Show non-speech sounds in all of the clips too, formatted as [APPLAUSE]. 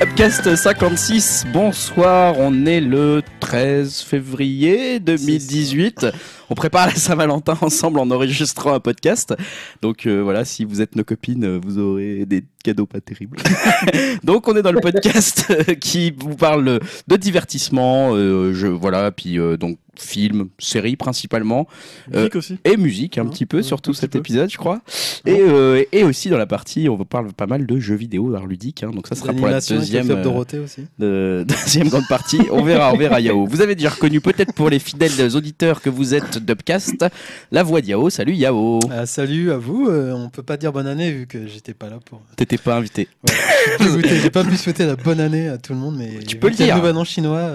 Upcast 56, bonsoir, on est le 13 février 2018. On prépare la Saint-Valentin ensemble en enregistrant un podcast. Donc euh, voilà, si vous êtes nos copines, euh, vous aurez des cadeaux pas terribles. [LAUGHS] Donc on est dans le podcast euh, qui vous parle de divertissement, euh, je, voilà, puis euh, donc film, série principalement. Euh, Musique aussi. et musique un petit peu, ouais, surtout petit cet peu. épisode, je crois. Et, euh, et aussi dans la partie, on parle pas mal de jeux vidéo, d'art ludique. hein, donc ça sera pour la deuxième, euh, aussi. de- [LAUGHS] deuxième grande partie. On verra, on verra Yao. Vous avez déjà reconnu peut-être pour les fidèles auditeurs que vous êtes d'Upcast, la voix de Yao. Salut Yao. Ah, salut à vous. euh, on peut pas dire bonne année vu que j'étais pas là pour. T'étais pas invité. [LAUGHS] J'ai pas pu souhaiter la bonne année à tout le monde, mais Tu peux le dire. Nouvel an chinois.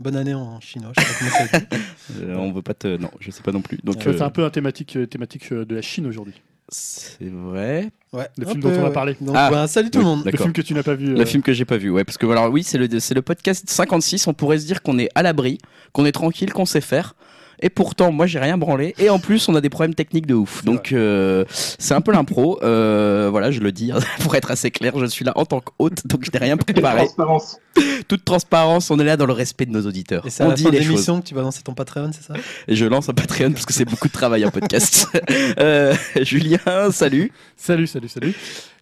bonne année en chinois. Je sais pas comment ça. Euh, on veut pas te. Non, je sais pas non plus. Donc Tu vas faire euh, un peu un thématique, euh, thématique euh, de la Chine aujourd'hui. c'est vrai. Ouais, Le un film peu, dont on a parlé. Donc, Ah. bah, salut tout le Oui, monde. Le film que tu n'as pas vu. Le film que j'ai pas vu, ouais, parce que voilà, oui, c'est le, c'est le podcast 56. On pourrait se dire qu'on est à l'abri, qu'on est tranquille, qu'on sait faire. Et pourtant, moi, j'ai rien branlé. Et en plus, on a des problèmes techniques de ouf. Donc, euh, c'est un peu l'impro. Euh, voilà, je le dis, [LAUGHS] pour être assez clair, je suis là en tant qu'hôte, donc je n'ai rien préparé. Transparence. [LAUGHS] Toute transparence, on est là dans le respect de nos auditeurs. Et c'est à On la dit fin les l'émission que tu vas lancer ton Patreon, c'est ça? Et je lance un Patreon parce que c'est beaucoup de travail un podcast. [LAUGHS] Euh, Julien, salut. Salut, salut, salut.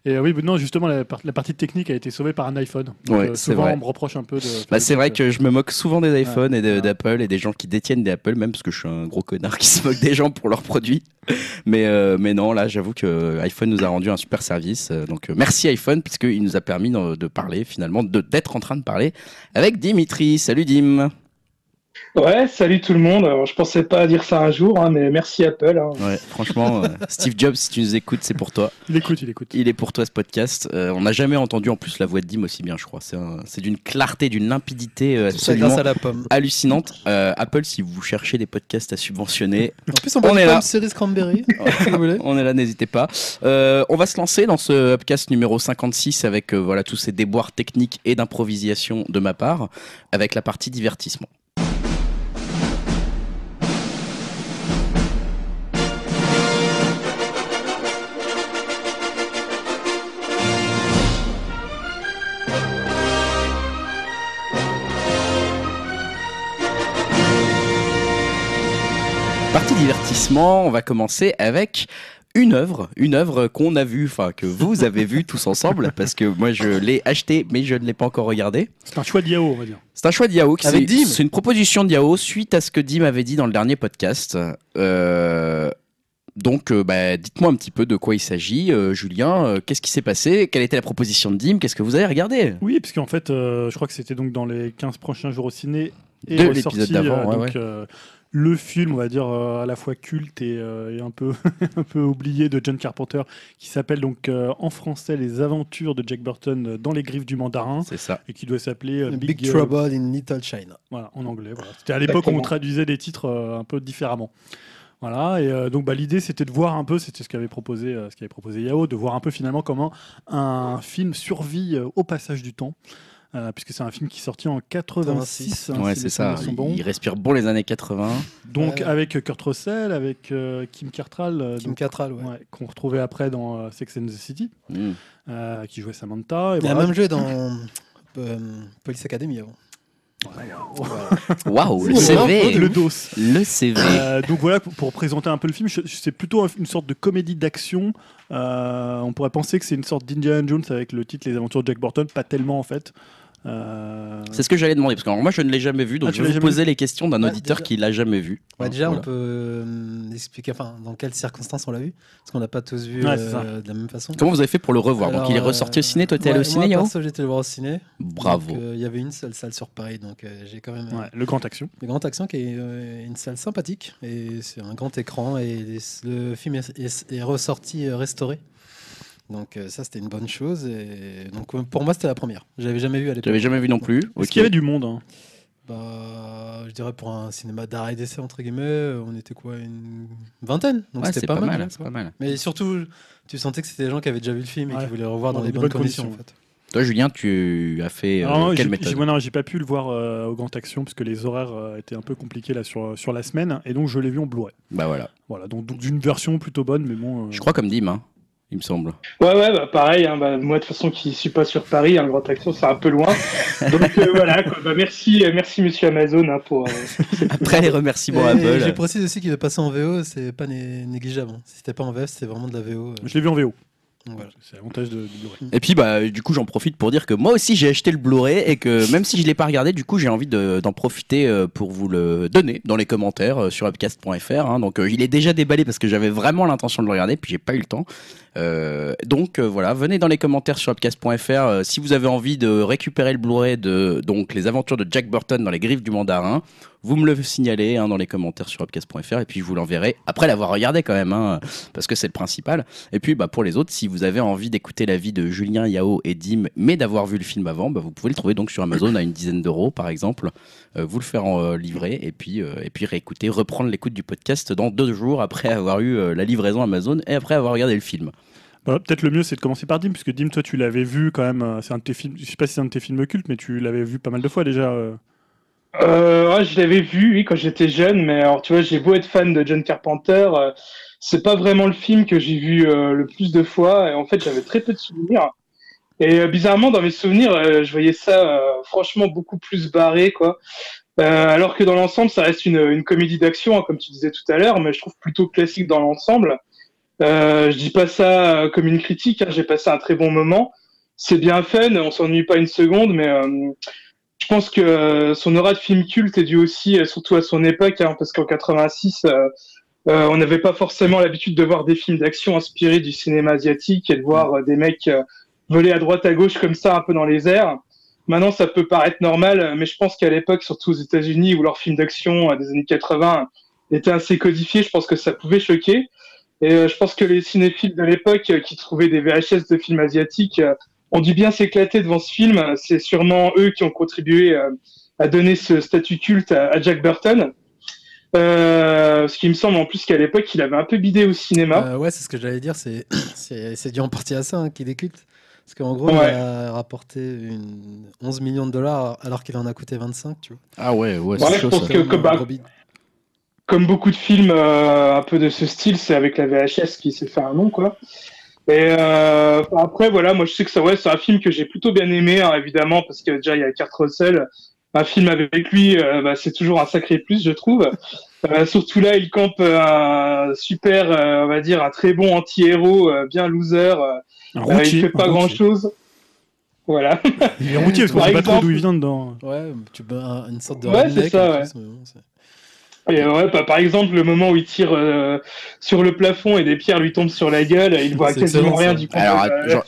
Et euh, oui, non, justement, la, par- la partie technique a été sauvée par un iPhone. Donc, Ouais, euh, souvent, vrai. on me reproche un peu de. Bah, c'est vrai trucs, que je me moque souvent des iPhones et Ouais. d'Apple et des gens qui détiennent des Apple, même parce que je suis un gros connard qui [LAUGHS] se moque des gens pour leurs produits. Mais, euh, mais non, là, j'avoue que iPhone nous a rendu un super service. Euh, Donc, euh, merci iPhone, puisqu'il nous a permis de, de parler, finalement, d'être en train de parler avec Dimitri. Salut Dim. Ouais, salut tout le monde. Alors, je pensais pas dire ça un jour, hein, mais merci Apple. hein. Ouais, franchement, euh, [LAUGHS] Steve Jobs, si tu nous écoutes, c'est pour toi. Il écoute, il écoute. Il est pour toi ce podcast. Euh, on n'a jamais entendu en plus la voix de Dim aussi bien, je crois. C'est un- c'est d'une clarté, d'une limpidité euh, absolument grâce à la pomme. hallucinante. Euh, Apple, si vous cherchez des podcasts à subventionner, En plus, on, On est là. cerise cranberry. si vous [LAUGHS] voulez. on est là, n'hésitez pas. Euh, on va se lancer dans ce podcast numéro 56 avec euh, voilà tous ces déboires techniques et d'improvisation de ma part, avec la partie divertissement. Divertissement, on va commencer avec une œuvre, une œuvre qu'on a vue, enfin que vous avez vue tous ensemble, parce que moi je l'ai acheté, mais je ne l'ai pas encore regardé. C'est un choix d'Yao, on va dire. C'est un choix qui- Avec c'est- Dim. C'est une proposition d'Yao suite à ce que Dim avait dit dans le dernier podcast. Euh, donc, euh, bah, dites-moi un petit peu de quoi il s'agit. Euh, Julien, euh, qu'est-ce qui s'est passé? Quelle était la proposition de Dim? Qu'est-ce que vous avez regardé? Oui, parce qu'en fait, euh, je crois que c'était donc dans les 15 prochains jours au ciné. Et De l'épisode d'avant, euh, ouais, donc, euh, le film, on va dire, euh, à la fois culte et, euh, et un, peu, [LAUGHS] un peu oublié de John Carpenter, qui s'appelle donc euh, en français Les aventures de Jack Burton dans les griffes du mandarin, C'est ça. et qui doit s'appeler euh, Big, euh, Trouble in Little China. Voilà, en anglais. Voilà. C'était à l'époque où on traduisait des titres euh, un peu différemment. Voilà, et euh, donc bah, l'idée c'était de voir un peu, c'était ce qu'avait proposé, euh, ce qu'avait proposé Yao, de voir un peu finalement comment un film survit euh, au passage du temps, euh, puisque c'est un film qui est sorti en 86. hein, ouais, si c'est ça. Il, bons. il respire bon les années 80. Donc Ouais. avec Kurt Russell, avec euh, Kim Cattrall, euh, Kim Cattrall, ouais. ouais, qu'on retrouvait après dans euh, Sex and the City, Mm. euh, qui jouait Samantha. Et Il a même joué dans euh, Police Academy avant. Waouh, le CV. le dos. Le CV. Euh, donc voilà, pour, pour présenter un peu le film, c'est plutôt une sorte de comédie d'action. Euh, on pourrait penser que c'est une sorte d'Indiana Jones avec le titre Les Aventures de Jack Burton, pas tellement en fait. Euh, C'est ce que j'allais demander, parce que alors, moi je ne l'ai jamais vu, donc Ah, je vais vous poser les questions d'un Ouais, auditeur déjà. qui l'a jamais vu. Ouais, Hein, déjà, voilà. on peut euh, expliquer enfin, dans quelles circonstances on l'a vu, parce qu'on n'a pas tous vu Ouais, euh, de la même façon. Comment vous avez fait pour le revoir Alors, Donc il est ressorti au ciné, toi t'es allé au ciné, moi, perso, j'étais le voir au ciné. Bravo. Euh, Il y avait une seule salle sur Paris, donc euh, j'ai quand même ouais, le grand action. une grande action qui est euh, une salle sympathique et c'est un grand écran et les- le film est, est- est ressorti euh, restauré. Donc euh, ça c'était une bonne chose et donc euh, pour moi c'était la première. J'avais jamais vu à l'époque. J'avais jamais vu non plus. Est-ce Ok. qu'il y avait du monde hein Bah, je dirais pour un cinéma d'art et d'essai entre guillemets, euh, on était quoi une vingtaine. Donc Ouais, c'était pas, mal. pas. Mais surtout, tu sentais que c'était des gens qui avaient déjà vu le film et Ouais. qui voulaient le revoir Dans dans, les des bonnes, bonnes conditions, conditions. en fait. Toi, Julien, tu as fait euh, quelle j'ai- méthode non, j'ai pas pu le voir euh, au Grand Action parce que les horaires euh, étaient un peu compliqués là sur, sur la semaine et donc je l'ai vu en Blu-ray. Bah voilà. Voilà, donc, donc d'une version plutôt bonne, mais bon. euh, Je crois comme Dim. Hein. Il me semble. Ouais, ouais, bah, pareil. hein, bah, moi, de toute façon, qui suis pas sur Paris, un grand action, c'est un peu loin. Donc euh, voilà, quoi. Bah, merci, euh, merci Monsieur Amazon hein, pour. euh, [LAUGHS] Après les remerciements Et Apple. Je précise aussi qu'il est passé en VO, c'est pas né- négligeable. hein. Si c'était pas en VF, c'était vraiment de la VO. euh, Je l'ai vu en VO. Voilà. C'est l'avantage de, du Blu-ray. Et puis bah du coup j'en profite pour dire que moi aussi j'ai acheté le Blu-ray et que même si je l'ai pas regardé, du coup j'ai envie de- d'en profiter euh, pour vous le donner dans les commentaires euh, sur upcast.fr. hein. Donc euh, il est déjà déballé parce que j'avais vraiment l'intention de le regarder, puis j'ai pas eu le temps. Euh, donc euh, voilà, venez dans les commentaires sur upcast.fr euh, si vous avez envie de récupérer le Blu-ray de donc les aventures de Jack Burton dans les griffes du mandarin. Vous me le signalez hein, dans les commentaires sur upcast.fr et puis je vous l'enverrai après l'avoir regardé quand même, hein, parce que c'est le principal. Et puis bah, pour les autres, si vous avez envie d'écouter l'avis de Julien, Yao et Dim, mais d'avoir vu le film avant, bah, vous pouvez le trouver donc sur Amazon à une dizaine d'euros par exemple. Euh, vous le faire euh, livrer et puis, euh, et puis réécouter, reprendre l'écoute du podcast dans deux jours après avoir eu la livraison Amazon et après avoir regardé le film. Bah, Peut-être le mieux, c'est de commencer par Dim, puisque Dim, toi, tu l'avais vu quand même. C'est un de tes films. Je sais pas si c'est un de tes films cultes, mais tu l'avais vu pas mal de fois déjà. Euh, ouais, je l'avais vu, oui, quand j'étais jeune, mais alors tu vois, j'ai beau être fan de John Carpenter, euh, c'est pas vraiment le film que j'ai vu euh, le plus de fois, et en fait, j'avais très peu de souvenirs. Et euh, bizarrement, dans mes souvenirs, euh, je voyais ça euh, franchement beaucoup plus barré, quoi. Alors que dans l'ensemble, ça reste une, une comédie d'action, hein, comme tu disais tout à l'heure, mais je trouve plutôt classique dans l'ensemble. Je dis pas ça comme une critique, hein, j'ai passé un très bon moment. C'est bien fun, on s'ennuie pas une seconde, mais je pense que euh, son aura de film culte est due aussi, euh, surtout à son époque, hein, parce qu'en 86, euh, euh, on n'avait pas forcément l'habitude de voir des films d'action inspirés du cinéma asiatique et de voir euh, des mecs voler à droite à gauche comme ça, un peu dans les airs. Maintenant, ça peut paraître normal, mais je pense qu'à l'époque, surtout aux États-Unis, où leurs films d'action des années 80 étaient assez codifiés, je pense que ça pouvait choquer. Et je pense que les cinéphiles de l'époque qui trouvaient des VHS de films asiatiques ont dû bien s'éclater devant ce film. C'est sûrement eux qui ont contribué euh, à donner ce statut culte à, à Jack Burton. Euh, ce qui me semble en plus qu'à l'époque, il avait un peu bidé au cinéma. Euh, ouais, c'est ce que j'allais dire, c'est [COUGHS] c'est c'est dû en partie à ça hein, qu'il est culte. Parce qu'en gros, il Ouais. a rapporté une 11 millions de dollars alors qu'il en a coûté 25, tu vois. Ah ouais, ouais, Ouais, c'est je chaud pense ça. que- que bah, comme beaucoup de films euh, un peu de ce style, c'est avec la VHS qui s'est fait un nom, quoi. Et euh, après, voilà, moi je sais que ça, ouais, c'est un film que j'ai plutôt bien aimé, hein, évidemment, parce que déjà il y a Kurt Russell, un film avec lui, euh, bah, c'est toujours un sacré plus, je trouve. Euh, surtout là, il campe un super, euh, on va dire, un très bon anti-héros, euh, bien loser. euh, Un euh, routier. il fait pas un grand routier. chose. Voilà. Il est routier parce qu'on sait pas trop d'où il vient dedans. Ouais, tu un- une sorte de Ouais, c'est ça, ouais. plus, mais bon, c'est- Et euh, ouais, bah, par exemple, le moment où il tire euh, sur le plafond et des pierres lui tombent sur la gueule, il voit quasiment rien du Alors, euh,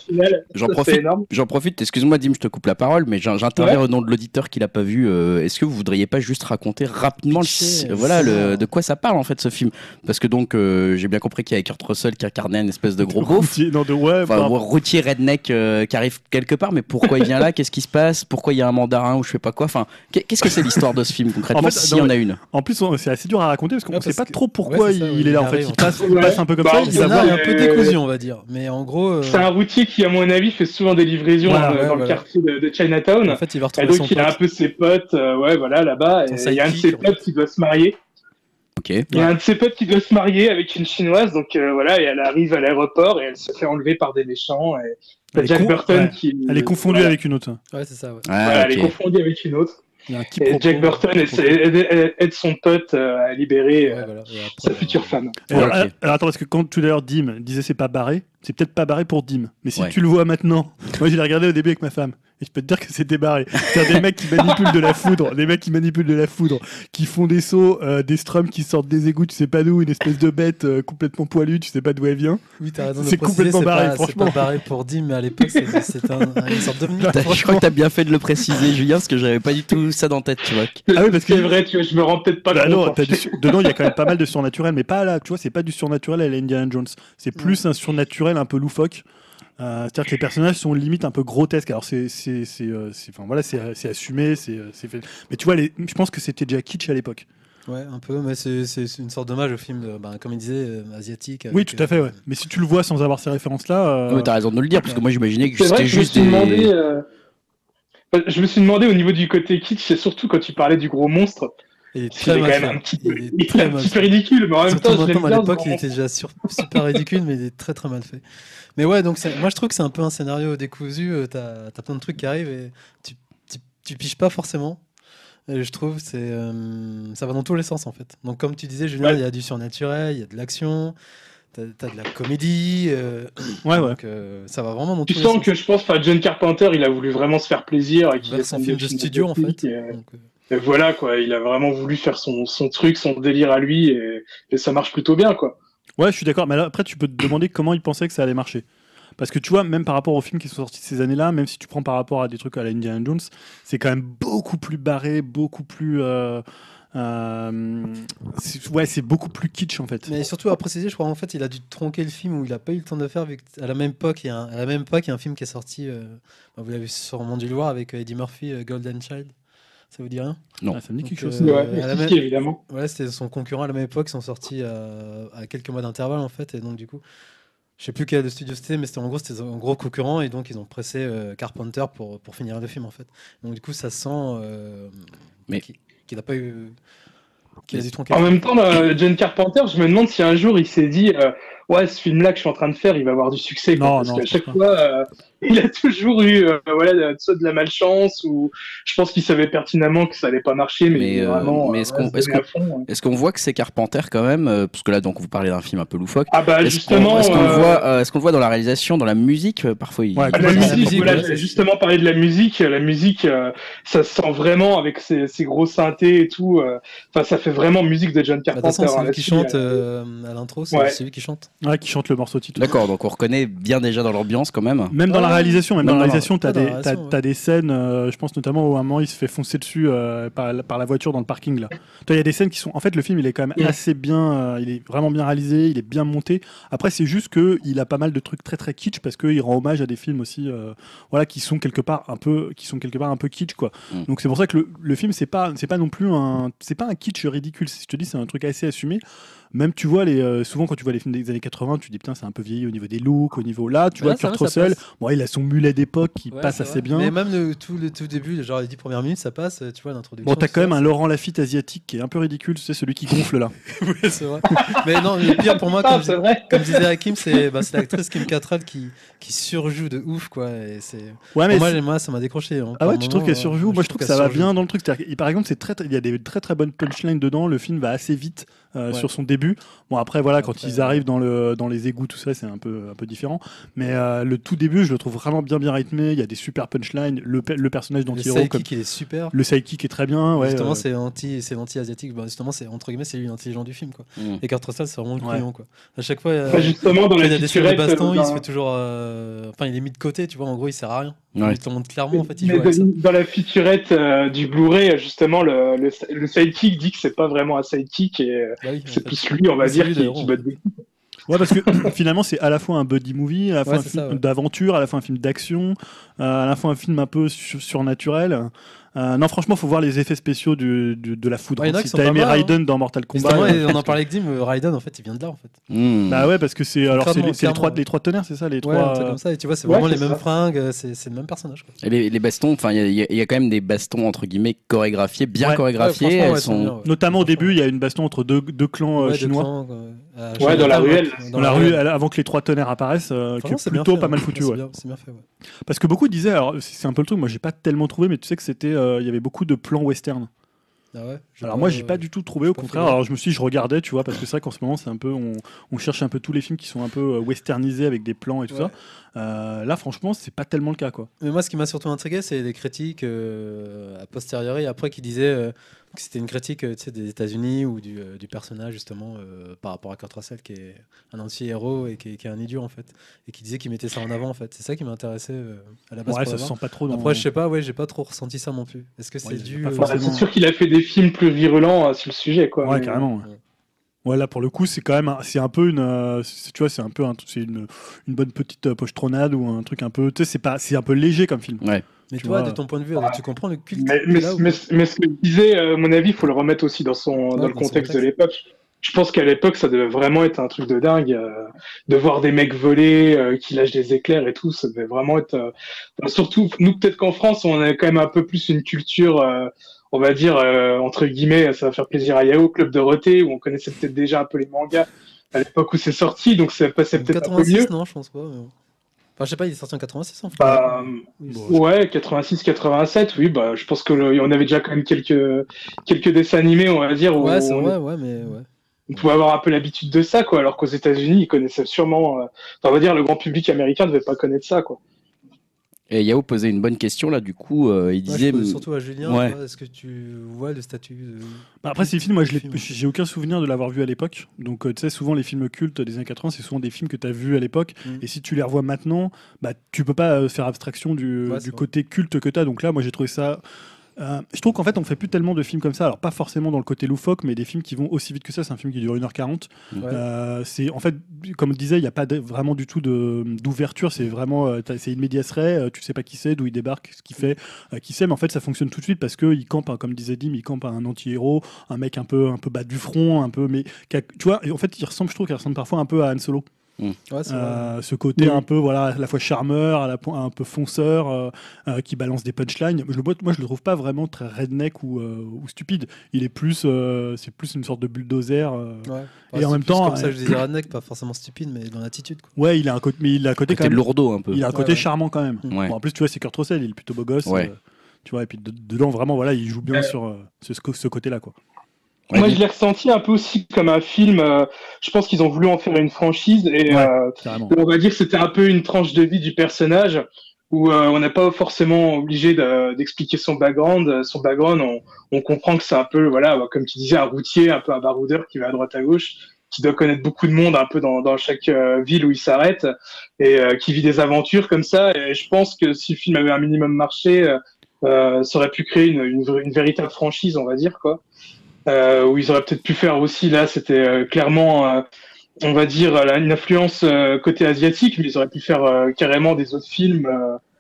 j'en- profite, énorme. j'en profite. Excuse-moi, Dim, je te coupe la parole, mais j'in- j'interviens au nom de l'auditeur qui l'a pas vu. Euh, Est-ce que vous voudriez pas juste raconter rapidement le, voilà, le, de quoi ça parle en fait ce film? Parce que donc euh, j'ai bien compris qu'il y avait Kurt Russell qui incarnait une espèce de gros beauf. Routier, non, de ouais. Enfin, bah, routier redneck euh, qui arrive quelque part, mais pourquoi il vient là? Qu'est-ce qui se passe? Pourquoi il y a un mandarin ou je sais pas quoi? Enfin, qu'est- qu'est-ce que c'est l'histoire de ce film concrètement En fait, S'il y en a une? En plus, on- assez dur à raconter parce qu'on Ouais, sait pas que- trop pourquoi ouais, c'est ça, il est là. il En fait, il passe, il un peu comme Bah, ça. Il va Il pas, voir. y a un peu décousu, on va dire. Mais en gros, euh, C'est un routier qui, à mon avis, fait souvent des livraisons Voilà, euh, ouais, dans le quartier de, de Chinatown. en fait, il va Et retrouver donc, son il a un pote. peu ses potes, euh, ouais, voilà, là-bas. Et Il y a un de ses potes qui doit se marier. Ok. Il y a un de ses potes qui doit se marier avec une chinoise, donc voilà, et elle arrive à l'aéroport et elle se fait enlever par des méchants. Et Elle est Jack Burton qui. Elle est confondue avec une autre. Ouais, c'est ça. Ah, elle est confondue avec une autre. Il y a un Et quiproquo. Jack Burton aide, son pote euh, à libérer euh, Ouais, voilà. Et après, sa euh, future femme. Et Alors, alors, attends, parce que quand tout à l'heure Dim disait c'est pas barré, c'est peut-être pas barré pour Dim. Mais si Ouais. tu le vois maintenant, [LAUGHS] moi je l'ai regardé au début avec ma femme. Et je peux te dire que c'était barré. C'est des mecs qui manipulent de la foudre, des mecs qui manipulent de la foudre, qui font des sauts, euh, des strums qui sortent des égouts, tu sais pas d'où, une espèce de bête euh, complètement poilue, tu sais pas d'où elle vient. Oui, t'as raison C'est complètement c'est barré, pas- franchement. C'est pas barré pour Dim, mais à l'époque, c'est- c'est un, une sorte de [LAUGHS] T'as- Je crois que t'as bien fait de le préciser, Julien, parce que j'avais pas du tout ça dans la tête, tu vois. Ah oui, parce que- c'est vrai, tu vois, je me rends peut-être pas Bah compte. non, fait. du dedans il y a quand même pas [LAUGHS] mal de surnaturel, mais pas là, tu vois, c'est pas du surnaturel à la Indiana Jones. C'est plus un surnaturel un peu loufoque. Euh, C'est-à-dire que les personnages sont limite un peu grotesques. Alors c'est, c'est, c'est, euh, enfin voilà, c'est, c'est assumé, c'est, euh, c'est fait. Mais tu vois, les- je pense que c'était déjà kitsch à l'époque. Ouais, un peu, mais c'est c'est une sorte d'hommage au film, de, bah, comme il disait, euh, asiatique. Oui, tout à fait, euh, ouais. Mais si tu le vois sans avoir ces références-là, euh, Non, mais t'as raison de le dire, parce que moi j'imaginais que c'était je juste suis des. demandé. euh, Je me suis demandé au niveau du côté kitsch, c'est surtout quand tu parlais du gros monstre. Il est très est quand mal même fait. un petit peu, Il est il est très un mal petit peu ridicule, mais en même temps, je à l'époque, il était déjà sur- super ridicule, mais il est très très mal fait. Mais ouais, donc moi je trouve que c'est un peu un scénario décousu. euh, T'as as plein de trucs qui arrivent et tu, tu, tu piges pas forcément. Et je trouve c'est euh, ça va dans tous les sens en fait. Donc comme tu disais, Julien, Ouais. il y a du surnaturel, il y a de l'action, t'as as de la comédie. euh, Ouais, ouais. donc euh, ça va vraiment dans Tu tous les sens sens. que je pense, John Carpenter, il a voulu vraiment se faire plaisir et qu'il son film de studio en fait. et, Donc, voilà quoi, il a vraiment voulu faire son, son truc, son délire à lui et, et ça marche plutôt bien quoi. Ouais, je suis d'accord. Mais là, après, tu peux te demander comment il pensait que ça allait marcher. Parce que tu vois, même par rapport aux films qui sont sortis ces années-là, même si tu prends par rapport à des trucs à la Indiana Jones, c'est quand même beaucoup plus barré, beaucoup plus. euh, euh, c'est- ouais, c'est beaucoup plus kitsch en fait. Mais surtout à préciser, je crois en fait, il a dû tronquer le film où il a pas eu le temps de faire vu qu'à la même époque, il y a un, à la même époque, il y a un film qui est sorti. euh, bah, vous l'avez sûrement dû le voir avec Eddie Murphy, euh, Golden Child. Ça vous dit rien Non. Ah, ça me dit Donc, quelque chose. Euh, ouais, à même- évidemment. Ouais, c'était son concurrent à la même époque. Ils sont sortis euh, à quelques mois d'intervalle en fait, et donc du coup, je sais plus quel studio c'était, mais c'était en gros c'était un gros concurrent et donc ils ont pressé euh, Carpenter pour pour finir le film en fait. Donc du coup, ça sent euh, Mais- qu'il n'a pas eu, qu'il a dû tronquer. En même temps, là, John Carpenter, je me demande si un jour il s'est dit euh, Ouais, ce film-là que je suis en train de faire, il va avoir du succès. quoi. Non, parce non, qu'à je chaque fois, euh, il a toujours eu euh, voilà, soit de la malchance ou je pense qu'il savait pertinemment que ça allait pas marcher, mais, est euh, vraiment. mais est-ce qu'on- voit que c'est Carpenter quand même euh, Parce que là, donc, vous parlez d'un film un peu loufoque. Ah bah Est-ce qu'on justement, est-ce qu'on euh, le voit, euh, est-ce qu'on le voit dans la réalisation, dans la musique Parfois, il. Ouais, Ah, la musique, voilà, ouais, justement parler de la musique. La musique, euh, ça se sent vraiment avec ses, ses gros synthés et tout. euh, Enfin, ça fait vraiment musique de John Bah, Carpenter. façon, c'est lui qui chante à l'intro, c'est Ouais. c'est lui qui chante? Ouais, qui chante le morceau titre. D'accord, donc on reconnaît bien déjà dans l'ambiance quand même. Même dans la. Réalisation, même dans la réalisation, dans la des, t'as- ouais. t'as des scènes, euh, je pense notamment où à un moment il se fait foncer dessus euh, par, la- par la voiture dans le parking là. Il y a des scènes qui sont, en fait, le film il est quand même Mm. assez bien, euh, il est vraiment bien réalisé, il est bien monté. Après, c'est juste que il a pas mal de trucs très très kitsch parce qu'il rend hommage à des films aussi, voilà, qui sont quelque part un peu, qui sont quelque part un peu kitsch quoi. Mm. Donc c'est pour ça que le, le film c'est pas, c'est pas non plus un, c'est pas un kitsch ridicule. Je te dis, c'est un truc assez assumé. Même tu vois les, euh, souvent quand tu vois les films des années 80, tu te dis putain c'est un peu vieilli au niveau des looks, au niveau là, tu Ouais, vois ça Kurt ça Russell, bon il a son mulet d'époque qui Ouais, passe assez vrai. bien. Mais même le, tout le tout début, genre les 10 premières minutes, ça passe, tu vois, l'introduction. Bon, t'as quand ça, même un Laurent Lafitte asiatique qui est un peu ridicule, c'est celui qui gonfle là. [LAUGHS] Oui, c'est vrai. Mais non, le pire pour moi, Ah, comme, vrai. disait Hakim, c'est bah, c'est l'actrice Kim Cattrall qui, qui surjoue de ouf, quoi. Et c'est... Ouais, mais moi, ça m'a décroché. hein. ah ouais, tu trouves qu'elle surjoue Moi, je trouve que ça va bien dans le truc. Par exemple, c'est très- il y a des très très bonnes punchlines dedans. Le film va assez vite euh, Ouais. sur son début. Bon, après, voilà, quand Après, ils arrivent dans le dans les égouts, tout ça, c'est un peu un peu différent. Mais euh, le tout début, je le trouve vraiment bien bien rythmé. Il y a des super punchlines. Le, pe- le personnage Le d'anti-héros, comme sidekick, il est super. le sidekick est très bien. Ouais, justement, euh, c'est anti, c'est l'anti-asiatique. Bah, justement, c'est entre guillemets, c'est lui l'intelligent du film, quoi. Mm. Et Kurt Russell, c'est vraiment le Ouais. couillon, quoi. À chaque fois, euh, Bah, justement, dans quand il y a des scènes de baston, il se fait toujours, enfin, il est mis de côté, tu vois. En gros, il sert à rien. Ouais. Il te le montre clairement, en fait, il Mais joue avec ça. dans, la featurette euh, du Blu-ray, justement, le, le, le sidekick dit que c'est pas vraiment un sidekick et oui, en c'est plus lui, on va dire, lui, qui, bat des. [LAUGHS] Ouais, parce que [CLEARS THROAT] finalement, c'est à la fois un buddy movie, à la fois Ouais, un film ouais. d'aventure, à la fois un film d'action, euh, à la fois un film un peu su- surnaturel. Euh, non, franchement, faut voir les effets spéciaux du, du- de la foudre. Ouais, il y en a si t'as aimé mal, hein. Raiden dans Mortal Kombat. Justement, euh, on en parlait avec Dim, euh, Raiden, en fait, il vient de là, en fait. Mm. Bah ouais, parce que c'est alors c'est les, trois les trois tonnerres, c'est ça les Ouais, trois. un truc comme ça. Et tu vois, c'est Ouais, vraiment les mêmes fringues, c'est c'est le même personnage, quoi. Et les, les bastons, enfin, il y, a- y quand même des bastons entre guillemets chorégraphiés, bien Ouais. chorégraphiés. Ouais, elles ouais, sont- bien, ouais. Notamment au début, il y a une baston entre deux, deux clans Ouais, chinois. Euh, Ouais, dans la ruelle. dans la rue avant que les trois tonnerres apparaissent, euh, qui est plutôt fait, pas hein. mal foutu. C'est ouais. bien- C'est bien fait, ouais. Parce que beaucoup disaient, alors c'est un peu le truc, moi j'ai pas tellement trouvé, mais tu sais que c'était, euh, il y avait beaucoup de plans western. Ah ouais Alors pas- moi j'ai pas du tout trouvé, au contraire. Alors je me suis, dit, je regardais, tu vois, parce que c'est vrai qu'en ce moment c'est un peu, on, on cherche un peu tous les films qui sont un peu euh, westernisés avec des plans et tout Ouais. ça. Euh, là franchement c'est pas tellement le cas quoi. Mais moi, ce qui m'a surtout intrigué, c'est les critiques euh, a posteriori, après, qui disaient euh, c'était une critique euh, tu sais, des États-Unis ou du, euh, du personnage, justement, euh, par rapport à Kurt Russell, qui est un anti-héros et qui est, qui est un idiot, en fait. Et qui disait qu'il mettait ça en avant, en fait. C'est ça qui m'intéressait euh, à la base. Ouais, ça se sent pas trop dans. Après, je sais pas, ouais, j'ai pas trop ressenti ça non plus. Est-ce que c'est Ouais, dû. euh, Bah, forcément. c'est sûr qu'il a fait des films plus virulents euh, sur le sujet, quoi. Ouais, mais- carrément. ouais. Ouais, là pour le coup, c'est quand même, un- c'est un peu une, euh, tu vois, c'est un peu, un- c'est une, une bonne petite euh, pochetronade ou un truc un peu, tu sais, c'est pas, c'est un peu léger comme film. Ouais. Mais Tu toi, vois. de ton point de vue, Ouais. alors, tu comprends le culte Mais, mais, mais, ce que je disais, euh, à mon avis, il faut le remettre aussi dans, son, dans dans le contexte de l'époque. Je pense qu'à l'époque, ça devait vraiment être un truc de dingue. euh, de voir des mecs voler, euh, qui lâchent des éclairs et tout, ça devait vraiment être. euh, enfin, surtout, nous, peut-être qu'en France, on a quand même un peu plus une culture, euh, on va dire, euh, entre guillemets, ça va faire plaisir à Yao, Club de Dorothée, où on connaissait peut-être déjà un peu les mangas à l'époque où c'est sorti, donc ça passait peut-être un peu mieux. non, je pense pas. mais. Enfin, je sais pas, il est sorti en 86 en fait. Bah, bon, ouais, 86, 87, oui, bah, je pense que le- on avait déjà quand même quelques, quelques dessins animés, on va dire, où Ouais, c'est on, vrai, ouais, mais ouais. on pouvait avoir un peu l'habitude de ça, quoi, alors qu'aux États-Unis, ils connaissaient sûrement, euh, enfin, on va dire, le grand public américain ne devait pas connaître ça, quoi. Et Yao posait une bonne question là, du coup, euh, il disait. pose surtout à Julien, Ouais. est-ce que tu vois le statut de... Bah, après, ces films, moi, j'ai aucun souvenir de l'avoir vu à l'époque. Donc, euh, tu sais, souvent, les films cultes des années 80, c'est souvent des films que tu as vus à l'époque. Mm. Et si tu les revois maintenant, bah, tu peux pas euh, faire abstraction du, Ouais, du côté culte que tu as. Donc là, moi, j'ai trouvé ça. Euh, je trouve qu'en fait, on fait plus tellement de films comme ça. Alors, pas forcément dans le côté loufoque, mais des films qui vont aussi vite que ça. C'est un film qui dure 1h40. Ouais. Euh, c'est en fait, comme je disais, il n'y a pas de- vraiment du tout d'ouverture. C'est vraiment, euh, c'est une médias ray. euh, tu sais pas qui c'est, d'où il débarque, ce qu'il fait, euh, qui c'est. Mais en fait, ça fonctionne tout de suite parce que il campe, hein, comme disait Dim, il campe un anti-héros, un mec un peu, un peu bas du front, un peu, mais qui a- tu vois. en fait, il ressemble, je trouve, qu'il ressemble parfois un peu à Han Solo. Ouais. Euh, ce côté un peu voilà à la fois charmeur à la po- un peu fonceur euh, euh, qui balance des punchlines je le vois- moi je le trouve pas vraiment très redneck ou, euh, ou stupide il est plus euh, c'est plus une sorte de bulldozer euh. Ouais. Et Ouais, en c'est même temps, Comme ça, euh, je disais [COUGHS] redneck, pas forcément stupide, mais dans l'attitude. quoi. ouais il a un côté mais il a un côté quand Côté même lourdeau un peu. il a un côté ouais. charmant quand même Ouais. Bon, en plus tu vois c'est Kurt Russell il est plutôt beau gosse Ouais. euh, tu vois et puis de- dedans vraiment voilà il joue bien sur euh, ce, ce côté là quoi Ouais, Moi, je l'ai ressenti un peu aussi comme un film, euh, je pense qu'ils ont voulu en faire une franchise, et Ouais. euh, on va dire que c'était un peu une tranche de vie du personnage où euh, on n'est pas forcément obligé de- d'expliquer son background. Son background, on, on comprend que c'est un peu, voilà, comme tu disais, un routier, un peu un baroudeur qui va à droite à gauche, qui doit connaître beaucoup de monde un peu dans, dans chaque euh, ville où il s'arrête et euh, qui vit des aventures comme ça. Et je pense que si le film avait un minimum marché, ça aurait pu créer une, une, une véritable franchise, on va dire, quoi. Euh, où ils auraient peut-être pu faire aussi, là, c'était euh, clairement, euh, on va dire, une influence côté asiatique, mais ils auraient pu faire carrément des autres films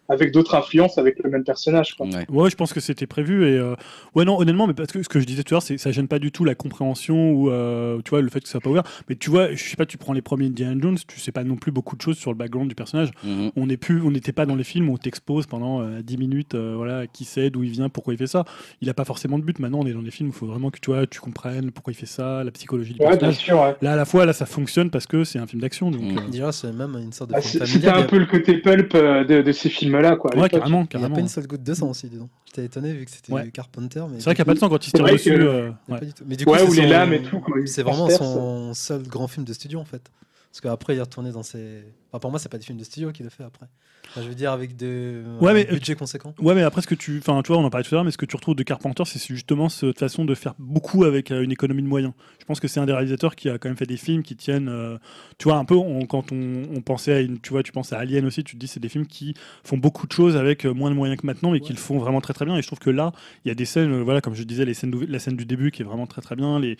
avec d'autres influences avec le même personnage. Quoi. Ouais. Ouais, je pense que c'était prévu et euh, ouais non honnêtement mais parce que ce que je disais tout à l'heure c'est ça gêne pas du tout la compréhension ou euh, tu vois le fait que ça soit pas ouvert mais tu vois je sais pas tu prends les premiers Indiana Jones tu sais pas non plus beaucoup de choses sur le background du personnage Mhm. on n'est plus on n'était pas dans les films où on t'expose pendant euh, 10 minutes euh, voilà qui c'est d'où il vient pourquoi il fait ça il a pas forcément de but maintenant on est dans des films où il faut vraiment que tu vois tu comprennes pourquoi il fait ça la psychologie du Ouais, bien personnage sûr. Ouais. là à la fois là ça fonctionne parce que c'est un film d'action donc Mm. euh, Déjà, c'est même une sorte de Ah, C'était un peu le côté pulp euh, de, de ces films-là. Quoi, à ouais carrément Il n'y a pas une seule goutte de sang aussi, disons. J'étais étonné vu que c'était Ouais. du Carpenter. mais c'est vrai qu'il n'y a pas de sang quand il tire dessus que- euh, ouais. Mais du coup, Ouais, c'est ou les son- lames et tout. C'est vraiment son seul grand film de studio en fait. Parce qu'après, il est retourné dans ses. Enfin, pour moi, c'est pas des films de studio qu'il a fait après. Enfin, je veux dire, avec de... Ouais, mais- budget conséquent. Ouais, mais après, ce que tu. Enfin, tu vois, on en parlait tout à l'heure, mais ce que tu retrouves de Carpenter, c'est justement cette façon de faire beaucoup avec euh, une économie de moyens. Je pense que c'est un des réalisateurs qui a quand même fait des films qui tiennent. euh, tu vois, un peu, on- quand on, on pensait à une. Tu vois, tu penses à Alien aussi, tu te dis, c'est des films qui font beaucoup de choses avec euh, moins de moyens que maintenant, mais qui Ouais. le font vraiment très très bien. Et je trouve que là, il y a des scènes, euh, voilà, comme je disais, les scènes la scène du début qui est vraiment très très bien. Les,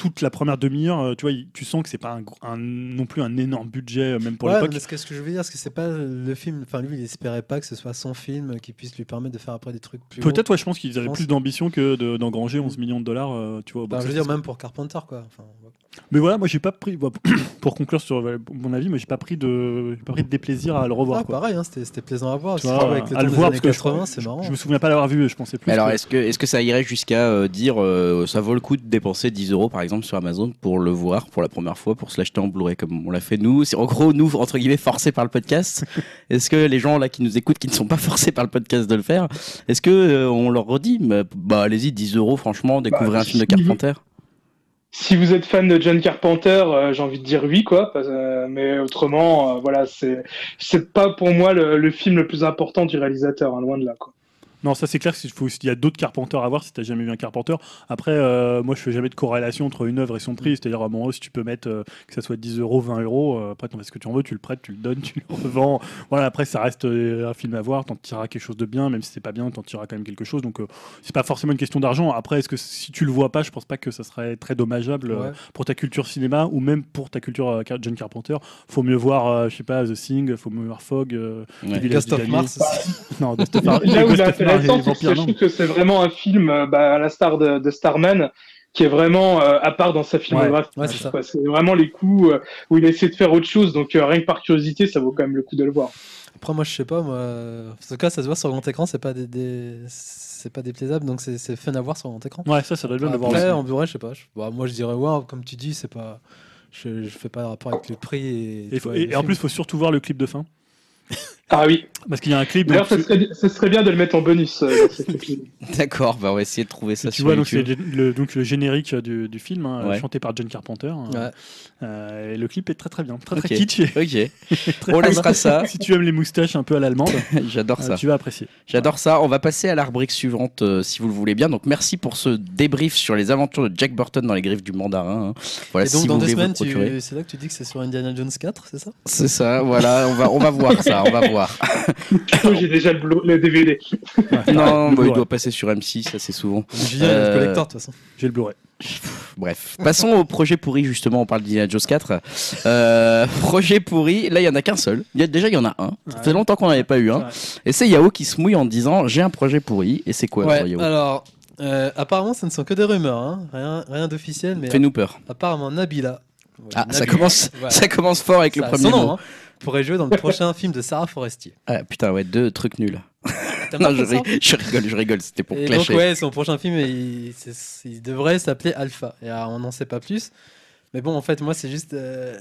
toute la première demi-heure, euh, tu vois, tu sens que c'est pas un, un- non plus un énorme budget, euh, même pour ouais, l'époque. mais ce que, ce que je veux dire, c'est que c'est pas le film. Enfin, lui, il espérait pas que ce soit son film qui puisse lui permettre de faire après des trucs plus. Peut-être, ouais, je pense qu'ils avaient plus d'ambition que de- d'engranger 11 millions de dollars, euh, tu vois. au je veux dire, même pour Carpenter, quoi. Enfin. Mais voilà, moi j'ai pas pris, bon, [COUGHS] pour conclure sur euh, mon avis, moi j'ai pas pris de, j'ai pas pris de déplaisir à le revoir. Ah, quoi. pareil, hein, c'était plaisant à voir. Tu surtout vois, avec le à le voir parce que je- 80, c'est marrant. Je me souviens pas l'avoir vu, je pensais plus. Mais alors, que- est-ce que, est-ce que ça irait jusqu'à euh, dire euh, ça vaut le coup de dépenser 10 euros par exemple sur Amazon pour le voir pour la première fois, pour se l'acheter en Blu-ray comme on l'a fait nous? C'est en gros, nous, entre guillemets, forcés par le podcast. [LAUGHS] est-ce que les gens là qui nous écoutent, qui ne sont pas forcés par le podcast de le faire, est-ce que euh, on leur redit bah, bah, allez-y, 10 euros, franchement, découvrez Bah, un film de Carpenter Si vous êtes fan de John Carpenter, euh, j'ai envie de dire oui, quoi. euh, mais autrement, euh, voilà, c'est c'est pas pour moi le, le film le plus important du réalisateur, hein, loin de là, quoi. Non, ça c'est clair faut, il y a d'autres Carpenters à voir si t'as jamais vu un Carpenter. Après, euh, moi je fais jamais de corrélation entre une œuvre et son prix. C'est-à-dire, à si tu peux mettre euh, que ça soit 10 euros, 20 euros, euh, après t'en fais ce que tu en veux, tu le prêtes, tu le donnes, [LAUGHS] tu le revends. Voilà, après ça reste euh, un film à voir, t'en tireras quelque chose de bien, même si c'est pas bien, t'en tireras quand même quelque chose. Donc euh, c'est pas forcément une question d'argent. Après, est-ce que si tu le vois pas, je pense pas que ça serait très dommageable euh, Ouais. pour ta culture cinéma ou même pour ta culture euh, John Carpenter. Faut mieux voir, euh, je sais pas, The Thing, faut mieux voir Fog, euh, Ouais. Ghost of Mars. [LAUGHS] Non, Ghost of [LAUGHS] Mars. Là où il intéressant, c'est que je trouve que c'est vraiment un film, euh, bah, à la star de, de Starman, qui est vraiment euh, à part dans sa filmographie. Ouais, c'est vraiment les coups euh, où il a essayé de faire autre chose, donc euh, rien que par curiosité, ça vaut quand même le coup de le voir. Après, moi, je sais pas, moi. En tout cas, ça se voit sur grand écran, c'est pas des. des- c'est pas déplaisable, donc c'est c'est fun à voir sur grand écran. Ouais, ça, ça doit être bien de voir Après, en Blu-ray, je sais pas. je- bah, moi, je dirais, ouais, comme tu dis, c'est pas. Je, je fais pas de rapport avec le prix. Et, Et, vois, en plus, il faut surtout voir le clip de fin. Ah oui. Parce qu'il y a un clip. D'ailleurs, ce serait, ce serait bien de le mettre en bonus. euh. [LAUGHS] D'accord, bah on va essayer de trouver ça tu sur vois, donc YouTube. le, le- donc le générique du, du film, hein, Ouais. chanté par John Carpenter. hein. Ouais. Euh, et le clip est très très bien, très très Ok. kitsch. et Ok, [LAUGHS] très on très laissera ça. [LAUGHS] Si tu aimes les moustaches un peu à l'allemande, J'adore euh, ça. tu vas apprécier. J'adore ça. On va passer à la rubrique suivante euh, si vous le voulez bien. Donc merci pour ce débrief sur les aventures de Jack Burton dans les griffes du mandarin. hein. Voilà, et donc, si dans vous deux semaines, tu... c'est là que tu dis que c'est sur Indiana Jones 4, c'est ça? C'est ça, voilà, on va, on va voir ça, on va voir. [LAUGHS] J'ai déjà le, le DVD. Ouais, non, le bah, il doit passer sur M6 assez souvent. Est Euh, collector de toute façon. J'ai le Blu-ray. Bref, passons au projet pourri justement. On parle d'Indiana Jones 4. Euh, [LAUGHS] projet pourri, là il y en a qu'un seul. Il y a, déjà il y en a un. Ça Ouais. fait longtemps qu'on n'avait pas eu un. Ouais. Et c'est Yao qui se mouille en disant j'ai un projet pourri. Et c'est quoi Ouais, Yao alors, euh, apparemment, ce ne sont que des rumeurs, hein. rien, rien d'officiel, mais Fais-nous peur. apparemment, Nabila. Voilà, Ah, ça commence, voilà. ça commence fort avec le Ça premier nom, hein, pourrait jouer dans le prochain film de Sarah Forestier. Ah, putain, ouais, deux trucs nuls. [LAUGHS] Non, je, ça ri- je rigole, je rigole. C'était pour Et clasher. donc, ouais, son prochain film, il, il devrait s'appeler Alpha. Et alors, on n'en sait pas plus. Mais bon, en fait, moi, c'est juste. euh,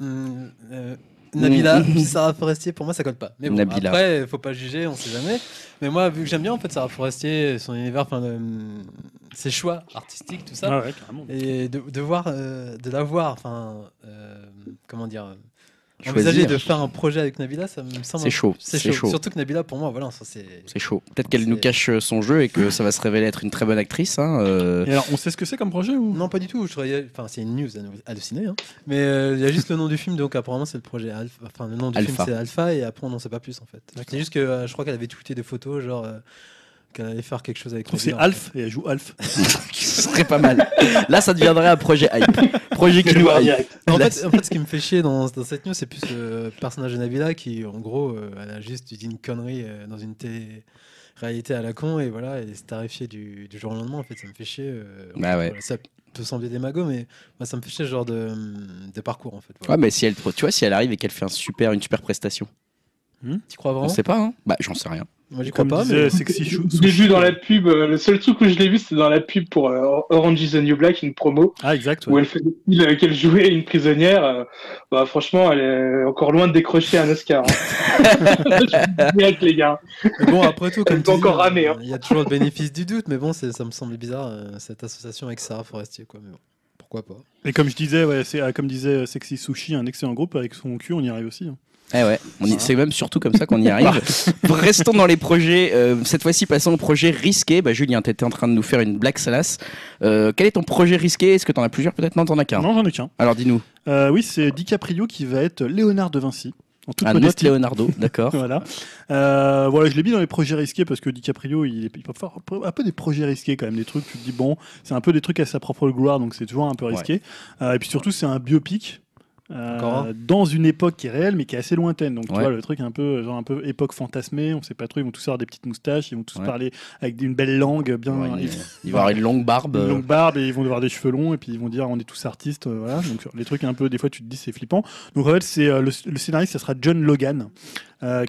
euh, euh, Nabila, puis [LAUGHS] Sarah Forestier, pour moi, ça colle pas. Mais bon, Nabila. après, faut pas juger, on sait jamais. Mais moi, vu que j'aime bien, en fait, Sarah Forestier, son univers, enfin, le- ses choix artistiques, tout ça. Ah ouais. Et de, de voir, euh, de la voir, enfin, euh, comment dire, euh. Envisager de faire un projet avec Nabila, ça me semble. C'est chaud, C'est chaud. chaud. Surtout que Nabila, pour moi, voilà, ça c'est. C'est chaud. Peut-être qu'elle nous cache euh, son jeu et que ça va se révéler être une très bonne actrice. hein, euh. Et alors, on sait ce que c'est comme projet ou? Non, pas du tout. Je croyais... Enfin, c'est une news à halluciner. Hein. Mais euh, il y a juste le nom du film, donc apparemment c'est le projet Alpha. Enfin, le nom du Alpha. film c'est Alpha, et après on n'en sait pas plus en fait. C'est juste que euh, je crois qu'elle avait tweeté des photos, genre euh, qu'elle allait faire quelque chose avec. Je c'est Alf et elle joue Alf. [LAUGHS] Ce serait pas mal. Là, ça deviendrait un projet hype. Projet qui Je nous hype. En fait, en fait, ce qui me fait chier dans, dans cette news, c'est plus le personnage de Nabila qui, en gros, euh, elle a juste dit une connerie euh, dans une télé-réalité à la con, et voilà, elle s'est tarifée du, du jour au lendemain. En fait, ça me fait chier. euh, Bah ouais. voilà, ça peut sembler démago, mais moi, ça me fait chier ce genre de, de parcours en fait. voilà. Ouais, mais si elle, tu vois, si elle arrive et qu'elle fait un super, une super prestation, Tu crois on vraiment? sait pas. Hein bah, j'en sais rien. Moi, j'y crois pas. Mais... Sexy. Je l'ai vu dans la pub. euh, Le seul truc où je l'ai vu, c'était dans la pub pour euh, Orange is the New Black, une promo, Ah, exact. où elle fait euh, qu'elle jouait une prisonnière. euh, bah, franchement, elle est encore loin de décrocher un Oscar. hein. [LAUGHS] je dis les gars. Mais bon, après tout, comme Elle tu dis, encore ramer, hein. il y a toujours le bénéfice du doute, mais bon, ça me semble bizarre euh, cette association avec Sarah Forestier, quoi. Mais bon, pourquoi pas Et comme je disais, ouais, c'est comme disait Sexy Sushi, un excellent groupe avec son cul, on y arrive aussi. hein. Eh ouais, c'est même surtout comme ça qu'on y arrive. [LAUGHS] Restons dans les projets. euh, cette fois-ci, passons au projet risqué. Bah, Julien, t'étais en train de nous faire une blague salace. Euh, quel est ton projet risqué? Est-ce que t'en as plusieurs Peut-être? Non, t'en as qu'un. Non, j'en ai qu'un. Alors dis-nous. Euh, oui, c'est DiCaprio qui va être Léonard de Vinci. En toute Un autre modestie. Leonardo, d'accord. [LAUGHS] Voilà. Euh, voilà, je l'ai mis dans les projets risqués parce que DiCaprio, il, est- il peut faire un peu- un peu des projets risqués quand même, des trucs, tu te dis, bon, c'est un peu des trucs à sa propre gloire, donc c'est toujours un peu risqué. Euh, et puis surtout, c'est un biopic. Euh, dans une époque qui est réelle mais qui est assez lointaine. Donc tu vois le truc un peu genre un peu époque fantasmée on sait pas trop ils vont tous avoir des petites moustaches ils vont tous Ouais. parler avec une belle langue bien Ouais, ils- il va avoir une longue barbe. une longue barbe et ils vont avoir des cheveux longs et puis ils vont dire on est tous artistes euh, voilà. Donc les trucs un peu des fois tu te dis c'est flippant. Donc en fait c'est euh, le, le scénariste ça sera John Logan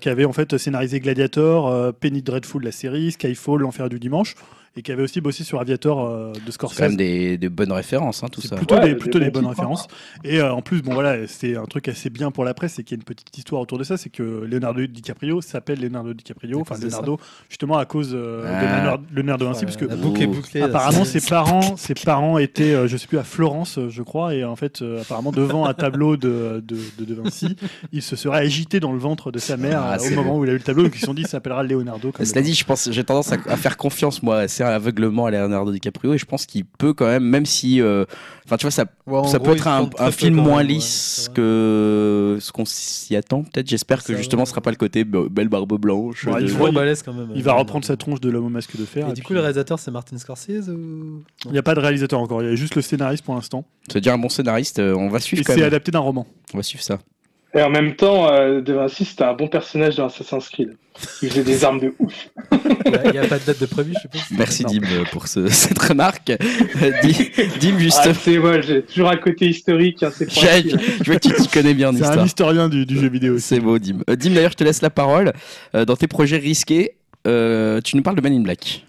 qui avait en fait scénarisé Gladiator Penny Dreadful la série Skyfall l'enfer du dimanche et qui avait aussi bossé sur Aviator euh, de C'est quand Scorsese même des, des bonnes références, hein, tout ça. plutôt Ouais, des, plutôt des bonnes hein. références. Et euh, en plus, bon voilà, c'est un truc assez bien pour la presse, c'est qu'il y a une petite histoire autour de ça, c'est que Leonardo DiCaprio s'appelle Leonardo DiCaprio, À enfin cause de Leonardo, justement à cause euh, Ah. de Leonardo, Vinci, parce que boucle bouclée. apparemment ses [LAUGHS] parents, ses parents étaient, euh, je sais plus, à Florence, je crois, et en fait, euh, apparemment devant un tableau de, de, de, de Vinci, il se serait agité dans le ventre de sa mère Ah, au moment où il a eu le tableau, donc ils se sont dit, il s'appellera Leonardo. [LAUGHS] Comme Cela dit, je pense, j'ai tendance à, à faire confiance moi aveuglement à Leonardo DiCaprio et je pense qu'il peut quand même, même si, euh, enfin tu vois, ça, Ouais, ça gros, peut être un, film moins même, lisse que ce qu'on s'y attend. Peut-être, j'espère que justement, ce sera pas le côté be- belle barbe blanche. Ouais, de- il Il faut- faut balèze quand même. Il va euh, reprendre sa tronche de l'homme au masque de fer. Et et du puis- coup, le réalisateur, c'est Martin Scorsese ou. il n'y a pas de réalisateur encore, il y a juste le scénariste pour l'instant. C'est déjà un bon scénariste. euh, On va Et suivre quand c'est adapté d'un roman. On va suivre ça. Et en même temps, euh, De Vinci, c'était un bon personnage dans Assassin's Creed. Il faisait des armes de ouf. Il n'y a, pas de date de prévu, je suppose. Merci Non. Dim euh, pour ce- [LAUGHS] cette remarque. Euh, Dim, Ah, justement, c'est moi, j'ai toujours un côté historique, hein, je vois que tu t'y connais bien en C'est un historien du, du jeu vidéo. C'est beau, Dim. Euh, Dim, d'ailleurs, je te laisse la parole. Euh, dans tes projets risqués, euh, tu nous parles de Men in Black.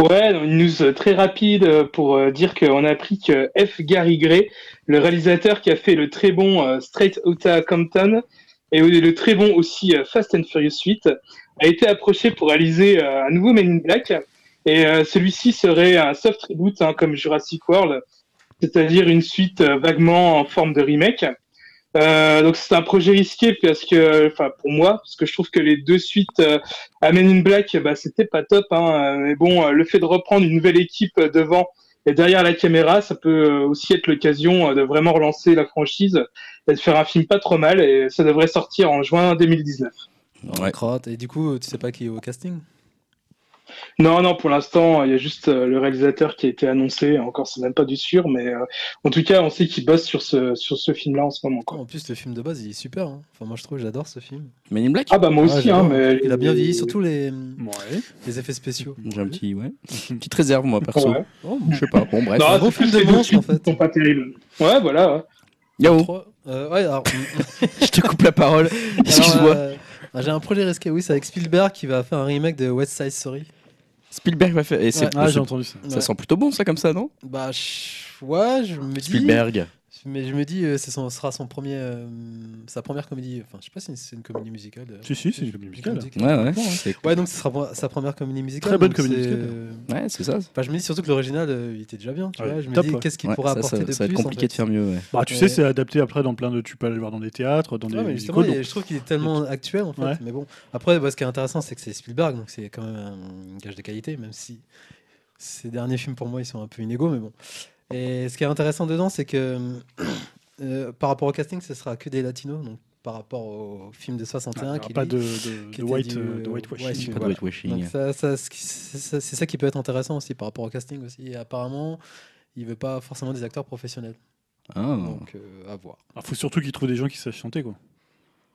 Ouais, une news très rapide euh, pour euh, dire qu'on a appris que F. Gary Gray, le réalisateur qui a fait le très bon euh, Straight Outta Compton et le très bon aussi Fast and Furious 8, a été approché pour réaliser un nouveau Men in Black. Et celui-ci serait un soft reboot hein, comme Jurassic World, c'est-à-dire une suite vaguement en forme de remake. Euh, donc c'est un projet risqué parce que, enfin pour moi, parce que je trouve que les deux suites euh, à Men in Black, bah c'était pas top. Hein, mais bon, euh, le fait de reprendre une nouvelle équipe euh, devant et derrière la caméra, ça peut aussi être l'occasion de vraiment relancer la franchise et de faire un film pas trop mal. Et ça devrait sortir en juin 2019. Ouais. Crotte. Et du coup, tu sais pas qui est au casting? Non, non, pour l'instant, il y a juste euh, le réalisateur qui a été annoncé. Encore, c'est même pas du sûr, mais euh, en tout cas, on sait qu'il bosse sur ce sur ce film-là en ce moment. Quoi. En plus, le film de base, il est super. hein. Enfin, moi, je trouve, j'adore ce film. Men in Black? Ah bah moi Ouais, aussi, hein, mais Il a bien vieilli, surtout les, Ouais. les effets spéciaux. J'ai un petit, ouais, une [LAUGHS] petite réserve, moi, perso. Ouais. Oh, Je sais pas. Bon, bref. Non, film de monstre, en fait. sont pas terribles. Ouais, voilà. ouais. Trois. Euh, ouais, alors, [LAUGHS] [LAUGHS] je te coupe la parole. Excuse-moi. euh, J'ai un projet risqué, oui, c'est avec Spielberg qui va faire un remake de West Side Story. Spielberg va faire. Et c'est- Ouais. Ah, j'ai entendu ça. ça Ouais. sent plutôt bon, ça, comme ça, non? Bah, ouais, je me dis. Spielberg. Mais je me dis, euh, ce sera son premier, euh, sa première comédie. Enfin, je sais pas si c'est une comédie musicale. d'ailleurs. Si, si, c'est une comédie musicale. Ouais, ouais. c'est- Ouais, donc ce sera pour- sa première comédie musicale. Très bonne donc comédie c'est- musicale. Ouais, c'est ça. Enfin, je me dis surtout que l'original, euh, il était déjà bien. Tu Ouais, vois je me top, dis, ouais. qu'est-ce qu'il Ouais, pourrait ça, apporter ça, de ça va être plus, en compliqué fait. de faire mieux. Ouais. Bah, tu Ouais. sais, c'est adapté après dans plein de. Tu peux aller le voir dans des théâtres, dans Ouais, des mais justement, musicals. il- donc- je trouve qu'il est tellement actuel en fait. Ouais. Mais bon, après, bah, ce qui est intéressant, c'est que c'est Spielberg, donc c'est quand même un gage de qualité, même si ces derniers films pour moi ils sont un peu inégaux, mais bon. Et ce qui est intéressant dedans, c'est que euh, par rapport au casting, ce sera que des latinos, donc par rapport au film de Ah, 61 il y aura qui pas lui- de, de, qui de était white, du- ouais, whitewashing. c'est- Pas de voilà. whitewashing. Donc ça, qui- c'est ça, c'est ça qui peut être intéressant aussi par rapport au casting aussi. Et apparemment, il veut pas forcément des acteurs professionnels, Ah. donc euh, à voir. Il faut surtout qu'ils trouvent des gens qui savent chanter, quoi.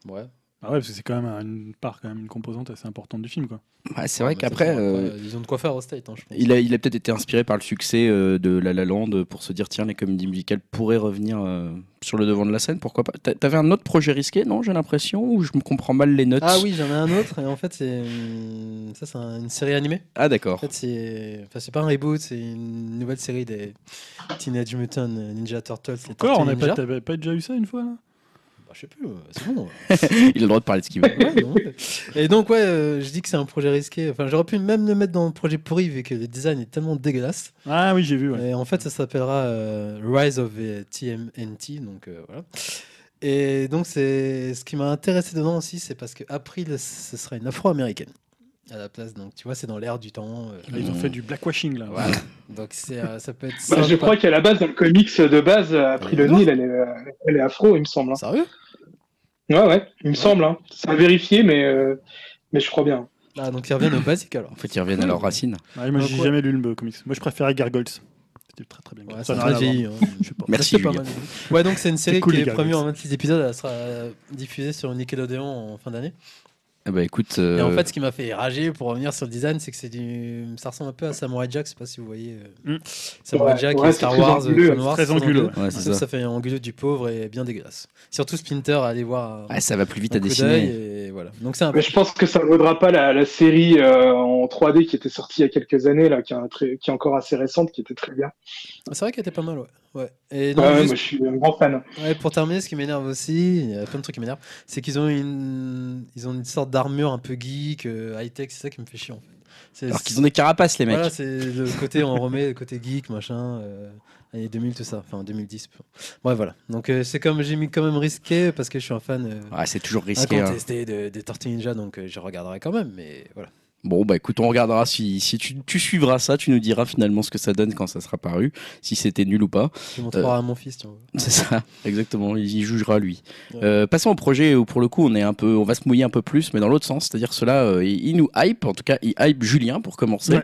Ouais. Ah ouais, parce que c'est quand même une part, quand même une composante assez importante du film, quoi. Ouais, c'est vrai Ouais, qu'après, euh, ils ont de quoi faire au state, hein, je pense. il a, il a peut-être été inspiré par le succès euh, de La La Land pour se dire tiens, les comédies musicales pourraient revenir euh, sur le devant de la scène, pourquoi pas T'a- T'avais un autre projet risqué, non J'ai l'impression, ou je me comprends mal les notes? Ah oui, j'en ai un autre. Et en fait, c'est hum, ça, c'est un- une série animée. Ah En d'accord. fait, c'est enfin, c'est pas un reboot, c'est une nouvelle série des Teenage Mutant Ninja Turtles. les Encore, on n'a pas, pas déjà eu ça une fois là? Je sais plus, euh, c'est bon. [LAUGHS] Il a le droit de parler de ce qu'il veut. Ouais, non. Et donc, ouais, euh, je dis que c'est un projet risqué. Enfin, j'aurais pu même le mettre dans le projet pourri vu que le design est tellement dégueulasse. Ah oui, j'ai vu, ouais. Et en fait, ça s'appellera euh, Rise of the TMNT. Donc, euh, voilà. Et donc, c'est ce qui m'a intéressé dedans aussi, c'est parce que April, ce sera une afro-américaine à la place. Donc, tu vois, c'est dans l'air du temps. euh, ils ont fait du blackwashing là. Voilà. Donc, c'est, euh, ça peut être. Bah, je crois qu'à la base, dans le comics de base, O'Neil, elle est, euh, elle est afro, il me semble. hein. Sérieux? Ouais, ouais, il me semble. Hein. C'est à vérifier, mais, euh, mais je crois bien. Ah, donc ils reviennent au basique alors. En fait, ils reviennent à leurs racines. Ouais, moi, j'ai jamais lu le comics. Moi, je préférais Gargoyles. C'était très très bien. Ouais, Ça a à vieilli. hein. Je sais pas. Merci, pas mal. Ouais, donc c'est une série cool, qui les est oui. en 26 épisodes. Elle sera diffusée sur Nickelodeon en fin d'année. Ah bah écoute, Et en euh, fait, ce qui m'a fait rager pour revenir sur le design, c'est que c'est du... ça ressemble un peu à Samurai Jack. Je sais pas si vous voyez euh, Mm. Samurai Ouais, Jack ouais, et Star très Wars. anguleux, très anguleux, ouais, c'est Sauf ça. ça fait un anguleux du pauvre et bien dégueulasse. Surtout Splinter, allez voir. ah, ça va plus vite à dessiner. d'œil Et voilà. Donc c'est un Mais je pense que ça ne vaudra pas la, la série euh, en 3D qui était sortie il y a quelques années, là, qui, est un très- qui est encore assez récente, qui était très bien. C'est vrai qu'elle était pas mal, ouais. Ouais. Et donc, Ouais, ouais, juste- moi, je suis un grand fan. Ouais, pour terminer, ce qui m'énerve aussi, il y a plein de trucs qui m'énervent, c'est qu'ils ont une, ils ont une sorte d'armure un peu geek, euh, high-tech, c'est ça qui me fait chier en fait. Alors qu'ils ont des carapaces, les mecs. Voilà, c'est le côté, on remet le côté geek, machin, euh, années 2000, tout ça, enfin 2010. Ouais, voilà. Donc euh, c'est comme, j'ai mis quand même risqué parce que je suis un fan euh, Ah, c'est toujours risqué. hein. de- des Tortues Ninja, donc euh, je regarderai quand même, mais voilà. Bon, bah écoute, on regardera si, si tu, tu suivras ça, tu nous diras finalement ce que ça donne quand ça sera paru, si c'était nul ou pas. Je montrerai à mon fils, tu vois. [LAUGHS] C'est ça, exactement, il y jugera lui. Ouais. Euh, passons au projet où pour le coup on est un peu, on va se mouiller un peu plus, mais dans l'autre sens, c'est-à-dire cela, euh, il, il nous hype, en tout cas il hype Julien pour commencer. Ouais.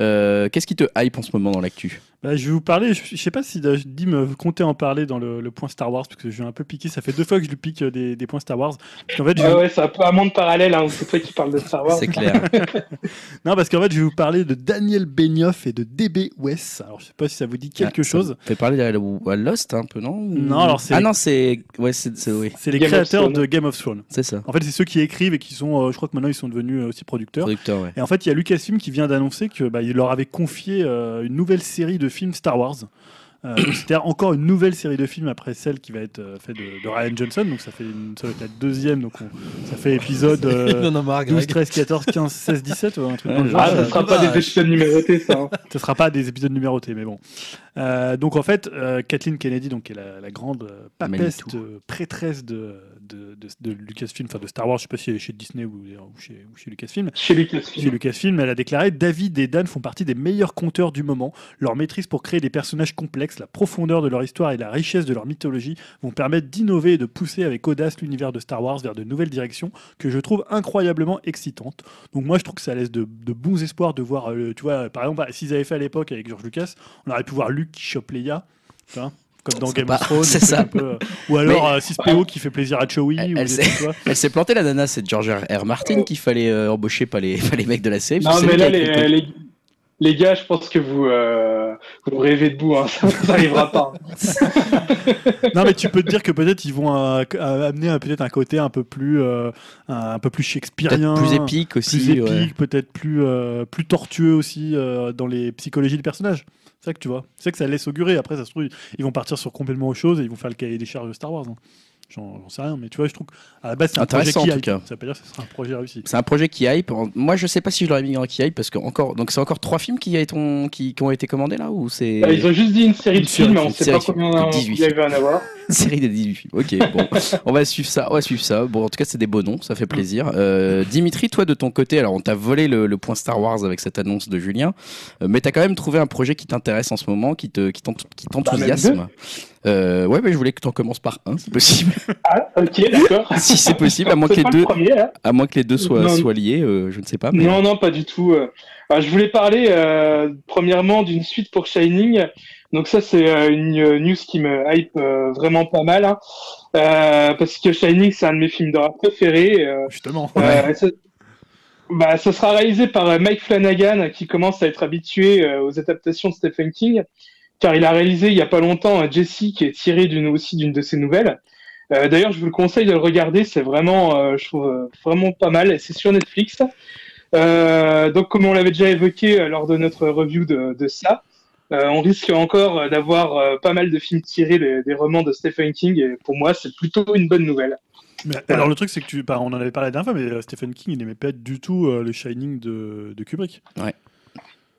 Euh, Qu'est-ce qui te hype en ce moment dans l'actu? Bah, je vais vous parler, je, je sais pas si Dim me comptait en parler dans le, le point Star Wars, parce que je suis un peu piqué. Ça fait deux fois que je lui pique euh, des, des points Star Wars. Qu'en fait, je vais- ouais, c'est un peu un monde parallèle, hein, c'est toi qui parles de Star Wars. C'est clair. [LAUGHS] Non, parce qu'en fait, je vais vous parler de Daniel Benioff et de DB West. Alors, je sais pas si ça vous dit quelque Ah, chose. Fait parler à, à Lost un peu, non? Non, alors c'est- Ah non, c'est. Ouais, c'est. c'est- Oui, les Game of créateurs Thrones. de Game of Thrones. c'est ça. En fait, c'est ceux qui écrivent et qui sont, euh, je crois que maintenant ils sont devenus aussi producteurs. Producteur, ouais. Et en fait, il y a Lucasfilm qui vient d'annoncer que bah, il leur avait confié euh, une nouvelle série de films Star Wars. Euh, encore une nouvelle série de films après celle qui va être euh, faite de, de Ryan Johnson. Donc ça fait une, ça va être la deuxième. Donc on- ça fait épisode euh, [LAUGHS] en a marre, 12, Greg. 13, 14, 15, 16, 17 ou un truc Ouais, ça. Ah, ça sera pas des épisodes numérotés, ça. hein. Ce sera pas des épisodes numérotés, mais bon. Euh, donc en fait, euh, Kathleen Kennedy, donc, qui est la, la grande euh, prêtresse de, de, de, de Lucasfilm, enfin de Star Wars, je sais pas si elle est chez Disney ou, ou chez, ou chez Lucasfilm. Chez Chez Lucasfilm. Lucasfilm, elle a déclaré David et Dan font partie des meilleurs conteurs du moment. Leur maîtrise pour créer des personnages complexes, la profondeur de leur histoire et la richesse de leur mythologie vont permettre d'innover et de pousser avec audace l'univers de Star Wars vers de nouvelles directions que je trouve incroyablement excitantes. Donc moi je trouve que ça laisse de, de bons espoirs de voir, euh, tu vois, par exemple, bah, s'ils avaient fait à l'époque avec George Lucas, on aurait pu voir Luke qui chope Leia, tu vois, comme dans Game pas- of [LAUGHS] Thrones. c'est ça. un peu, euh, ou alors Mais- euh, 6PO qui fait plaisir à Chewie. Elle- s'est plantée la nana, c'est George R. Martin qu'il fallait euh, embaucher, pas les, [LAUGHS] pas les mecs de la série. Non, mais là, les, les gars, je pense que vous, euh, vous rêvez debout, hein. [LAUGHS] ça n'arrivera pas. Non, mais tu peux te dire que peut-être ils vont euh, euh, amener un- peut-être un côté un peu plus, euh, un, peu plus shakespearien, Peut-être plus épique aussi. plus épique, ouais. peut-être plus, euh, plus tortueux aussi euh, dans les psychologies des personnages. C'est ça que tu vois. C'est ça que ça laisse augurer. Après, ça se trouve, ils vont partir sur complètement autre chose et ils vont faire le cahier des charges de Star Wars. hein. J'en sais rien, mais tu vois, je trouve qu'à la base, c'est un projet Intéressant, qui en tout hype. cas. Ça veut pas dire que ce sera un projet réussi. C'est un projet qui hype. Moi, je sais pas si je l'aurais mis dans qui hype parce que encore, donc c'est encore trois films qui, a été- qui, qui ont été commandés là ou c'est Bah, ils ont juste dit une série Une de série, films, on une ne sait série pas combien de 18 il y avait à en avoir. [LAUGHS] une série de 18 films. Ok, bon, [LAUGHS] on va suivre ça. On va suivre ça. Bon, en tout cas, c'est des beaux noms, ça fait plaisir. Euh, Dimitri, toi de ton côté, alors on t'a volé le, le point Star Wars avec cette annonce de Julien, euh, mais t'as quand même trouvé un projet qui t'intéresse en ce moment, qui te, qui qui t'enthousiasme. Euh, ouais, mais je voulais que tu en commences par un, si possible. [LAUGHS] Ah, ok, d'accord. [LAUGHS] si c'est possible, à moins que C'est les deux, le premier, hein. à moins que les deux soient, liés, euh, je ne sais pas. Mais... Non, non, pas du tout. euh. Alors, je voulais parler euh, premièrement d'une suite pour Shining. Donc ça, c'est une news qui me hype euh, vraiment pas mal. hein. Euh, parce que Shining, c'est un de mes films d'horreur préférés. euh, Justement. euh, ça, bah, ça sera réalisé par Mike Flanagan, qui commence à être habitué euh, aux adaptations de Stephen King, car il a réalisé il y a pas longtemps euh, Jessie, qui est tiré d'une aussi d'une de ses nouvelles. Euh, D'ailleurs, je vous le conseille de le regarder, c'est vraiment, euh, je trouve vraiment pas mal. C'est sur Netflix. Euh, donc, comme on l'avait déjà évoqué lors de notre review de, de ça, euh, on risque encore d'avoir euh, pas mal de films tirés des, des romans de Stephen King, et pour moi, c'est plutôt une bonne nouvelle. Mais alors le truc c'est que tu, bah, on en avait parlé la dernière fois, mais Stephen King il n'aimait pas du tout euh, le Shining de, de Kubrick.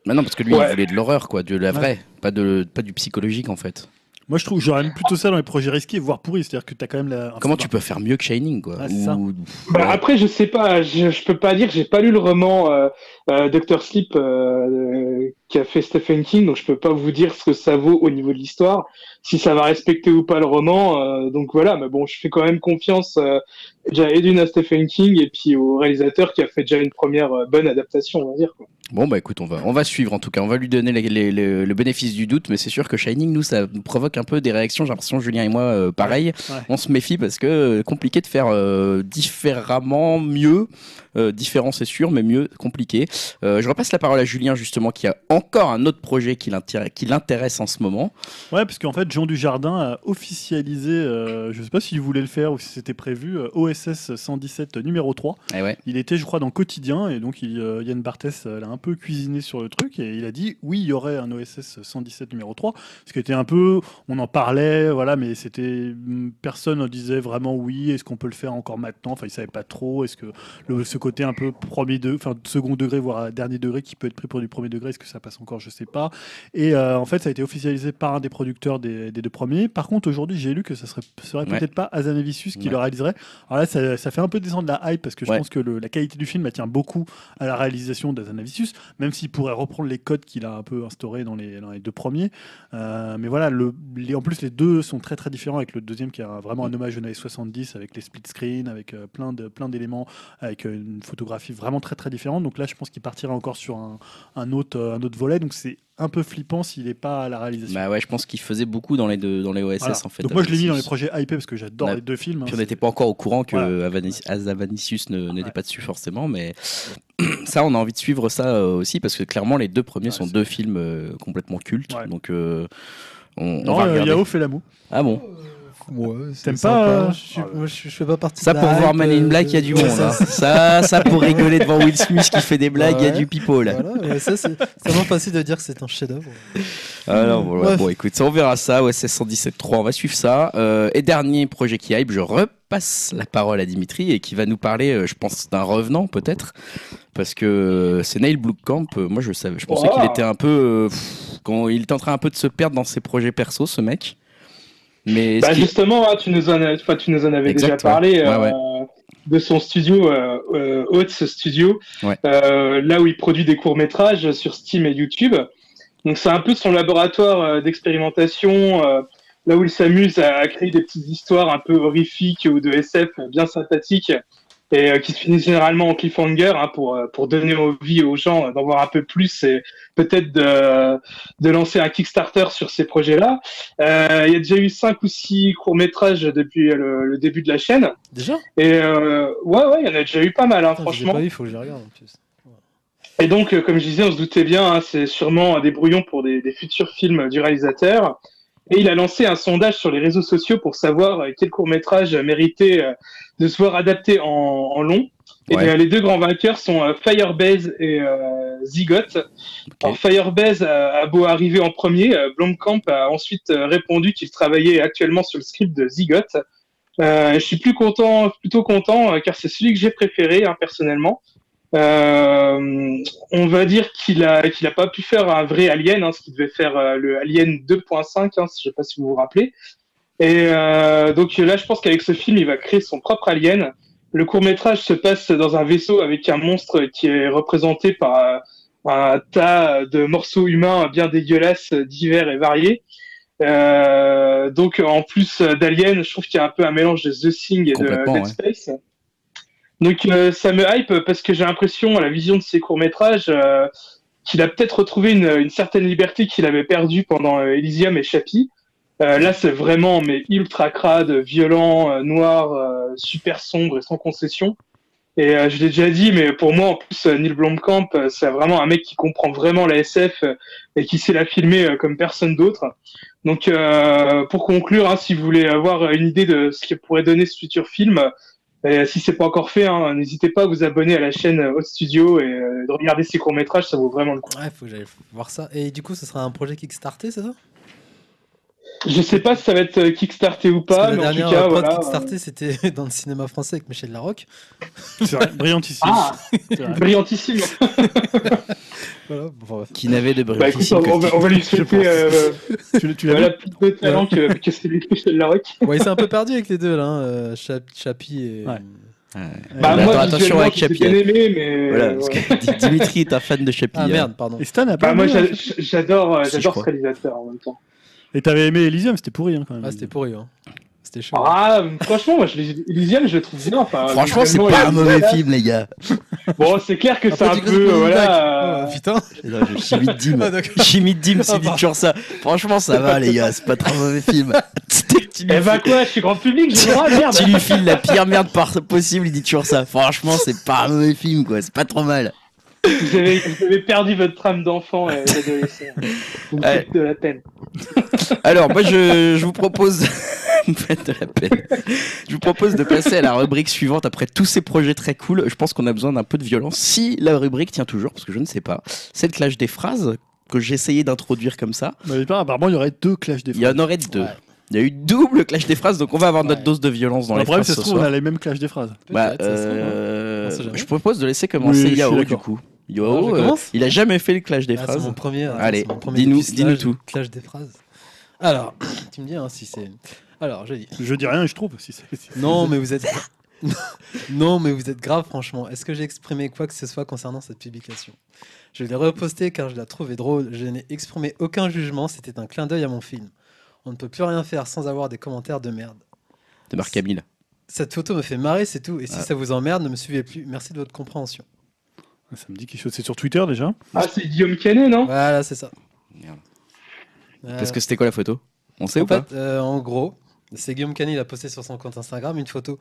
Mais non, parce que lui, Ouais. il voulait de l'horreur, quoi, de la vraie, pas, de, pas du psychologique en fait. Moi je trouve j'aurais mis plutôt ça dans les projets risqués, voire pourris, c'est-à-dire que t'as quand même la. Comment tu peux faire mieux que Shining, quoi. Ou- Bah, Ouais. Après, je sais pas, je, je peux pas dire, j'ai pas lu le roman euh, euh, Doctor Sleep euh, euh, qui a fait Stephen King, donc je peux pas vous dire ce que ça vaut au niveau de l'histoire, si ça va respecter ou pas le roman. euh, donc voilà, mais bon, je fais quand même confiance euh, déjà d'une à Stephen King et puis au réalisateur qui a fait déjà une première euh, bonne adaptation, on va dire. Quoi. Bon, bah écoute, on va, on va suivre en tout cas. On va lui donner les- les- les- le bénéfice du doute, mais c'est sûr que Shining, nous, ça nous provoque un peu des réactions. J'ai l'impression, Julien et moi, euh, pareil. Ouais. On se méfie parce que euh, compliqué de faire euh, différemment, mieux. Euh, différent, c'est sûr, mais mieux, compliqué. Euh, je repasse la parole à Julien, justement, qui a encore un autre projet qui l'intéresse en ce moment. Ouais, parce qu'en fait, Jean Dujardin a officialisé, euh, je sais pas s'il voulait le faire ou si c'était prévu, OSS 117 numéro 3. Eh ouais. Il était, je crois, dans Quotidien, et donc il, Yann Barthès l'a un peu cuisiné sur le truc, et il a dit oui, il y aurait un OSS 117 numéro 3, ce qui était un peu, on en parlait, voilà, mais c'était, hum, personne ne disait vraiment oui, est-ce qu'on peut le faire encore maintenant, enfin, il savait pas trop, est-ce que le, ce côté un peu premier de, enfin, second degré, voire dernier degré, qui peut être pris pour du premier degré, est-ce que ça passe encore, je sais pas. Et euh, en fait, ça a été officialisé par un des producteurs des, des deux premiers. Par contre, aujourd'hui, j'ai lu que ça serait, serait Ouais. peut-être pas Azanavicius qui Ouais. le réaliserait. Alors là, ça, ça fait un peu descendre la hype parce que je Ouais. pense que le- la qualité du film elle tient beaucoup à la réalisation d'Azanavicius, même s'il pourrait reprendre les codes qu'il a un peu instaurés dans les, dans les deux premiers. Euh, mais voilà, le, les- en plus, les deux sont très très différents avec le deuxième qui un- vraiment un hommage aux années 70 avec les split screen, avec euh, plein de plein d'éléments, avec une une photographie vraiment très très différente. Donc là, je pense qu'il partira encore sur un, un autre, euh, un autre volet. Donc c'est un peu flippant s'il n'est pas à la réalisation. Bah ouais, je pense qu'il faisait beaucoup dans les deux, dans les OSS Voilà. en fait. Donc moi, je l'ai mis dans les projets hypés parce que j'adore On les deux films. hein. On n'était pas encore au courant que Voilà. Avanis- Azavanicius ne- n'était Ouais. pas dessus forcément, mais [CLEARS THROAT] ça, on a envie de suivre ça euh, aussi parce que clairement, les deux premiers Ouais, sont deux films euh, complètement cultes. Ouais. Donc, euh, on, on Non, va euh, regarder. Yao fait l'amour. Ah bon? Ouais, T'aimes sympa. pas, euh, je, ah moi, je, je fais pas partie Ça, de pour voir Man in euh, Black, il y a du monde. ça, hein. Ça, ça, pour rigoler devant Will Smith qui fait des blagues, il y a du people. Voilà, ouais, ça, c'est vraiment facile de dire que c'est un chef-d'œuvre. Ah non, bon, ouais, bon, écoute, ça, on verra ça. Ouais, c'est 117.3, on va suivre ça. Euh, et dernier projet qui hype, je repasse la parole à Dimitri et qui va nous parler, euh, je pense, d'un revenant peut-être. Parce que c'est Neil Blomkamp. Moi, je savais, je pensais Oh. qu'il était un peu. euh, pff, quand il était en train un peu de se perdre dans ses projets perso, ce mec. Mais. Bah justement, hein, tu, nous en, as- tu nous en avais Exact, déjà parlé Ouais, euh, ouais. de son studio, euh, euh, Oats Studio, là où il produit des courts-métrages sur Steam et YouTube. Donc c'est un peu son laboratoire d'expérimentation, là où il s'amuse à créer des petites histoires un peu horrifiques ou de SF bien sympathiques et euh, qui se finissent généralement en cliffhanger hein, pour, euh, pour donner envie aux gens d'en voir un peu plus et peut-être de, de lancer un Kickstarter sur ces projets-là. Euh, il y a déjà eu cinq ou six courts-métrages depuis le, le début de la chaîne. Déjà? Et euh, ouais, ouais, il y en a déjà eu pas mal, hein, Putain, franchement. pas vu, il faut que je regarde en plus. Et donc, euh, comme je disais, on se doutait bien, hein, c'est sûrement des brouillons pour des, des futurs films du réalisateur. Et il a lancé un sondage sur les réseaux sociaux pour savoir euh, quel court-métrage méritait euh, de se voir adapté en, en long. Et Ouais. les deux grands vainqueurs sont euh, Firebase et euh, Zygote. Alors, Firebase a, a beau arriver en premier, euh, Blomkamp a ensuite euh, répondu qu'il travaillait actuellement sur le script de Zygote. Euh, je suis plus content, plutôt content, car c'est celui que j'ai préféré hein, personnellement. Euh, on va dire qu'il a qu'il a pas pu faire un vrai Alien, hein, ce qu'il devait faire euh, le Alien 2.5, hein, je sais pas si vous vous rappelez. Et euh, donc là, je pense qu'avec ce film, il va créer son propre Alien. Le court métrage se passe dans un vaisseau avec un monstre qui est représenté par euh, un tas de morceaux humains bien dégueulasses, divers et variés. Euh, donc en plus d'Alien, je trouve qu'il y a un peu un mélange de The Thing et de Dead ouais. Space. Donc euh, ça me hype parce que j'ai l'impression à la vision de ces courts métrages euh, qu'il a peut-être retrouvé une, une certaine liberté qu'il avait perdue pendant Elysium et Chappie. Euh, là c'est vraiment mais ultra crade, violent, euh, noir, euh, super sombre et sans concession. Et euh, je l'ai déjà dit, mais pour moi, en plus, euh, Neil Blomkamp, c'est vraiment un mec qui comprend vraiment la SF et qui sait la filmer comme personne d'autre. Donc, pour conclure, hein, si vous voulez avoir une idée de ce que pourrait donner ce futur film, euh, si c'est pas encore fait, hein, n'hésitez pas à vous abonner à la chaîne Hot Studio et de regarder ses courts métrages, ça vaut vraiment le coup. Ouais, faut que j'aille voir ça. Et du coup, ce sera un projet Kickstarter, c'est ça? Je sais pas si ça va être euh, Kickstarter ou pas, mais la en tout dernière cas, voilà. Kickstarter, c'était [LAUGHS] dans le cinéma français avec Michel Larocque. C'est vrai, [LAUGHS] brillantissime. Ah, brillantissime. [LAUGHS] Voilà, bon, bref. Qui n'avait de Bah écoute, brillantissime on, on va, on va lui souhaiter euh, Tu, tu l'as voilà, plus de talent que, que celui de Michel Larocque. Ouais, il s'est un peu perdu avec les deux, là. Hein. euh, Chap- Chappie et. Ouais. Bah, Mais moi, attends, attention avec j'ai Chappie, bien aimé, mais. Voilà, parce ouais. que Di- Dimitri est un fan de Chappie. Ah hein. merde, pardon. Et Stan a pas Bah, moi, aimé, j'a- hein. j'adore, euh, j'adore ce réalisateur en même temps. Et t'avais aimé Elysium, c'était pourri hein, quand même. Ah, c'était pourri, hein. C'était chaud. Ah, franchement, moi, je l'ai- Elysium, je le trouve bien. Enfin, Franchement, c'est pas un mauvais film, les gars. Bon, c'est clair que c'est un peu, euh, voilà. Oh, putain. Non, je chimie de Dim. Ah. Chimie de Dim, Ah, s'il dit toujours ça. Franchement, ça va, les gars. C'est pas trop un mauvais film. [LAUGHS] Eh ben fais- quoi, je suis grand public, j'ai le droit, merde. tu lui files la pire merde possible, il dit toujours ça. Franchement, c'est pas un mauvais film, quoi. C'est pas trop mal. Vous avez, vous avez perdu votre trame d'enfant et d'adolescent. Vous me faites de la peine. Alors, moi, je, je vous propose. [LAUGHS] Vous me faites de la peine. Je vous propose de passer à la rubrique suivante après tous ces projets très cool. Je pense qu'on a besoin d'un peu de violence. Si la rubrique tient toujours, parce que je ne sais pas, c'est le clash des phrases que j'ai essayé d'introduire comme ça. Bah, pas, apparemment, il y aurait deux clashs des Il y en aurait deux. Ouais. Il y a eu double clash des phrases, donc on va avoir notre Ouais. dose de violence dans Le les problème, phrases c'est ce se trouve, on soir. a les mêmes clashs des phrases. Bah, ça hein. euh, je propose de laisser commencer Oui, Yao du coup. Ah, Yao, euh, il a jamais fait le clash des Ah, c'est phrases. mon premier. attends, Allez, c'est mon premier dis-nous- du tout. Clash des phrases. Alors, [COUGHS] tu me dis hein, si c'est. Alors, je dis. Je dis rien et je trouve. Si c'est- si- Non, mais vous êtes. [LAUGHS] non, mais vous êtes grave, franchement. Est-ce que j'ai exprimé quoi que ce soit concernant cette publication? Je l'ai reposté car je la trouvais drôle. Je n'ai exprimé aucun jugement. C'était un clin d'œil à mon film. On ne peut plus rien faire sans avoir des commentaires de merde. De Marc Camille. Cette photo me fait marrer, c'est tout. Et si Ah. ça vous emmerde, ne me suivez plus. Merci de votre compréhension. Ça me dit quelque chose. C'est sur Twitter déjà Ah, c'est Guillaume Canet, non? Voilà, c'est ça. Merde. Euh, Parce que c'était quoi la photo? On sait en ou pas? euh, en gros, c'est Guillaume Canet, il a posté sur son compte Instagram une photo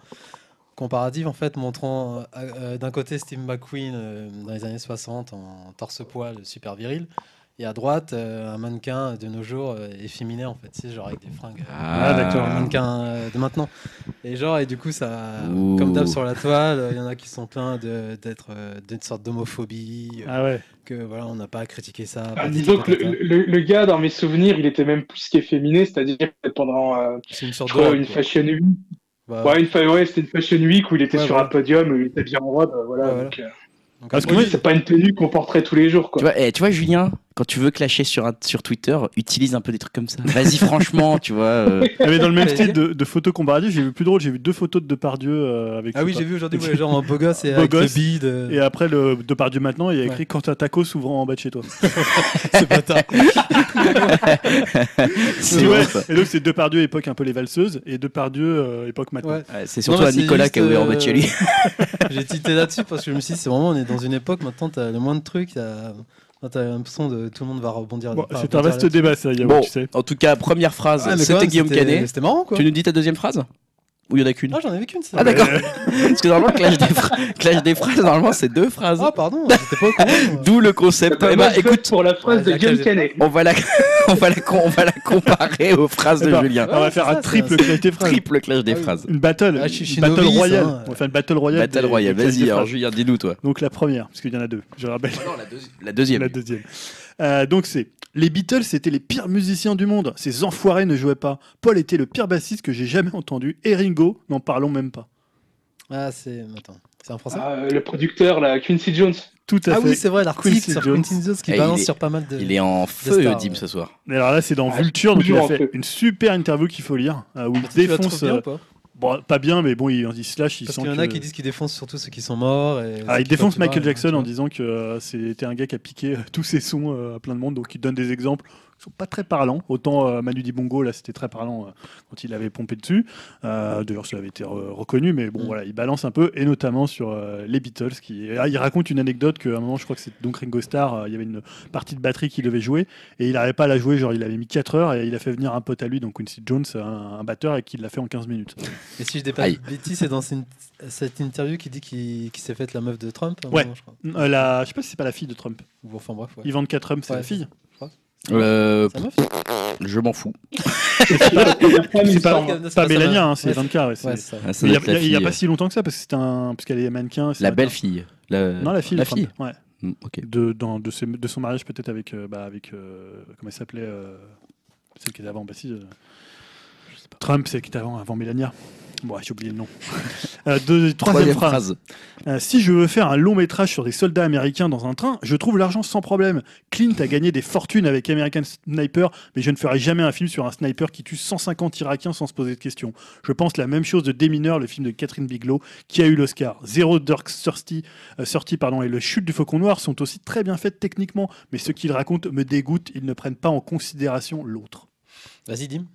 comparative en fait montrant euh, euh, d'un côté Steve McQueen euh, dans les années 60 en torse-poil super viril et à droite euh, un mannequin de nos jours euh, efféminé en fait, c'est genre avec des fringues. euh, Ah, d'accord. un mannequin euh, de maintenant. Et genre, et du coup, ça, Ouh. comme d'hab sur la toile, euh, il y en a qui sont pleins d'être euh, d'une sorte d'homophobie, euh, Ah ouais. que voilà, on n'a pas à critiquer ça. Ah, disons que le, patata. le- le gars, dans mes souvenirs, il était même plus qu'efféminé, c'est-à-dire pendant euh, une sorte je crois, de une fashion week. Bah, Ouais, une fa- ouais, c'était une fashion week où il était Ouais, sur un podium, où il était bien en robe, euh, voilà. Ouais, voilà. donc, euh, donc, Parce que moi, c'est pas une tenue qu'on porterait tous les jours, quoi. Tu vois, eh, tu vois, Julien, quand tu veux clasher sur, un- sur Twitter, utilise un peu des trucs comme ça. Vas-y, franchement, tu vois. euh, Ah, [LAUGHS] mais dans le même [LAUGHS] style de, de photos comparatives, j'ai vu plus drôle, j'ai vu deux photos de Depardieu euh, avec. Ah oui, j'ai vu aujourd'hui, ouais, genre en beau gosse et [LAUGHS] Beau avec le bide. euh, Et après le Depardieu maintenant, il y a écrit Ouais. quand un taco s'ouvrant en bas de chez toi. C'est bâtard. c'est ouais, et donc c'est Depardieu époque un peu les valseuses et Depardieu euh, époque maintenant. Ouais. Ouais, c'est surtout Non, à Nicolas qui a ouvert en bas de chez lui. J'ai tité là-dessus parce que je me suis dit, c'est vraiment, on est dans une époque, maintenant, t'as le moins de trucs, t'as t'as l'impression de tout le monde va rebondir. Bon, c'est un vaste débat ça, Yao, Bon, tu sais. en tout cas, première phrase, Ah, c'était Guillaume Canet. C'était marrant, quoi. Tu nous dis ta deuxième phrase? Ou il y en a qu'une Ah, j'en ai vu qu'une, ça. Ah, d'accord. [LAUGHS] Parce que normalement, le clash des, phra- clash des phrases, normalement, c'est deux phrases. Ah, pardon, j'étais pas au courant. moi. [LAUGHS] D'où le concept. Eh ben, écoute, pour la phrase Ouais, de la Guillaume Canet. on va la, [LAUGHS] on va la, on va la comparer aux phrases de Eh ben, Julien. On va faire un triple clash des phrases. Triple clash des Ah phrases. Une battle, Ah, une battle novice, royale. hein. On va faire une battle royale. Battle des- Royale, vas-y, alors. Julien, dis-nous, toi. Donc la première, parce qu'il y en a deux, je rappelle. La deuxième. La deuxième. Euh, donc c'est les Beatles étaient les pires musiciens du monde. Ces enfoirés ne jouaient pas. Paul était le pire bassiste que j'ai jamais entendu. Et Ringo, n'en parlons même pas. Ah, c'est. Attends, c'est en français Ah, le producteur, là, Quincy Jones. Tout à Ah fait. oui, c'est vrai, l'article Quincy sur Jones. Quincy Jones qui Eh, balance il est- sur pas mal de. Il est en feu, stars, Dim, ouais. ce soir. Et alors là, c'est dans Ah, Vulture, donc il a fait une super interview qu'il faut lire, euh, où il Tu la défonce. bien euh, ou pas bon, pas bien, mais bon, il, il slash, il Parce qu'il y en a que- qui disent qu'il défonce surtout ceux qui sont morts. Et Ah, il défonce Michael Jackson en disant que euh, c'était un gars qui a piqué euh, tous ses sons euh, à plein de monde, donc il donne des exemples sont pas très parlants. Autant euh, Manu Dibongo, là, c'était très parlant euh, quand il avait pompé dessus. Euh, D'ailleurs, ça avait été re- reconnu, mais bon, Mm. voilà, il balance un peu, et notamment sur euh, les Beatles. Qui... Ah, il raconte une anecdote qu'à un moment, je crois que c'est donc Ringo Starr, euh, il y avait une partie de batterie qu'il devait jouer, et il n'arrivait pas à la jouer, genre il avait mis 4 heures, et il a fait venir un pote à lui, donc Quincy Jones, un, un batteur, et qui l'a fait en 15 minutes. Et si je dis pas bêtises, c'est dans cette interview qui dit qu'il qu'il s'est fait la meuf de Trump. Ouais. moment, je crois. Euh, la... Je sais pas si c'est pas la fille de Trump. Ou enfin bref, ouais. Ivanka Trump, c'est Ouais, la fille. Euh, je m'en fous. [LAUGHS] C'est pas, pas, Mélania, hein, c'est ouais, Ivanka. ouais, c'est- Ouais, c'est ça. Ah, il doit y a- y a, pas si longtemps que ça, parce que un, parce qu'elle est mannequin. c'est La belle fille. La... Non, la fille. La fille. Ouais. Mm, ok. De, dans, de, ses- de son mariage peut-être avec, euh, bah, avec euh, comment elle s'appelait, euh, celle qui était avant. Bah, si, euh, Trump, celle qui était avant, avant Mélania. Bon, j'ai oublié le nom. [LAUGHS] Euh, deux- troisième, Troisième phrase. phrase. Euh, si je veux faire un long métrage sur des soldats américains dans un train, je trouve l'argent sans problème. Clint a gagné des fortunes avec American Sniper, mais je ne ferai jamais un film sur un sniper qui tue 150 Irakiens sans se poser de questions. Je pense la même chose de Démineur, le film de Catherine Bigelow, qui a eu l'Oscar. Zero Dark Thirty, euh, Thirty, pardon, et le Chute du Faucon Noir sont aussi très bien faites techniquement, mais ce qu'ils racontent me dégoûte. Ils ne prennent pas en considération l'autre. Vas-y, Dim.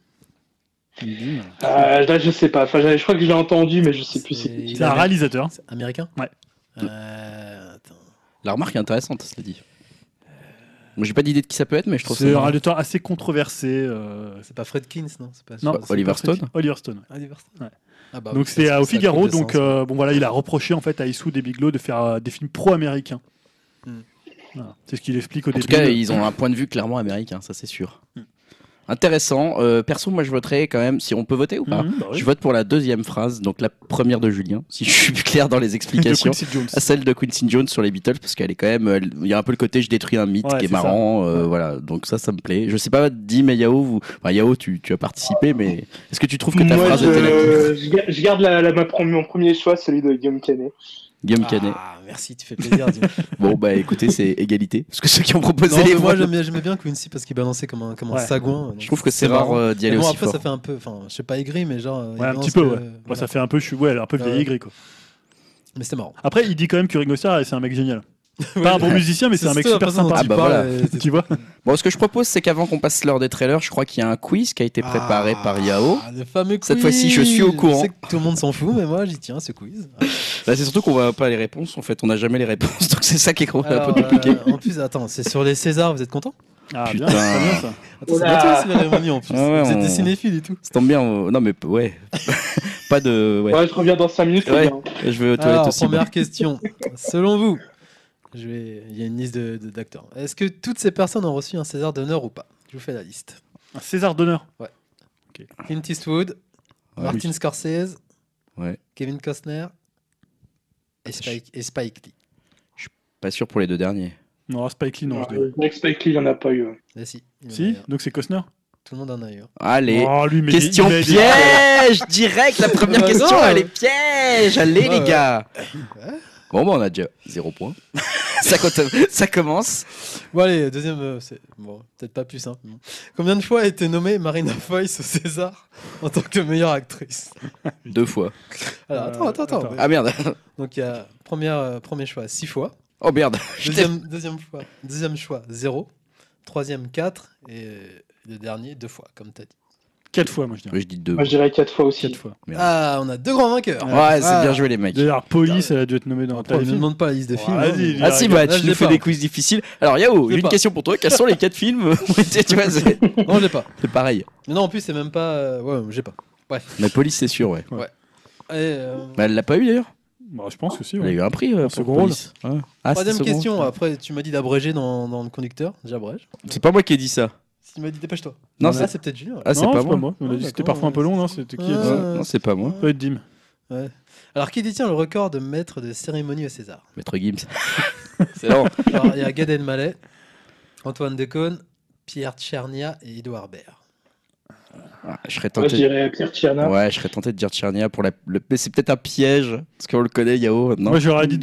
Euh, là, je sais pas. Enfin, je crois que je l'ai entendu, mais je sais plus. C'est- un réalisateur. C'est Américain? Ouais. Euh, attends. La remarque est intéressante, cela dit. Moi, j'ai pas d'idée de qui ça peut être, mais je trouve. C'est un réalisateur assez controversé. euh, C'est pas Fredkins, non? C'est pas Non, pas c'est Oliver pas Fred- Stone Oliver Stone. Oliver Stone. Ouais. Ah bah Donc c'est au Figaro, donc sens, euh, bon voilà, il a reproché en fait à Issou des Bigelow de faire euh, des films pro-américains. Hmm. Voilà. C'est ce qu'il explique au En tout début. cas, ils ont un point de vue clairement américain, ça c'est sûr. Intéressant. Euh, perso, moi je voterais quand même, si on peut voter ou pas. Mhm, bah oui. Je vote pour la deuxième phrase, donc la première de Julien, si je suis plus clair dans les [LAUGHS] de explications. Quincy Jones. à celle de Quincy Jones sur les Beatles parce qu'elle est quand même elle- il y a un peu le côté je détruis un mythe Ouais, qui est marrant euh, Ouais. voilà donc ça ça me plaît je sais pas Dim Yao vous enfin Yao tu, tu as participé mais est-ce que tu trouves que ta Moi, phrase était la je, je gar- je garde la, la- ma mon premier choix, celui de Guillaume Canet. Guillaume Canet Ah, merci, tu fais plaisir. [LAUGHS] Bon bah écoutez c'est égalité parce que ceux qui ont proposé Non, les moi j'aimais bien, Quincy parce qu'il balançait comme un, comme un sagouin. je trouve que c'est marrant. rare euh, d'y aller bon, aussi après, fort ça fait un peu, enfin, je sais pas aigri, mais genre. euh, Ouais, un petit peu, que- ouais. Voilà. ça fait un peu, chou- ouais, un peu Ouais. vieilli gris quoi. Mais c'était marrant. Après, il dit quand même que Ringo Starr, c'est un mec génial. [LAUGHS] Pas un bon musicien, mais c'est un mec super sympa. Ah tu bah voilà. euh, [LAUGHS] Tu vois Bon, ce que je propose, c'est qu'avant qu'on passe l'heure des trailers, je crois qu'il y a un quiz qui a été préparé Ah, par Yao. Le fameux quiz. Cette fois-ci, je suis au courant. Je sais que tout le monde s'en fout, mais moi, j'y tiens, ce quiz. Bah, c'est surtout qu'on voit pas les réponses. En fait, on n'a jamais les réponses, [LAUGHS] donc c'est ça qui est Alors, un peu compliqué. euh, en plus, attends, c'est sur les Césars, vous êtes content? Ah, Putain. bien, très bien ça. Attends, c'est bientôt la cérémonie en plus. Ah ouais, vous êtes des cinéphiles et tout. Ça tombe bien. on- Non, mais ouais. [LAUGHS] pas de. Ouais. Ouais, je reviens dans 5 minutes. Ouais. très bien. Je vais aux toilettes Alors, aussi. première question. Selon vous, je vais... il y a une liste de- de- d'acteurs. Est-ce que toutes ces personnes ont reçu un César d'honneur ou pas? Je vous fais la liste. Un César d'honneur. Clint Eastwood, Ouais. Martin Scorsese, Ouais. Kevin Costner et Spike, et Spike Lee. Pas sûr pour les deux derniers. Non, Spike Lee, non. je dirais. Mec Spike Lee, il en a pas eu. ouais. Là, si. il y en a Si eu un. Donc c'est Costner? Tout le monde en a eu. un. Allez. Oh, lui, mais Question il- il- piège Direct, la première Bah question, non. elle est piège Allez, Ouais, les ouais. gars Bon, bah, on a déjà zéro point. [LAUGHS] ça, compte- ça commence. Bon, allez, deuxième. euh, c'est- bon, peut-être pas plus simple. bon. Combien de fois a été nommée Marina Foïs au César en tant que meilleure actrice? Deux fois. Alors, Euh, attends, attends, attends. attends. Ah merde. Donc, il y a première, euh, premier choix, 6 fois. Oh merde. Je [LAUGHS] t'ai- Deuxième, deuxième, fois, deuxième choix, 0. Troisième, 4. Et le dernier, 2 fois, comme tu as dit. Quatre fois, moi je dirais. Je dis deux. Moi, je dirais 4 fois aussi. Quatre fois. Merde. Ah, on a deux grands vainqueurs. Ouais, c'est Ah. bien joué, les mecs. D'ailleurs, Police, elle a dû être nommée dans Après, ne Talent. me demande pas la liste des Ouais, films. vas-y, hein. Ah si, bah tu nous fais des quiz difficiles. Alors Yao, une pas. question pour toi. Quels sont les quatre films [LAUGHS] Tu vois, c'est Non, je l'ai pas. c'est pareil. Mais non, en plus, c'est même pas. euh, Ouais, j'ai pas. Mais Police, c'est sûr, ouais. Et, euh, Bah, elle l'a pas eu d'ailleurs. Bah, je pense que si. Elle a ouais. eu un prix euh, pour second. Police. Ouais. Ah, Troisième question. Après, tu m'as dit d'abréger dans, dans le conducteur. J'abrège. C'est pas moi qui ai dit ça. Tu m'as dit dépêche-toi. Non, Ah, c'est peut-être Julien. ah, c'est pas moi. On a Ah, dit que c'était parfois un peu long, non C'était qui Ouais, Non, c'est pas moi. Ça peut être Dim. Ouais. Alors, qui détient le record de maître de cérémonie au César? Maître Gims. [LAUGHS] c'est long. Alors, il y a Gad Elmaleh, Antoine Decaune, Pierre Tchernia et Edouard Baird. Je serais Moi, je tenté. dirais Pierre Tcherna. Ouais, je serais tenté de dire Tchernia pour la. Le... Mais c'est peut-être un piège parce qu'on le connaît, Yao. Non? Moi j'aurais dit.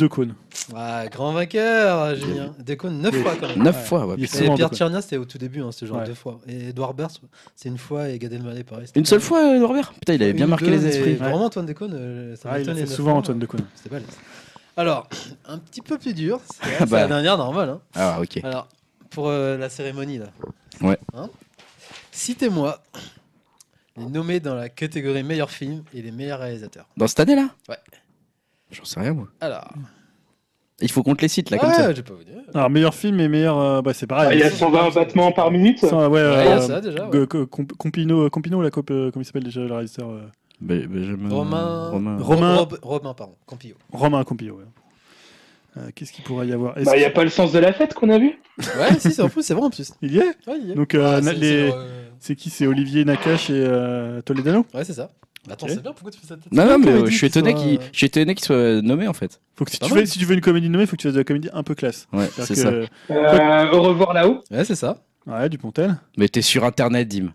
Ah, grand vainqueur, Julien. Decaune, 9 fois quand même. Neuf Ouais. fois, ouais. Et Pierre Decaune. Tchernia, c'était au tout début, hein, c'était genre Ouais. deux fois. Et Edouard Baird, c'est une fois, et Gad Elmaleh, pareil. Une seule fois, euh, Norbert Putain, il avait bien marqué les esprits. Vraiment, Antoine Decaune, euh, ça Ah, il souvent Antoine Decaune. Balèze. Alors, un petit peu plus dur. C'est [LAUGHS] Ah bah. la dernière, normal. Hein. Ah, ok. Alors, pour euh, la cérémonie, là. Ouais. Hein Citez-moi les nommés dans la catégorie meilleur film et les meilleurs réalisateurs. Dans cette année-là? Ouais. J'en sais rien, moi. Alors, Il faut qu'on te les cite, là, comme ouais, ça. je vais pas vous dire. Alors, meilleur film et meilleur. euh, bah, c'est Ah, pareil. il y a 120 battements par minute? Ça, ouais, Ouais, euh, il y a ça déjà. ouais. Go- co- comp- Compino, Compino, la coupe, euh, comment il s'appelle déjà le réalisateur euh, Benjamin- Romain. Romain. Romain. Rob- Romain, pardon. Campillo. Romain Compillo. ouais. Euh, Qu'est-ce qu'il pourrait y avoir Bah, il n'y a pas le sens de la fête qu'on a vu Ouais, si, c'est en plus, c'est vrai en plus. Il y est Ouais, il y est. Donc, euh, Ah, na- c'est- les- c'est, euh, c'est qui C'est Olivier Nakache et euh, Toledano Ouais, c'est ça. Attends, Ok. c'est bien, pourquoi tu fais cette tête Non, non, mais euh, je suis qui étonné soit- qu'il je suis étonné qu'il soit nommé, en fait. Faut que si Pas tu, mal. fais, si tu veux une comédie nommée, il faut que tu fasses de la comédie un peu classe. Ouais, c'est ça. que- Euh, Au revoir là-haut. Ouais, c'est ça. Ouais, Dupontel. Mais t'es sur Internet, Dim.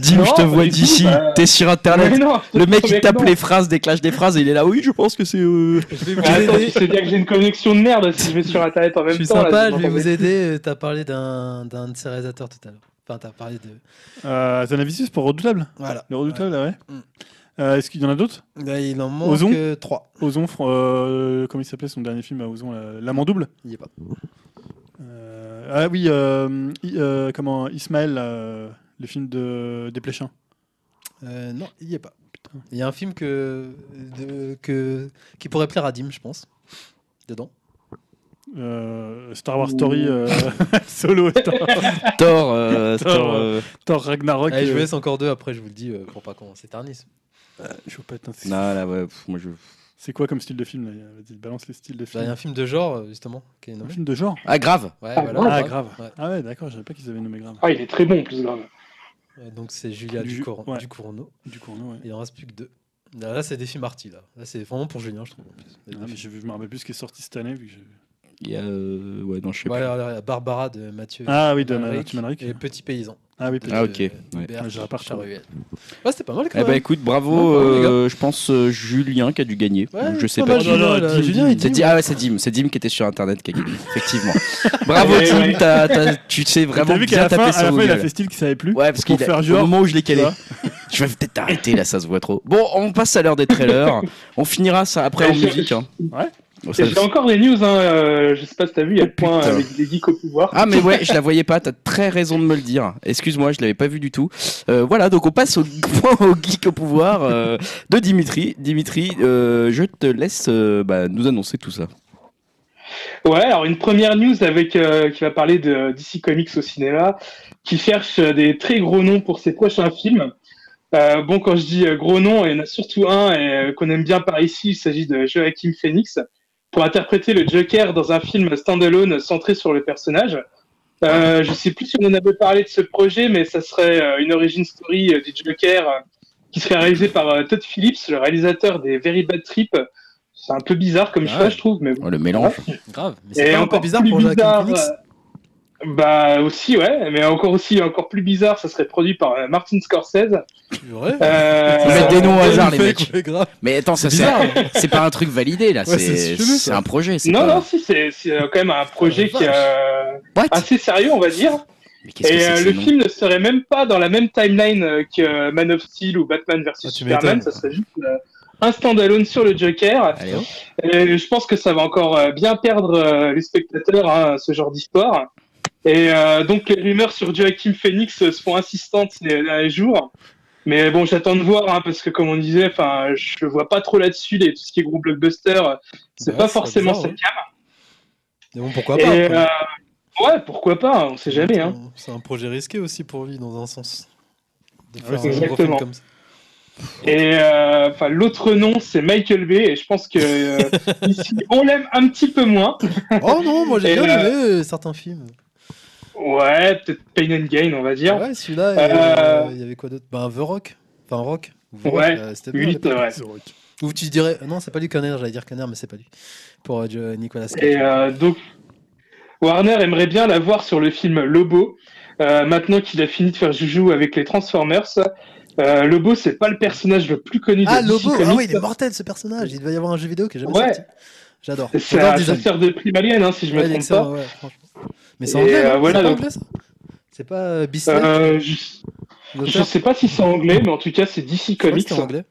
Dim, Non, je te vois d'ici. bah. T'es sur Internet. non, Le mec, il tape les phrases, déclenche des phrases, et il est là. Oui, je pense que c'est. euh, attends, aider. tu sais bien que j'ai une connexion de merde si je vais sur internet en même Je suis temps. là, sympa, je vais vous aider. Tu as parlé d'un d'un de ses réalisateurs tout à l'heure. Enfin, tu as parlé de. Euh, Zanavicius pour Redoutable. Voilà. Le Redoutable, ouais. Mm. Euh, Est-ce qu'il y en a d'autres? Là, il en manque Ozon 3. Ozon, Fran- euh, comment il s'appelait son dernier film à Ozon la- L'amant double? Il y est pas. Euh, Ah oui, euh, euh, comment Ismaël, euh, le film de Desplechin. Euh, non, il y est pas. Il y a un film que, de- que, qui pourrait plaire à Dim, je pense. Dedans. Euh, Star Wars Story, euh, [LAUGHS] solo Star, Thor, euh, Thor, Thor, euh, Thor Ragnarok. Allez, je vous laisse encore deux, après je vous le dis euh, pour pas qu'on s'éternise. je veux pas être un- Non, là, ouais, pff, moi je. C'est quoi comme style de film là balance les styles de Bah, Il y film. a un film de genre, justement, qui est Un film de genre Ah, grave Ouais, Ah, voilà. Ah, grave. Ouais. Ah ouais, d'accord, je savais pas qu'ils avaient nommé grave. Ah, il est très bon en plus, grave. Ouais, donc c'est Julia Du- Ducour- ouais. Ducournau. Du coup, non, ouais. Il en reste plus que deux. Là, là, c'est des films arty, là. Là, c'est vraiment pour Julien, je trouve. En plus. Ah, mais je, je me rappelle plus ce qui est sorti cette année. Vu que Il y a. euh, Ouais, non, je sais Ouais, pas. alors, il y a Barbara de Mathieu. Ah oui, de Manrique Mathieu Manrique. Et Petit Paysan. Ah oui, de Ah, ok, ouais. Hubert Ouais, j'aurais pas retrouvé. Charuel. Ouais, c'était pas mal quand Eh même. bah écoute, bravo, Ouais, bravo, les gars. euh, je pense euh, Julien qui a dû gagner. Ouais, je sais pas pas. mal, Non, non, Julien, non, là. Dim, Julien, Dim. il C'est dit. Dim, ah ouais, c'est Dim, c'est Dim qui était sur internet qui a gagné, [LAUGHS] effectivement. Bravo Ouais, Dim, ouais. t'as- t'as- tu sais vraiment T'as vu qu'à bien la fin, taper à la sur fin, il a Google. fait style qu'il savait plus. Ouais, parce pour qu'il a- faire au genre. moment où je l'ai calé. tu vois. Je vais peut-être t'arrêter là, ça se voit trop. Bon, on passe à l'heure des trailers. [LAUGHS] on finira ça après en musique. hein. Ouais. J'ai encore des news, hein. euh, je sais pas si t'as vu, il y a le point putain. avec les geeks au pouvoir. Ah mais ouais, je la voyais pas, t'as très raison de me le dire. Excuse-moi, je l'avais pas vu du tout. Euh, voilà, donc on passe au [LAUGHS] point au geek au pouvoir euh, de Dimitri. Dimitri, euh, je te laisse euh, bah, nous annoncer tout ça. Ouais, alors une première news avec euh, qui va parler de DC Comics au cinéma, qui cherche euh, des très gros noms pour ses prochains films. Euh, bon, quand je dis euh, gros noms, il y en a surtout un euh, qu'on aime bien par ici, il s'agit de Joaquin Phoenix, pour interpréter le Joker dans un film standalone centré sur le personnage. Euh, je sais plus si on en avait parlé de ce projet, mais ça serait euh, une origin story euh, du Joker qui serait réalisé par Todd Phillips, le réalisateur des Very Bad Trip. C'est un peu bizarre comme Ah choix, je trouve, mais bon. Oh, le mélange. Grave. Mais c'est pas un peu encore bizarre plus pour Joaquin bizarre, Phoenix euh, Bah aussi ouais, mais encore aussi encore plus bizarre, ça serait produit par euh, Martin Scorsese. Ouais. Euh, Ils mettent des noms au hasard, les mecs. Mais attends, ça C'est c'est bizarre. c'est pas un truc validé là, Ouais, c'est un projet. c'est Non pas- non si c'est c'est euh, quand même un projet qui est euh, assez sérieux on va dire. Mais qu'est-ce que Et c'est que le film ne serait même pas dans la même timeline que Man of Steel ou Batman vs Ah, Superman, m'étonnes. ça serait juste un standalone sur le Joker. Allez, hop. Et je pense que ça va encore bien perdre les spectateurs, hein, ce genre d'histoire. Et euh, donc les rumeurs sur Joaquin Phoenix se font insistantes les derniers jours. Mais bon, j'attends de voir, hein, parce que comme on disait, enfin, je vois pas trop là-dessus, les, tout ce qui est gros blockbuster, c'est Ouais, pas c'est forcément bizarre, sa ouais. cam. Mais bon, pourquoi Et pas euh, ouais, pourquoi pas, on sait jamais. Hein. C'est un projet risqué aussi pour lui, dans un sens. De Ouais, un exactement. comme ça. Et euh, enfin, l'autre nom, c'est Michael Bay, et je pense que euh, [LAUGHS] ici, on l'aime un petit peu moins. Oh non, moi j'ai bien aimé certains films. Ouais, peut-être Pain and Gain, on va dire. Ouais, celui-là, Euh, euh, il y avait quoi d'autre? Bah, The Rock. Enfin, Rock. The Rock, Ouais, euh, c'était bien. Oui, à c'est l'époque. vrai. C'est vrai. Ou tu dirais. Non, c'est pas lui Conner, j'allais dire Conner, mais c'est pas lui. Pour euh, Nicolas Cage. Et euh, donc, Warner aimerait bien la voir sur le film Lobo. Euh, maintenant qu'il a fini de faire joujou avec les Transformers, euh, Lobo, c'est pas le personnage le plus connu de Ah, DC Lobo Ah oui, il est mortel ce personnage. Il devait y avoir un jeu vidéo qui est jamais Ouais. sorti. J'adore. C'est un chasseur de primes aliens, hein, si je me Ouais, est trompe pas. Ouais. Mais c'est anglais, euh, voilà, c'est donc- anglais ça C'est pas euh, Beastly, Euh, je, je sais pas si c'est anglais, mais en tout cas, c'est DC Comics. c'était anglais.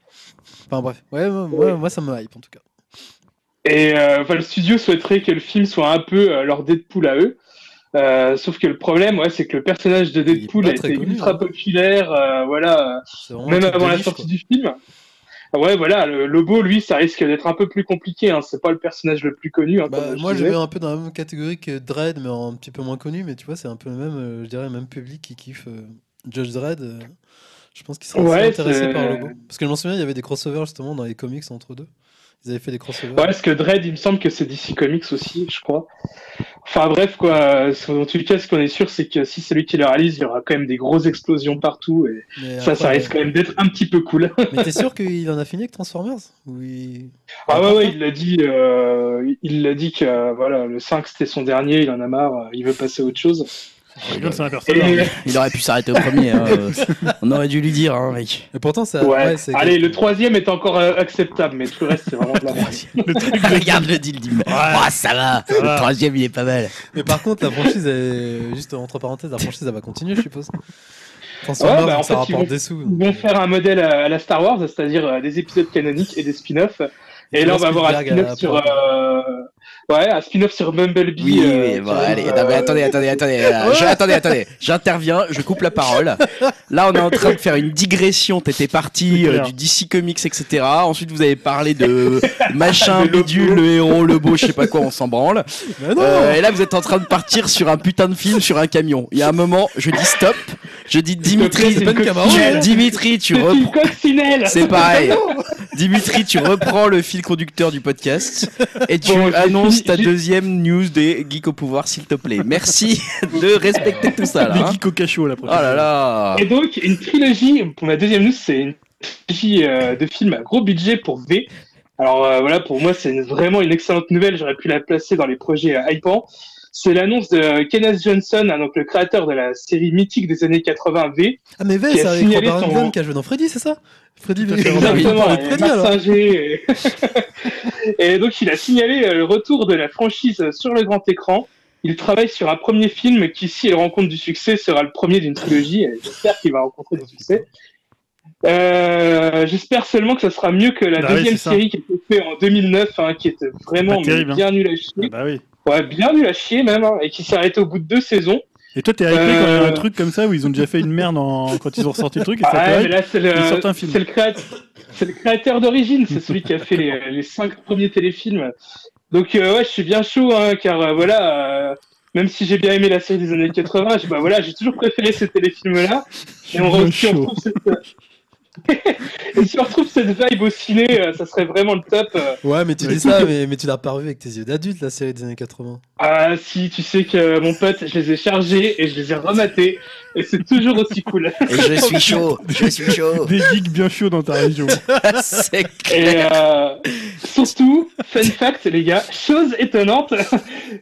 Enfin bref, ouais, moi, moi, moi, ça me hype en tout cas. Et euh, enfin, le studio souhaiterait que le film soit un peu leur Deadpool à eux. Euh, sauf que le problème, ouais, c'est que le personnage de Deadpool a été connu, ultra hein. populaire, euh, voilà, C'est même avant la sortie quoi. du film. Ah Ouais, voilà, le Lobo, lui, ça risque d'être un peu plus compliqué. Hein. C'est pas le personnage le plus connu. Hein, Bah, comme moi je mets un peu dans la même catégorie que Dredd, mais un petit peu moins connu. Mais tu vois, c'est un peu le même, euh, je dirais, le même public qui kiffe euh, Judge Dredd. euh, je pense qu'il serait Ouais, intéressé par Lobo. Parce que je m'en souviens, il y avait des crossovers justement dans les comics entre deux. Ils avaient fait des crossovers. Ouais, parce que Dredd, il me semble que c'est DC Comics aussi, je crois. Enfin bref, quoi. En tout cas, ce qu'on est sûr, c'est que si c'est lui qui le réalise, il y aura quand même des grosses explosions partout. Et Mais ça, ça risque quand même d'être un petit peu cool. Mais t'es sûr qu'il en a fini avec Transformers Ou il- Ah ouais, ouais, il l'a dit. euh, il l'a dit que euh, voilà, le 5 c'était son dernier. Il en a marre. Il veut passer à autre chose. Et. Il aurait pu s'arrêter au premier. hein, euh, [LAUGHS] On aurait dû lui dire, hein, mec. Et pourtant, ça. ouais. Allez, le troisième est encore euh, acceptable, mais tout le reste c'est vraiment de la merde. [LAUGHS] Le truc de- Regarde le deal, dis-moi. Ah, ça va. Ça va. Le troisième, il est pas mal. Mais par contre, la franchise, est... juste entre parenthèses, la franchise, elle va continuer, je suppose. Ouais, bah, en ça fait, ils rapporte vont- des sous. Ils vont faire un modèle à, à la Star Wars, c'est-à-dire euh, des épisodes canoniques et des spin-offs. Et là, on va avoir un spin-off sur. euh, Ouais, un spin-off sur Bumblebee. Oui, oui, euh, bon, allez, non, mais attendez, attendez, attendez, je- attendez, attendez, j'interviens, je coupe la parole. Là, on est en train de faire une digression. T'étais parti C'est euh, clair. du DC Comics, etc. Ensuite, vous avez parlé de [LAUGHS] machin, bidule, le héros, le beau, je sais pas quoi, on s'en branle. Mais non Euh, et là, vous êtes en train de partir sur un putain de film sur un camion. Il y a un moment, je dis stop, je dis Dimitri, C'est une tu- Dimitri, tu C'est une reprends. coccinelle C'est pareil. Dimitri, tu reprends le fil conducteur du podcast et tu Bon, annonces ta deuxième news des Geeks au pouvoir, s'il te plaît. Merci de respecter tout ça là. Les hein. geeks au cachot, la Oh prochaine. là là. Et donc, une trilogie, pour ma deuxième news, c'est une trilogie euh, de films à gros budget pour V. Alors euh, voilà, pour moi, c'est vraiment une excellente nouvelle. J'aurais pu la placer dans les projets euh, hypants. C'est l'annonce de Kenneth Johnson, hein, donc le créateur de la série mythique des années 80 V. Ah, mais V, qui a c'est avec Robert son- qui a joué dans Freddy, c'est ça? Freddy, Exactement, et Freddy alors et... [LAUGHS] et donc il a signalé euh, le retour de la franchise sur le grand écran. Il travaille sur un premier film qui, si elle rencontre du succès, sera le premier d'une trilogie. J'espère qu'il va rencontrer du succès. Euh, J'espère seulement que ça sera mieux que la Bah deuxième série qui était faite en 2009, hein, qui était vraiment terrible, hein. bien nulle à Ah chier. bah oui. Ouais, bien nulle à chier même, hein, et qui s'est arrêtée au bout de deux saisons. Et toi, t'es hypé quand il y a un Euh. truc comme ça où ils ont déjà fait une merde en- quand ils ont ressorti le truc et ça Ah ouais, mais là, c'est le, c'est créateur, c'est le créateur d'origine, c'est celui qui a fait les, les cinq premiers téléfilms. Donc, euh, ouais, je suis bien chaud, hein, car euh, voilà, euh, même si j'ai bien aimé la série des années 80, j'ai bah, voilà, j'ai toujours préféré ces téléfilms-là. Et on, re- on retrouve cette... [LAUGHS] et si on retrouve cette vibe au ciné, euh, ça serait vraiment le top. euh. Ouais, mais tu dis ça, mais, mais tu l'as pas revu avec tes yeux d'adulte, la série des années 80. Ah si, tu sais que mon pote, je les ai chargés et je les ai rematés, et c'est toujours aussi cool. Et je suis [LAUGHS] chaud, je suis chaud. Des geeks bien chauds dans ta région. [LAUGHS] C'est Et euh, surtout, fun fact, les gars, chose étonnante,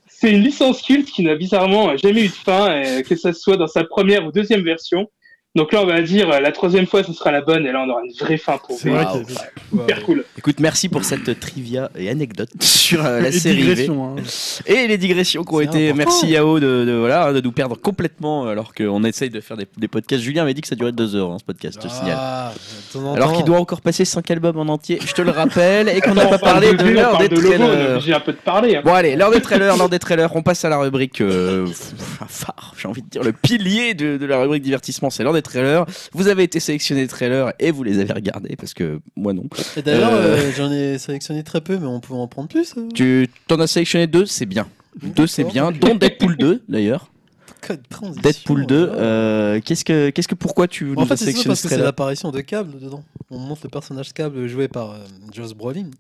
c'est une licence culte qui n'a bizarrement jamais eu de fin, et que ça soit dans sa première ou deuxième version. Donc là, on va dire, la troisième fois, ce sera la bonne, et là, on aura une vraie fin pour C'est vous. Wow. Super cool. Écoute, merci pour cette trivia et anecdote sur euh, [LAUGHS] la série V. digressions. hein. Et les digressions qui ont été. important. Merci Yao de, de, voilà, de nous perdre complètement alors qu'on essaye de faire des, des podcasts. Julien avait dit que ça durait deux heures, hein, ce podcast, je te signale. Ah, en Alors qu'il doit encore passer 5 albums en entier, je te le rappelle, et qu'on [LAUGHS] n'a pas parlé de l'heure des trailers. obligé un peu de parler. hein. Bon allez, l'heure des trailers, l'heure des trailers, on passe à la rubrique euh, pff, [LAUGHS] phare, j'ai envie de dire le pilier de, de la rubrique divertissement, c'est l'heure des trailers. Vous avez été sélectionné des trailers et vous les avez regardés parce que moi non. Et d'ailleurs, Euh. euh, j'en ai sélectionné très peu, mais on peut en prendre plus. euh. Tu t'en as sélectionné deux, c'est bien. Deux c'est bien, dont Deadpool 2 d'ailleurs. [LAUGHS] Code Deadpool 2, voilà. euh, qu'est-ce que qu'est-ce que pourquoi tu En nous fait, as c'est ça sélectionné parce ce que c'est trailer l'apparition de Cable dedans. On montre le personnage Cable joué par Joss Brolin.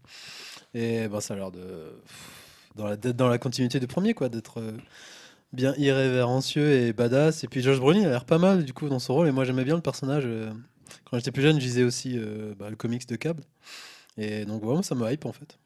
Et ben, ça a l'air de. Dans la, dans la continuité du premier, quoi, d'être bien irrévérencieux et badass. Et puis Josh Brolin a l'air pas mal, du coup, dans son rôle. Et moi, j'aimais bien le personnage. euh, Quand j'étais plus jeune, je lisais aussi euh, bah, le comics de Cable. Et donc, vraiment, ça me hype, en fait.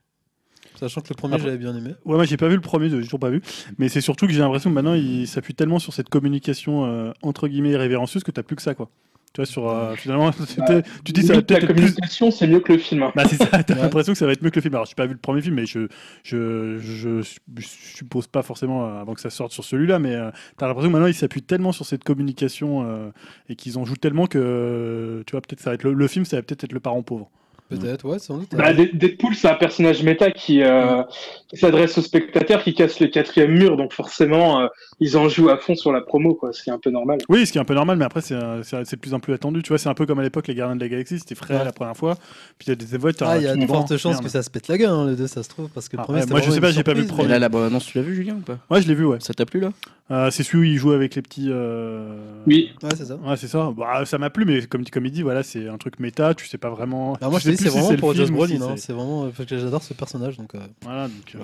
Sachant que le premier, j'avais bien aimé. Ouais, moi j'ai pas vu le premier, j'ai toujours pas vu. Mais c'est surtout que j'ai l'impression que maintenant il s'appuie tellement sur cette communication euh, entre guillemets irrévérencieuse que t'as plus que ça quoi. Tu vois, sur euh, finalement, [LAUGHS] c'était- tu dis ça va la peut-être être plus. communication, c'est mieux que le film. Bah c'est ça, [LAUGHS] t'as Ouais. l'impression que ça va être mieux que le film. Alors j'ai pas vu le premier film, mais je je, je, je suppose pas forcément euh, avant que ça sorte sur celui-là, mais euh, t'as l'impression que maintenant ils s'appuient tellement sur cette communication euh, et qu'ils en jouent tellement que tu vois peut-être ça va être le, le film, ça va peut-être être le parent pauvre. Peut-être, ouais, sans doute. Bah, De- Deadpool, c'est un personnage méta qui, euh, qui s'adresse aux spectateurs, qui casse le quatrième mur, donc forcément, euh, ils en jouent à fond sur la promo, quoi, ce qui est un peu normal. Oui, ce qui est un peu normal, mais après, c'est euh, de plus en plus attendu. Tu vois, c'est un peu comme à l'époque, les Gardiens de la Galaxie, c'était frais Ouais. la première fois. Puis il y a des évoques. Ah, il y a de fortes chances que ça se pète la gueule, hein, les deux, ça se trouve. Parce que le Ah, premier, ouais, c'était moi, je sais pas, j'ai pas vu le premier. là la bande annonce, tu l'as vu Julien ou pas? Ouais, je l'ai vu, ouais. Ça t'a plu là? Euh, c'est celui où il joue avec les petits. euh, Oui. Ouais, c'est ça. Ouais, c'est ça. Bah, ça m'a plu, mais comme, comme il dit, voilà, c'est un truc méta, tu sais pas vraiment. Moi, je sais plus c'est si vraiment pour ou Brolin. si hein, c'est- vraiment parce que j'adore ce personnage. Donc, euh, Voilà, donc. euh,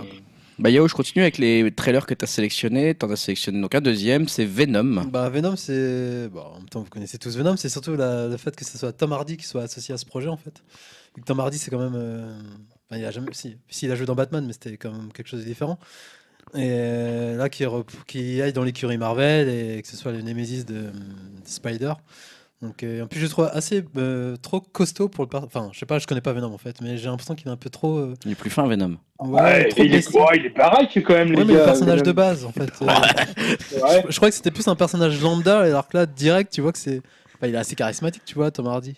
Bah Yao, je continue avec les trailers que t'as sélectionnés. T'en as sélectionné donc un deuxième, c'est Venom. bah, Venom, c'est. Bon, en même temps, vous connaissez tous Venom, c'est surtout la- le fait que ce soit Tom Hardy qui soit associé à ce projet en fait. Que Tom Hardy, c'est quand même. euh, enfin, il a jamais. Si, si, il a joué dans Batman, mais c'était quand même quelque chose de différent. Et euh, là, qui, aille dans l'écurie Marvel et que ce soit le Nemesis de, euh, de Spider. Donc, euh, en plus, je le trouve assez euh, trop costaud pour le. per- Enfin, je sais pas, je connais pas Venom en fait, mais j'ai l'impression qu'il est un peu trop. euh, Il est plus fin Venom. Ouais, trop il, est, blessé. ouais, il est baraque quand même, Ouais, les mais le personnage de base en fait. euh, Ouais. je, je crois que c'était plus un personnage lambda, alors que là, direct, tu vois que c'est. Enfin, il est assez charismatique, tu vois, Tom Hardy.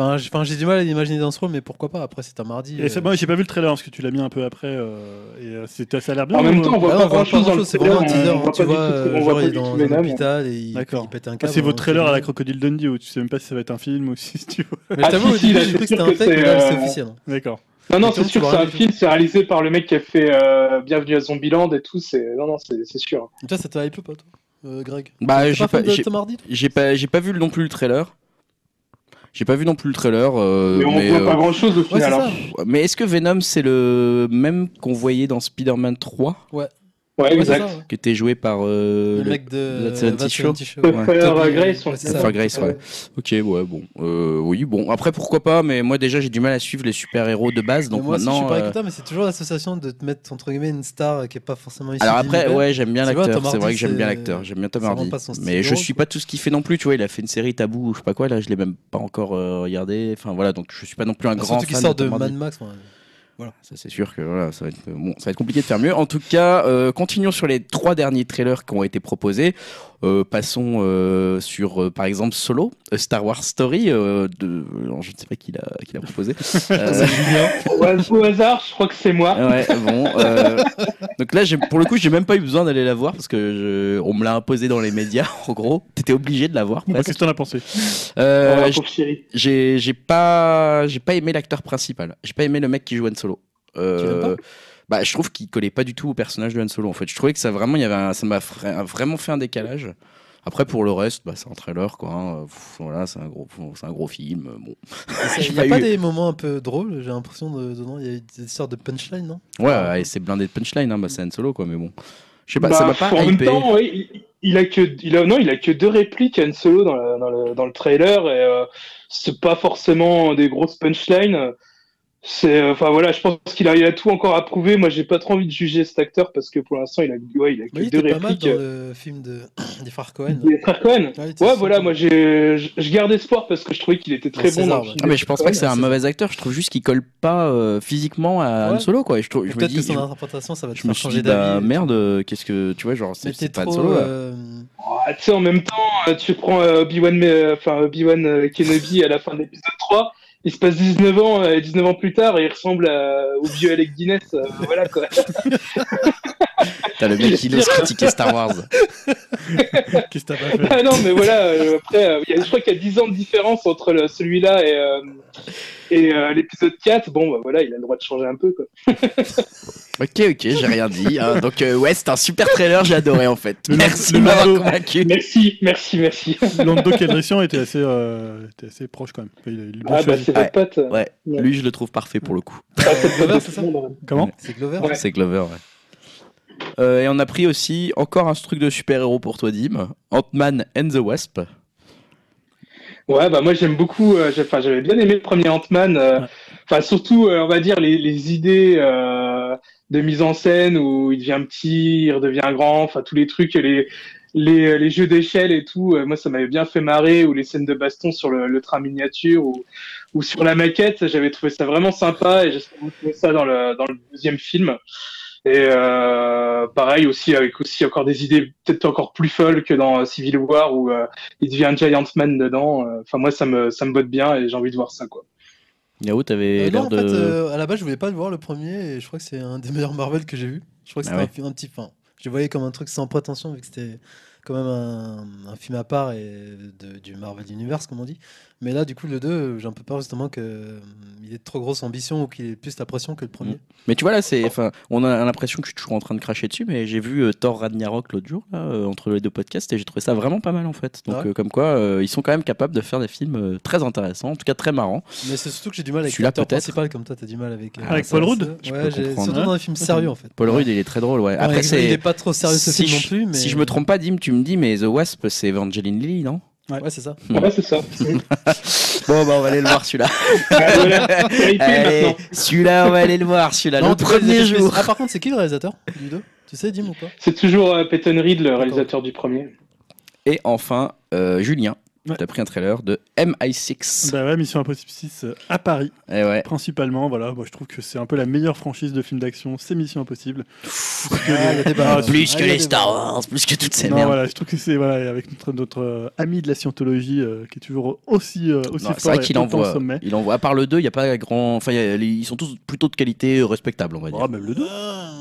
Enfin, j'ai enfin, du mal à l'imaginer dans ce rôle, mais pourquoi pas? Après, c'est Tom Hardy. Et euh, c'est moi, j'ai pas vu le trailer parce que tu l'as mis un peu après. euh, et euh, c'était- ça a l'air bien. En même ou- temps, on voit Ah pas non, on voit grand chose dans le grand-chose, c'est vraiment un teaser. on hein, voit tu vois, euh, on voit genre, il est dans un hôpital et il, D'accord. il pète un Ah, câble. c'est votre hein, trailer à la Crocodile Dundee où tu sais même pas si ça va être un film ou si tu vois. Mais Ah, t'avoue, au si, début, j'ai c'est cru que sûr c'était un que fake, mais là, c'est, euh, officiel. hein. D'accord. Non, non, c'est sûr que c'est un film, c'est réalisé par le mec qui a fait euh, Bienvenue à Zombieland et tout. C'est non, non, c'est sûr. Toi, ça te hype pas, toi, euh, Greg? Bah j'ai pas, j'ai pas vu non plus le trailer. J'ai pas vu non plus le trailer. euh, mais on mais, voit euh, pas grand chose au final. ça. hein. mais est-ce que Venom c'est le même qu'on voyait dans Spider-Man 3 Ouais, Ouais, exact. ça, ouais. qui était joué par euh, Le le- mec de 70 Show. Show. Ouais. Toby- Grace, on. Frère Grace, ouais. Ok, ouais, bon. Euh, oui, bon. Après, pourquoi pas, mais moi déjà j'ai du mal à suivre les super-héros de base, donc moi aussi, je suis maintenant. pas euh, avec toi, mais c'est toujours l'association de te mettre entre guillemets une star qui est pas forcément issue Alors après, ouais, j'aime bien l'acteur. C'est vrai que j'aime bien l'acteur. J'aime bien Tom Hardy. Mais je suis pas tout ce qu'il fait non plus. Tu vois, il a fait une série Tabou, je sais pas quoi. Là, je l'ai même pas encore euh, regardé. Enfin voilà, donc je suis pas non plus un Bah, grand Surtout qu'il fan sort de. Mad Max. Voilà. Ça c'est sûr que voilà, ça va être bon, ça va être compliqué de faire mieux. En tout cas, euh, continuons sur les trois derniers trailers qui ont été proposés. Euh, passons euh, sur euh, par exemple Solo, Star Wars Story. euh, de, je ne sais pas qui l'a qui l'a proposé. [LAUGHS] Euh, Au has- Au hasard, je crois que c'est moi. ouais, bon. euh, [LAUGHS] donc là, j'ai- pour le coup, j'ai même pas eu besoin d'aller la voir parce que je- on me l'a imposé dans les médias. [LAUGHS] En gros, t'étais obligé de la voir. Bon, bah. Qu'est-ce que t'en as pensé? La j- pauvre chérie. j'ai j'ai pas j'ai pas aimé l'acteur principal. J'ai pas aimé le mec qui joue Han Solo. Euh, Tu l'aimes pas? Bah, je trouve qu'il collait pas du tout au personnage de Han Solo. En fait, je trouvais que ça vraiment, il y avait un- ça m'a vraiment fait un décalage. Après, pour le reste, bah, c'est un trailer, quoi. hein. Pff, Voilà, c'est un gros, c'est un gros film. Bon, [LAUGHS] Il n'y a pas pas eu- des moments un peu drôles, j'ai l'impression de, il y a des sortes de punchline, non? Ouais, ouais, c'est blindé de punchline. Hein, bah, c'est Han Solo, quoi. Mais bon, je sais pas, Bah, ça m'a pas en même hypé. temps, ouais, il, il a que, il a, non, il a que deux répliques Han Solo dans, le- dans le, dans le trailer et euh, c'est pas forcément des grosses punchlines. C'est, euh, enfin voilà, je pense qu'il a, il a tout encore à prouver. Moi, j'ai pas trop envie de juger cet acteur parce que pour l'instant, il a, ouais, il a que Oui, il deux était pas mal répliques. dans le film de... [COUGHS] des frères Cohen. Des frères Cohen. Était Ouais, voilà, moi j'ai, je garde espoir parce que je trouvais qu'il était très bon César, dans le film. Ah, mais je pense pas que c'est un mauvais acteur. Je trouve juste qu'il colle pas euh, physiquement à Han Ouais. Solo, quoi. Et je, trouve- je me Peut-être dis, que son je, interprétation, ça va te je me faire suis changer bah, d'avis. merde, euh, qu'est-ce que tu vois, genre, c'est pas Han trop... Solo. euh, Ah, tu sais, en même temps, tu prends euh, Obi-Wan, euh, enfin Obi-Wan euh, Kenobi à la fin de l'épisode 3, il se passe 19 ans, euh, 19 ans plus tard, et il ressemble à- au vieux Alec Guinness, euh, voilà quoi. [LAUGHS] T'as le mec qui ose critiquer Star Wars. [LAUGHS] Qu'est-ce que t'as pas fait ah non, mais voilà, euh, après, euh, il y a- je crois qu'il y a 10 ans de différence entre le- celui-là et, euh, et euh, l'épisode 4. Bon, bah voilà, il a le droit de changer un peu quoi. [LAUGHS] Ok, ok, j'ai rien dit. hein. Donc, euh, ouais, c'est un super trailer, j'ai adoré en fait. Le Merci le de m'avoir Lando- convaincu. Merci, merci, merci. Lando Calrissian était assez, euh, était assez proche quand même. Enfin, il a- il Ah bah c'est Ouais. votre pote. Ouais, lui, je le trouve parfait pour le coup. Ah, c'est Glover, c'est ça monde. Comment C'est Glover Ouais. C'est Glover, ouais. Euh, et on a pris aussi encore un truc de super-héros pour toi, Dim. Ant-Man and the Wasp. Ouais, bah moi j'aime beaucoup. euh, j'avais bien aimé le premier Ant-Man. euh. Enfin, surtout, euh, on va dire les, les idées de mise en scène où il devient petit, il redevient grand. Enfin, tous les trucs, les les, les jeux d'échelle et tout. moi, ça m'avait bien fait marrer. Ou les scènes de baston sur le, le train miniature ou ou sur la maquette. J'avais trouvé ça vraiment sympa et j'espère retrouver ça dans le dans le deuxième film. Et euh, pareil aussi avec aussi encore des idées peut-être encore plus folles que dans Civil War où euh, il devient Giant Man dedans. Euh, Enfin moi ça me ça me botte bien et j'ai envie de voir ça quoi. Yao, t'avais Euh, l'air en de. fait, euh, à la base, je voulais pas le voir le premier, et je crois que c'est un des meilleurs Marvel que j'ai vu. Je crois que Ah c'était ouais. un, film- un petit. Enfin, je le voyais comme un truc sans prétention, vu que c'était quand même un, un film à part et de- du Marvel Universe, comme on dit. Mais là, du coup, le 2, j'ai un peu peur justement qu'il ait de trop grosse ambition ou qu'il ait plus la pression que le premier. Mais tu vois, là, c'est. Enfin, on a l'impression que je suis toujours en train de cracher dessus, mais j'ai vu euh, Thor Ragnarok l'autre jour, là, euh, entre les deux podcasts, et j'ai trouvé ça vraiment pas mal en fait. Donc, Ah ouais euh, comme quoi, euh, ils sont quand même capables de faire des films euh, très intéressants, en tout cas très marrants. Mais c'est surtout que j'ai du mal avec l'acteur peut-être. principal, comme toi, t'as du mal avec. euh, Paul Rudd Ouais, surtout dans les films sérieux en fait. Paul Rudd, il est très drôle, ouais. Après, Ouais, c'est. Il est pas trop sérieux ce si film je- non plus, mais. Si je me trompe pas, Dim, tu me dis, mais The Wasp, c'est Evangeline Lilly, non? Ouais, c'est ça. Ouais c'est ça. [LAUGHS] Bon, bah, on va aller le voir celui-là. [LAUGHS] Celui-là, on va aller le voir, celui-là, le premier jour. Ah, par contre, c'est qui le réalisateur du 2 Tu sais, Dim ou pas? C'est toujours euh, Peyton Reed le réalisateur du premier. Et enfin, euh, Julien, Ouais. tu as pris un trailer de MI6. Bah ouais, Mission Impossible 6 euh, à Paris, Eh ouais. principalement. Voilà, moi je trouve que c'est un peu la meilleure franchise de films d'action, c'est Mission Impossible. Que Ah, il y a. Plus Ah, que il y a les des Star. Wars, plus que toutes ces Non, merdes. voilà, je trouve que c'est voilà, avec notre, notre euh, ami de la scientologie euh, qui est toujours aussi, euh, aussi Non, fort. C'est vrai qu'il envoie. Il envoie. À part le 2, il n'y a pas grand. Enfin, il y a- les- ils sont tous plutôt de qualité respectable, on va dire. Oh, même le 2.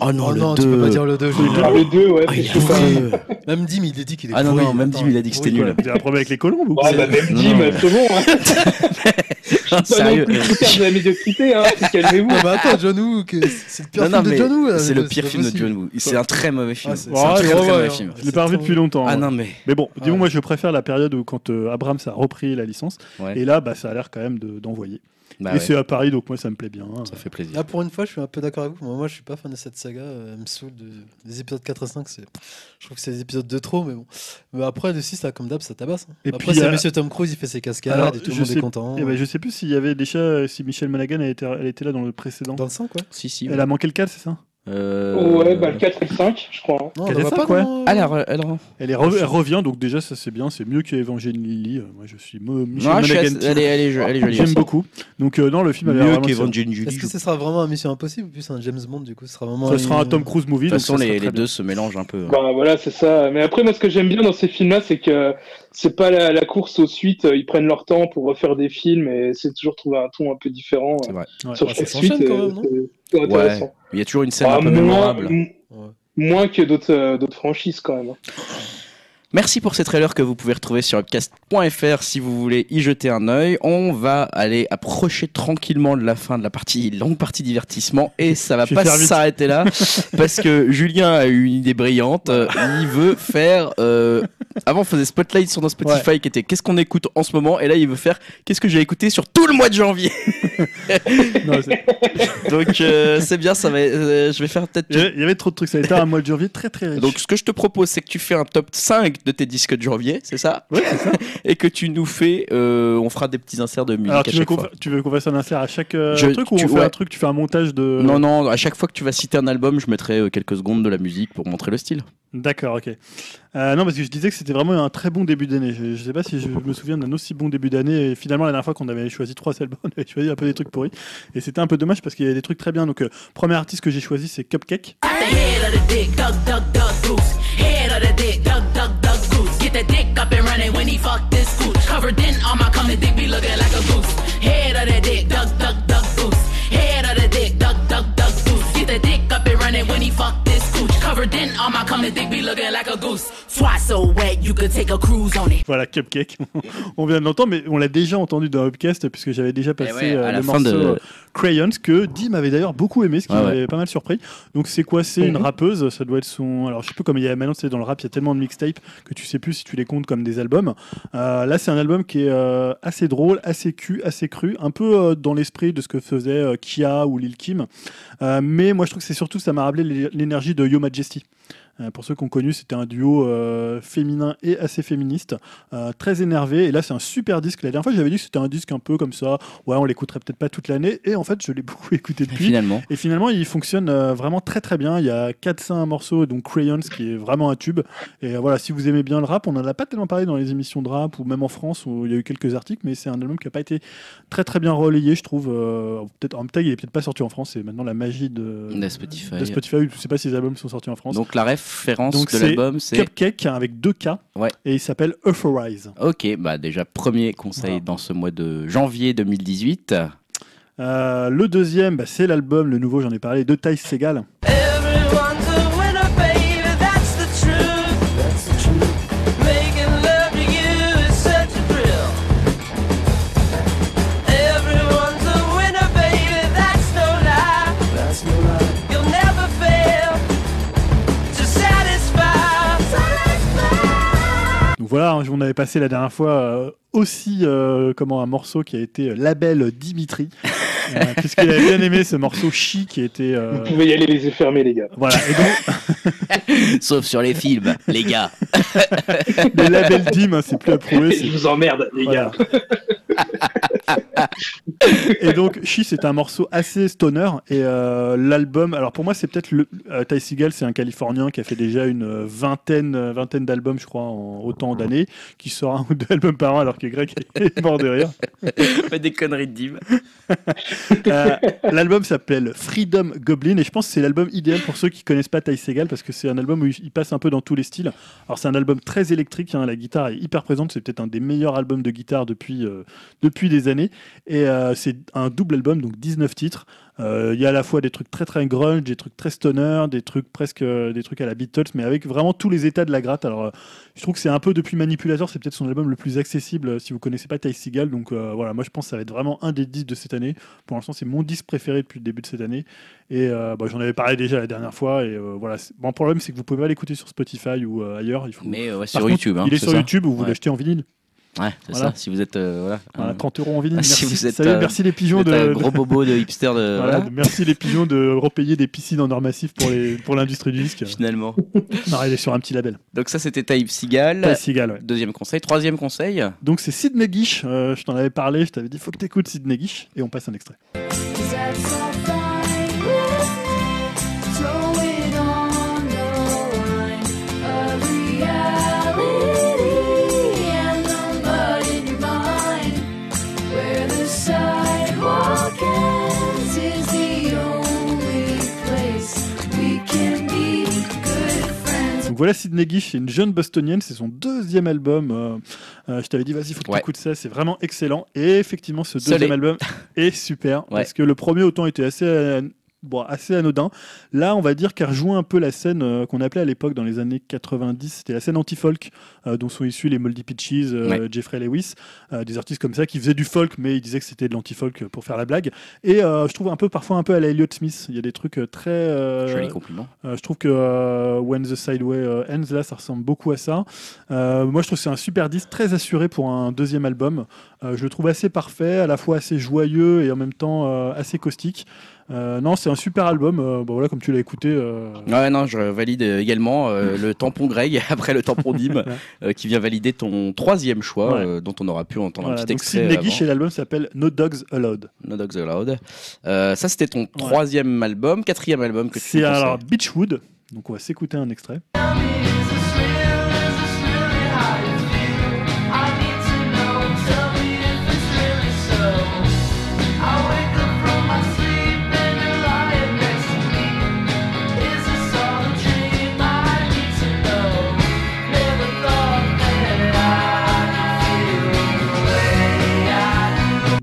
Oh non, le tu peux 2. pas dire le 2. Ah, le 2 ouais. Ah, il même. Dim, il a dit qu'il est Ah non, non, même Dim, il a dit que c'était nul. quoi. Vous avez un problème avec les colombes Ouais, bah, même Jim, non. c'est bon. Hein. [LAUGHS] Pas non Sérieux. plus de la médiocrité, hein. Calmez-vous. Non, mais attends, John Woo, c'est le pire Non, non, film de John Woo. c'est le pire film de. John Woo. C'est un très mauvais film. Ah, c'est un très mauvais, hein. film. Je l'ai pas revu depuis longtemps. Ah ouais. non, mais. Mais bon, dis-moi, Ouais. moi je préfère la période où quand euh, Abrams a repris la licence. Et là, bah, ça a l'air quand même de- d'envoyer. Bah et ouais, c'est à Paris, donc moi ça me plaît bien. ça fait plaisir. Là, pour une fois, je suis un peu d'accord avec vous. Moi, moi, je suis pas fan de cette saga. euh, Elle me saoule. De... Les épisodes 4 et 5, c'est... je trouve que c'est des épisodes de trop. Mais bon. Mais après, le 6, là, comme d'hab, ça tabasse. hein. Et après, puis, c'est euh, Monsieur Tom Cruise, il fait ses cascades Alors, et tout le monde sais- est content. Et ben, je sais plus s'il y avait déjà, si elle était, elle était là dans le précédent. Dans le 5, quoi. Si, si. Elle a manqué le 4, c'est ça? Euh, Ouais, bah le 4 et le 5, je crois. hein. Non, ça, pas ouais. dans- Ah, elle, re- elle re- Elle, est re- elle revient, donc déjà ça c'est bien, c'est mieux qu'Evangeline Lilly. Euh, Moi je suis mo- Michel Non, je suis Monaghan assez- elle, est, elle, est, jo- elle est jolie. J'aime beaucoup. Donc euh, non, le film a l'air Mieux qu'Evangeline Est-ce Julie. que ce sera vraiment un Mission Impossible ou plus un James Bond du coup Ce sera vraiment Ça sera un Tom Cruise movie. De toute façon, les, les deux se mélangent un peu. Bah voilà, c'est ça. Mais après, moi, ce que j'aime bien dans ces films-là, c'est que c'est pas la, la course aux suites. Ils prennent leur temps pour refaire des films et c'est toujours trouver un ton un peu différent C'est vrai. Ouais. sur chaque suite. Intéressant. Il y a toujours une scène Ah, un peu moins, mémorable. Ouais. moins que d'autres euh, d'autres franchises quand même. Merci pour ces trailers que vous pouvez retrouver sur upcast.fr si vous voulez y jeter un œil. On va aller approcher tranquillement de la fin de la partie longue partie divertissement et ça va pas s'arrêter là [LAUGHS] parce que Julien a eu une idée brillante. Euh, Il veut faire. euh, Avant, on faisait Spotlight sur nos Spotify qui était qu'est-ce qu'on écoute en ce moment? Et là il veut faire qu'est-ce que j'ai écouté sur tout le mois de janvier? Non, [LAUGHS] Donc euh, c'est bien, ça va. euh, je vais faire peut-être. Il y avait- il y avait trop de trucs, ça a été un mois de janvier très très riche. Donc ce que je te propose, c'est que tu fais un top 5 de tes disques de janvier, c'est ça? Ouais, c'est ça. [LAUGHS] Et que tu nous fais, euh, on fera des petits inserts de musique Alors à tu veux chaque qu'on fois. fa- tu veux qu'on fasse un insert à chaque euh, Je- truc ou tu- on fait ouais. un truc, tu fais un montage de. Non, non, à chaque fois que tu vas citer un album, je mettrai euh, quelques secondes de la musique pour montrer le style. D'accord, ok. Euh, non, parce que je disais que c'était vraiment un très bon début d'année. Je, je sais pas si je me souviens d'un aussi bon début d'année. Et finalement, la dernière fois qu'on avait choisi trois albums, [LAUGHS] on avait choisi un peu des trucs pourris. Et c'était un peu dommage parce qu'il y avait des trucs très bien. Donc, euh, premier artiste que j'ai choisi, c'est Cupcake. Covered in my be looking like a goose. So wet you could take a cruise on it. Voilà, Cupcake. [LAUGHS] on vient de l'entendre, mais on l'a déjà entendu dans Upcast puisque j'avais déjà passé ouais, euh, la le morceau de- euh, Crayons que Dim avait d'ailleurs beaucoup aimé, ce qui Ouais, m'avait pas mal surpris. Donc c'est quoi? C'est une Mhm. rappeuse, ça doit être son. Alors je sais plus comment il y a maintenant, c'est dans le rap, il y a tellement de mixtapes que tu sais plus si tu les comptes comme des albums. Euh, là, c'est un album qui est euh, assez drôle, assez cul, assez cru, un peu euh, dans l'esprit de ce que faisait euh, Kia ou Lil Kim. Euh, mais moi, je trouve que c'est surtout ça m'a rappelé l'é- l'énergie de Yo Majesty. Euh, pour ceux qui ont connu, c'était un duo euh, féminin et assez féministe, euh, très énervé. Et là, c'est un super disque. La dernière fois, j'avais dit que c'était un disque un peu comme ça. Ouais, on l'écouterait peut-être pas toute l'année. Et en fait, je l'ai [LAUGHS] beaucoup écouté depuis. Finalement. Et finalement, il fonctionne vraiment très très bien. Il y a 4-5 morceaux, donc Crayons, qui est vraiment un tube. Et voilà, si vous aimez bien le rap, on n'en a pas tellement parlé dans les émissions de rap ou même en France où il y a eu quelques articles, mais c'est un album qui n'a pas été très très bien relayé, je trouve. Euh, peut-être, en même temps, il est peut-être pas sorti en France. C'est maintenant la magie de, De Spotify. de Spotify. Je sais pas si les albums sont sortis en France. Donc la référence Donc, de c'est l'album, c'est. Cupcake avec deux K. Ouais. Et il s'appelle Euphorize. Ok, bah déjà premier conseil Voilà. dans ce mois de janvier 2018. Euh, le deuxième, bah, c'est l'album, le nouveau, j'en ai parlé, de Ty Segal. Voilà, hein, on avait passé la dernière fois euh, aussi euh, comment un morceau qui a été euh, label Dimitri, [LAUGHS] euh, puisqu'il avait bien aimé ce morceau Chi qui était euh, Vous pouvez y aller les yeux fermés, les gars. voilà. Et donc [LAUGHS] Sauf sur les films, les gars. [LAUGHS] le label Dim, hein, c'est plus approuvé. Je vous emmerde, les Voilà. gars. Et donc, She, c'est un morceau assez stoner. Et euh, l'album, alors pour moi, c'est peut-être le. Euh, Ty Seagal, c'est un Californien qui a fait déjà une vingtaine, vingtaine d'albums, je crois, en autant d'années, qui sort un ou deux albums par an, alors que Greg [LAUGHS] est mort de rire. [LAUGHS] Fais des conneries de Dim. [LAUGHS] Euh, l'album s'appelle Freedom Goblin et je pense que c'est l'album idéal pour ceux qui connaissent pas Ty Segal parce que c'est un album où il passe un peu dans tous les styles. Alors c'est un album très électrique, hein, la guitare est hyper présente, c'est peut-être un des meilleurs albums de guitare depuis, euh, depuis des années et euh, c'est un double album donc 19 titres. Euh, Il y a à la fois des trucs très très grunge, des trucs très stoner, des trucs presque euh, des trucs à la Beatles, mais avec vraiment tous les états de la gratte. Alors, euh, je trouve que c'est un peu depuis Manipulator, c'est peut-être son album le plus accessible si vous connaissez pas Ty Seagal. Donc voilà, moi je pense que ça va être vraiment un des disques de cette année. Pour l'instant, c'est mon disque préféré depuis le début de cette année. Et euh, bah, j'en avais parlé déjà la dernière fois. Et euh, voilà, bon, le problème c'est que vous pouvez pas l'écouter sur Spotify ou euh, ailleurs. Il faut... Mais Par sur contre, YouTube. hein, il est sur YouTube ou vous Ouais. l'achetez en vinyle. Ouais, c'est Voilà. ça. Si vous êtes. euh, voilà, Voilà, un- 30 euros en vinyle. Ah, [LAUGHS] si merci, vous êtes, Salut, euh, merci les pigeons de. un gros bobo de hipster de. Voilà, merci les pigeons de [LAUGHS] repayer des piscines en or massif pour les pour l'industrie du disque. Finalement. Non, il est sur un petit label. Donc ça, c'était Type Seagal. Ty Seagal, ouais. Deuxième conseil. Troisième conseil. Donc c'est Sidney Guiche, euh, je t'en avais parlé, je t'avais dit faut que t'écoutes Sidney Guiche et on passe un extrait. Donc voilà Sidney Gish, c'est une jeune bostonienne, c'est son deuxième album. euh, euh, je t'avais dit, vas-y, faut que Ouais. tu écoutes ça, c'est vraiment excellent. Et effectivement, ce deuxième album [LAUGHS] est super Ouais. parce que le premier autant était assez. Bon, assez anodin. Là, on va dire qu'elle rejoint un peu la scène euh, qu'on appelait à l'époque dans les années 90, c'était la scène anti-folk, euh, dont sont issus les Moldy Peaches, euh, Ouais. Jeffrey Lewis, des artistes comme ça qui faisaient du folk, mais ils disaient que c'était de l'anti-folk pour faire la blague. Et je trouve un peu parfois un peu à la Elliott Smith. Il y a des trucs très. Joli compliment. je trouve que When the Sideway Ends, là, ça ressemble beaucoup à ça. Moi, je trouve que c'est un super disque, très assuré pour un deuxième album. Je le trouve assez parfait, à la fois assez joyeux et en même temps assez caustique. Euh, non, c'est un super album. Euh, bon, voilà, comme tu l'as écouté. euh, Ouais, non, je valide également [LAUGHS] le tampon Greg [LAUGHS] après le tampon Dim qui vient valider ton troisième choix Ouais. dont on aura pu entendre voilà. un petit Donc, extrait. Sidney avant. et l'album s'appelle No Dogs Allowed. No Dogs Allowed. Ça, c'était ton troisième album, quatrième album que tu C'est alors Beachwood. Donc, on va s'écouter un extrait.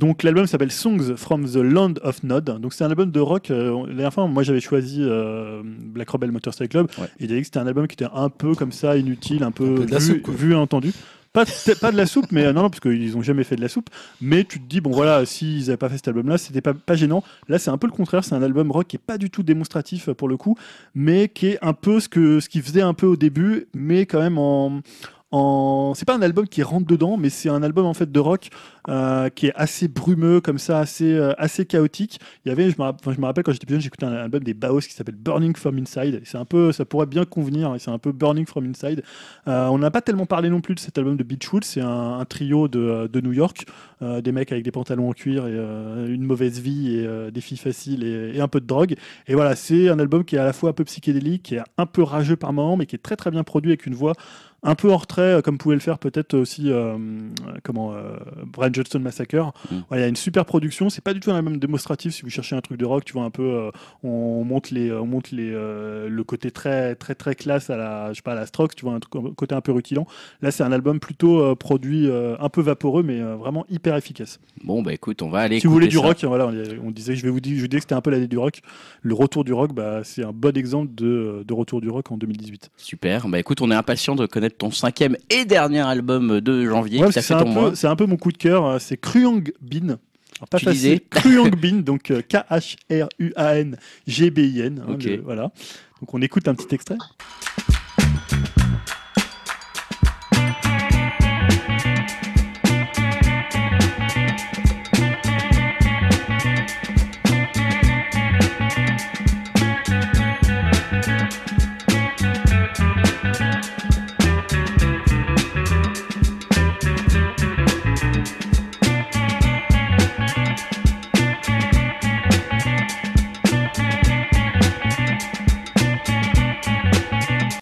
Donc l'album s'appelle Songs from the Land of Nod. Donc c'est un album de rock. euh, la dernière fois, moi j'avais choisi euh, Black Rebel Motorcycle Club. Ouais. Et a dit que c'était un album qui était un peu comme ça, inutile, un peu, Un peu de la vu, soupe, quoi. vu et entendu. Pas, de- pas de la soupe, mais euh, non, non, parce qu'ils ont jamais fait de la soupe. Mais tu te dis, bon voilà, s'ils n'avaient pas fait cet album-là, c'était pas, pas gênant. Là, c'est un peu le contraire. C'est un album rock qui est pas du tout démonstratif euh, pour le coup, mais qui est un peu ce que ce qu'ils faisaient un peu au début, mais quand même en en... c'est pas un album qui rentre dedans, mais c'est un album en fait de rock euh, qui est assez brumeux comme ça, assez euh, assez chaotique. Il y avait, je me, rappelle quand j'étais plus jeune, j'écoutais un album des Baos qui s'appelle Burning from Inside. C'est un peu, ça pourrait bien convenir. et C'est un peu Burning from Inside. Euh, on n'a pas tellement parlé non plus de cet album de Beachwood. C'est un, trio de, de New York, des mecs avec des pantalons en cuir et une mauvaise vie et des filles faciles et, et un peu de drogue. Et voilà, c'est un album qui est à la fois un peu psychédélique, qui est un peu rageux par moments, mais qui est très très bien produit avec une voix un peu en retrait, euh, comme pouvait le faire peut-être aussi euh, comment euh, Brian Johnston Massacre. Mm. Voilà, il y a une super production. C'est pas du tout un album démonstratif. Si vous cherchez un truc de rock, tu vois un peu, euh, on monte les, on monte les, le côté très très très classe à la, je sais pas, à la Strokes. Tu vois un truc, côté un peu rutilant. Là, c'est un album plutôt produit un peu vaporeux, mais vraiment hyper efficace. Bon, bah écoute, on va aller. si vous voulez du rock, voilà, on, on disait, je vais vous dire, je vous disais que c'était un peu l'année du rock. Le retour du rock, bah, c'est un bon exemple de, de retour du rock en 2018. Super. Bah écoute, on est impatient de connaître ton cinquième et dernier album de janvier Ouais, c'est un, peu- c'est un peu mon coup de cœur, euh, c'est Kruyang Bin. Alors, pas facile. [LAUGHS] Kruyang Bin, donc euh, K-H-R-U-A-N-G-B-I-N. hein, voilà. Donc on écoute un petit extrait.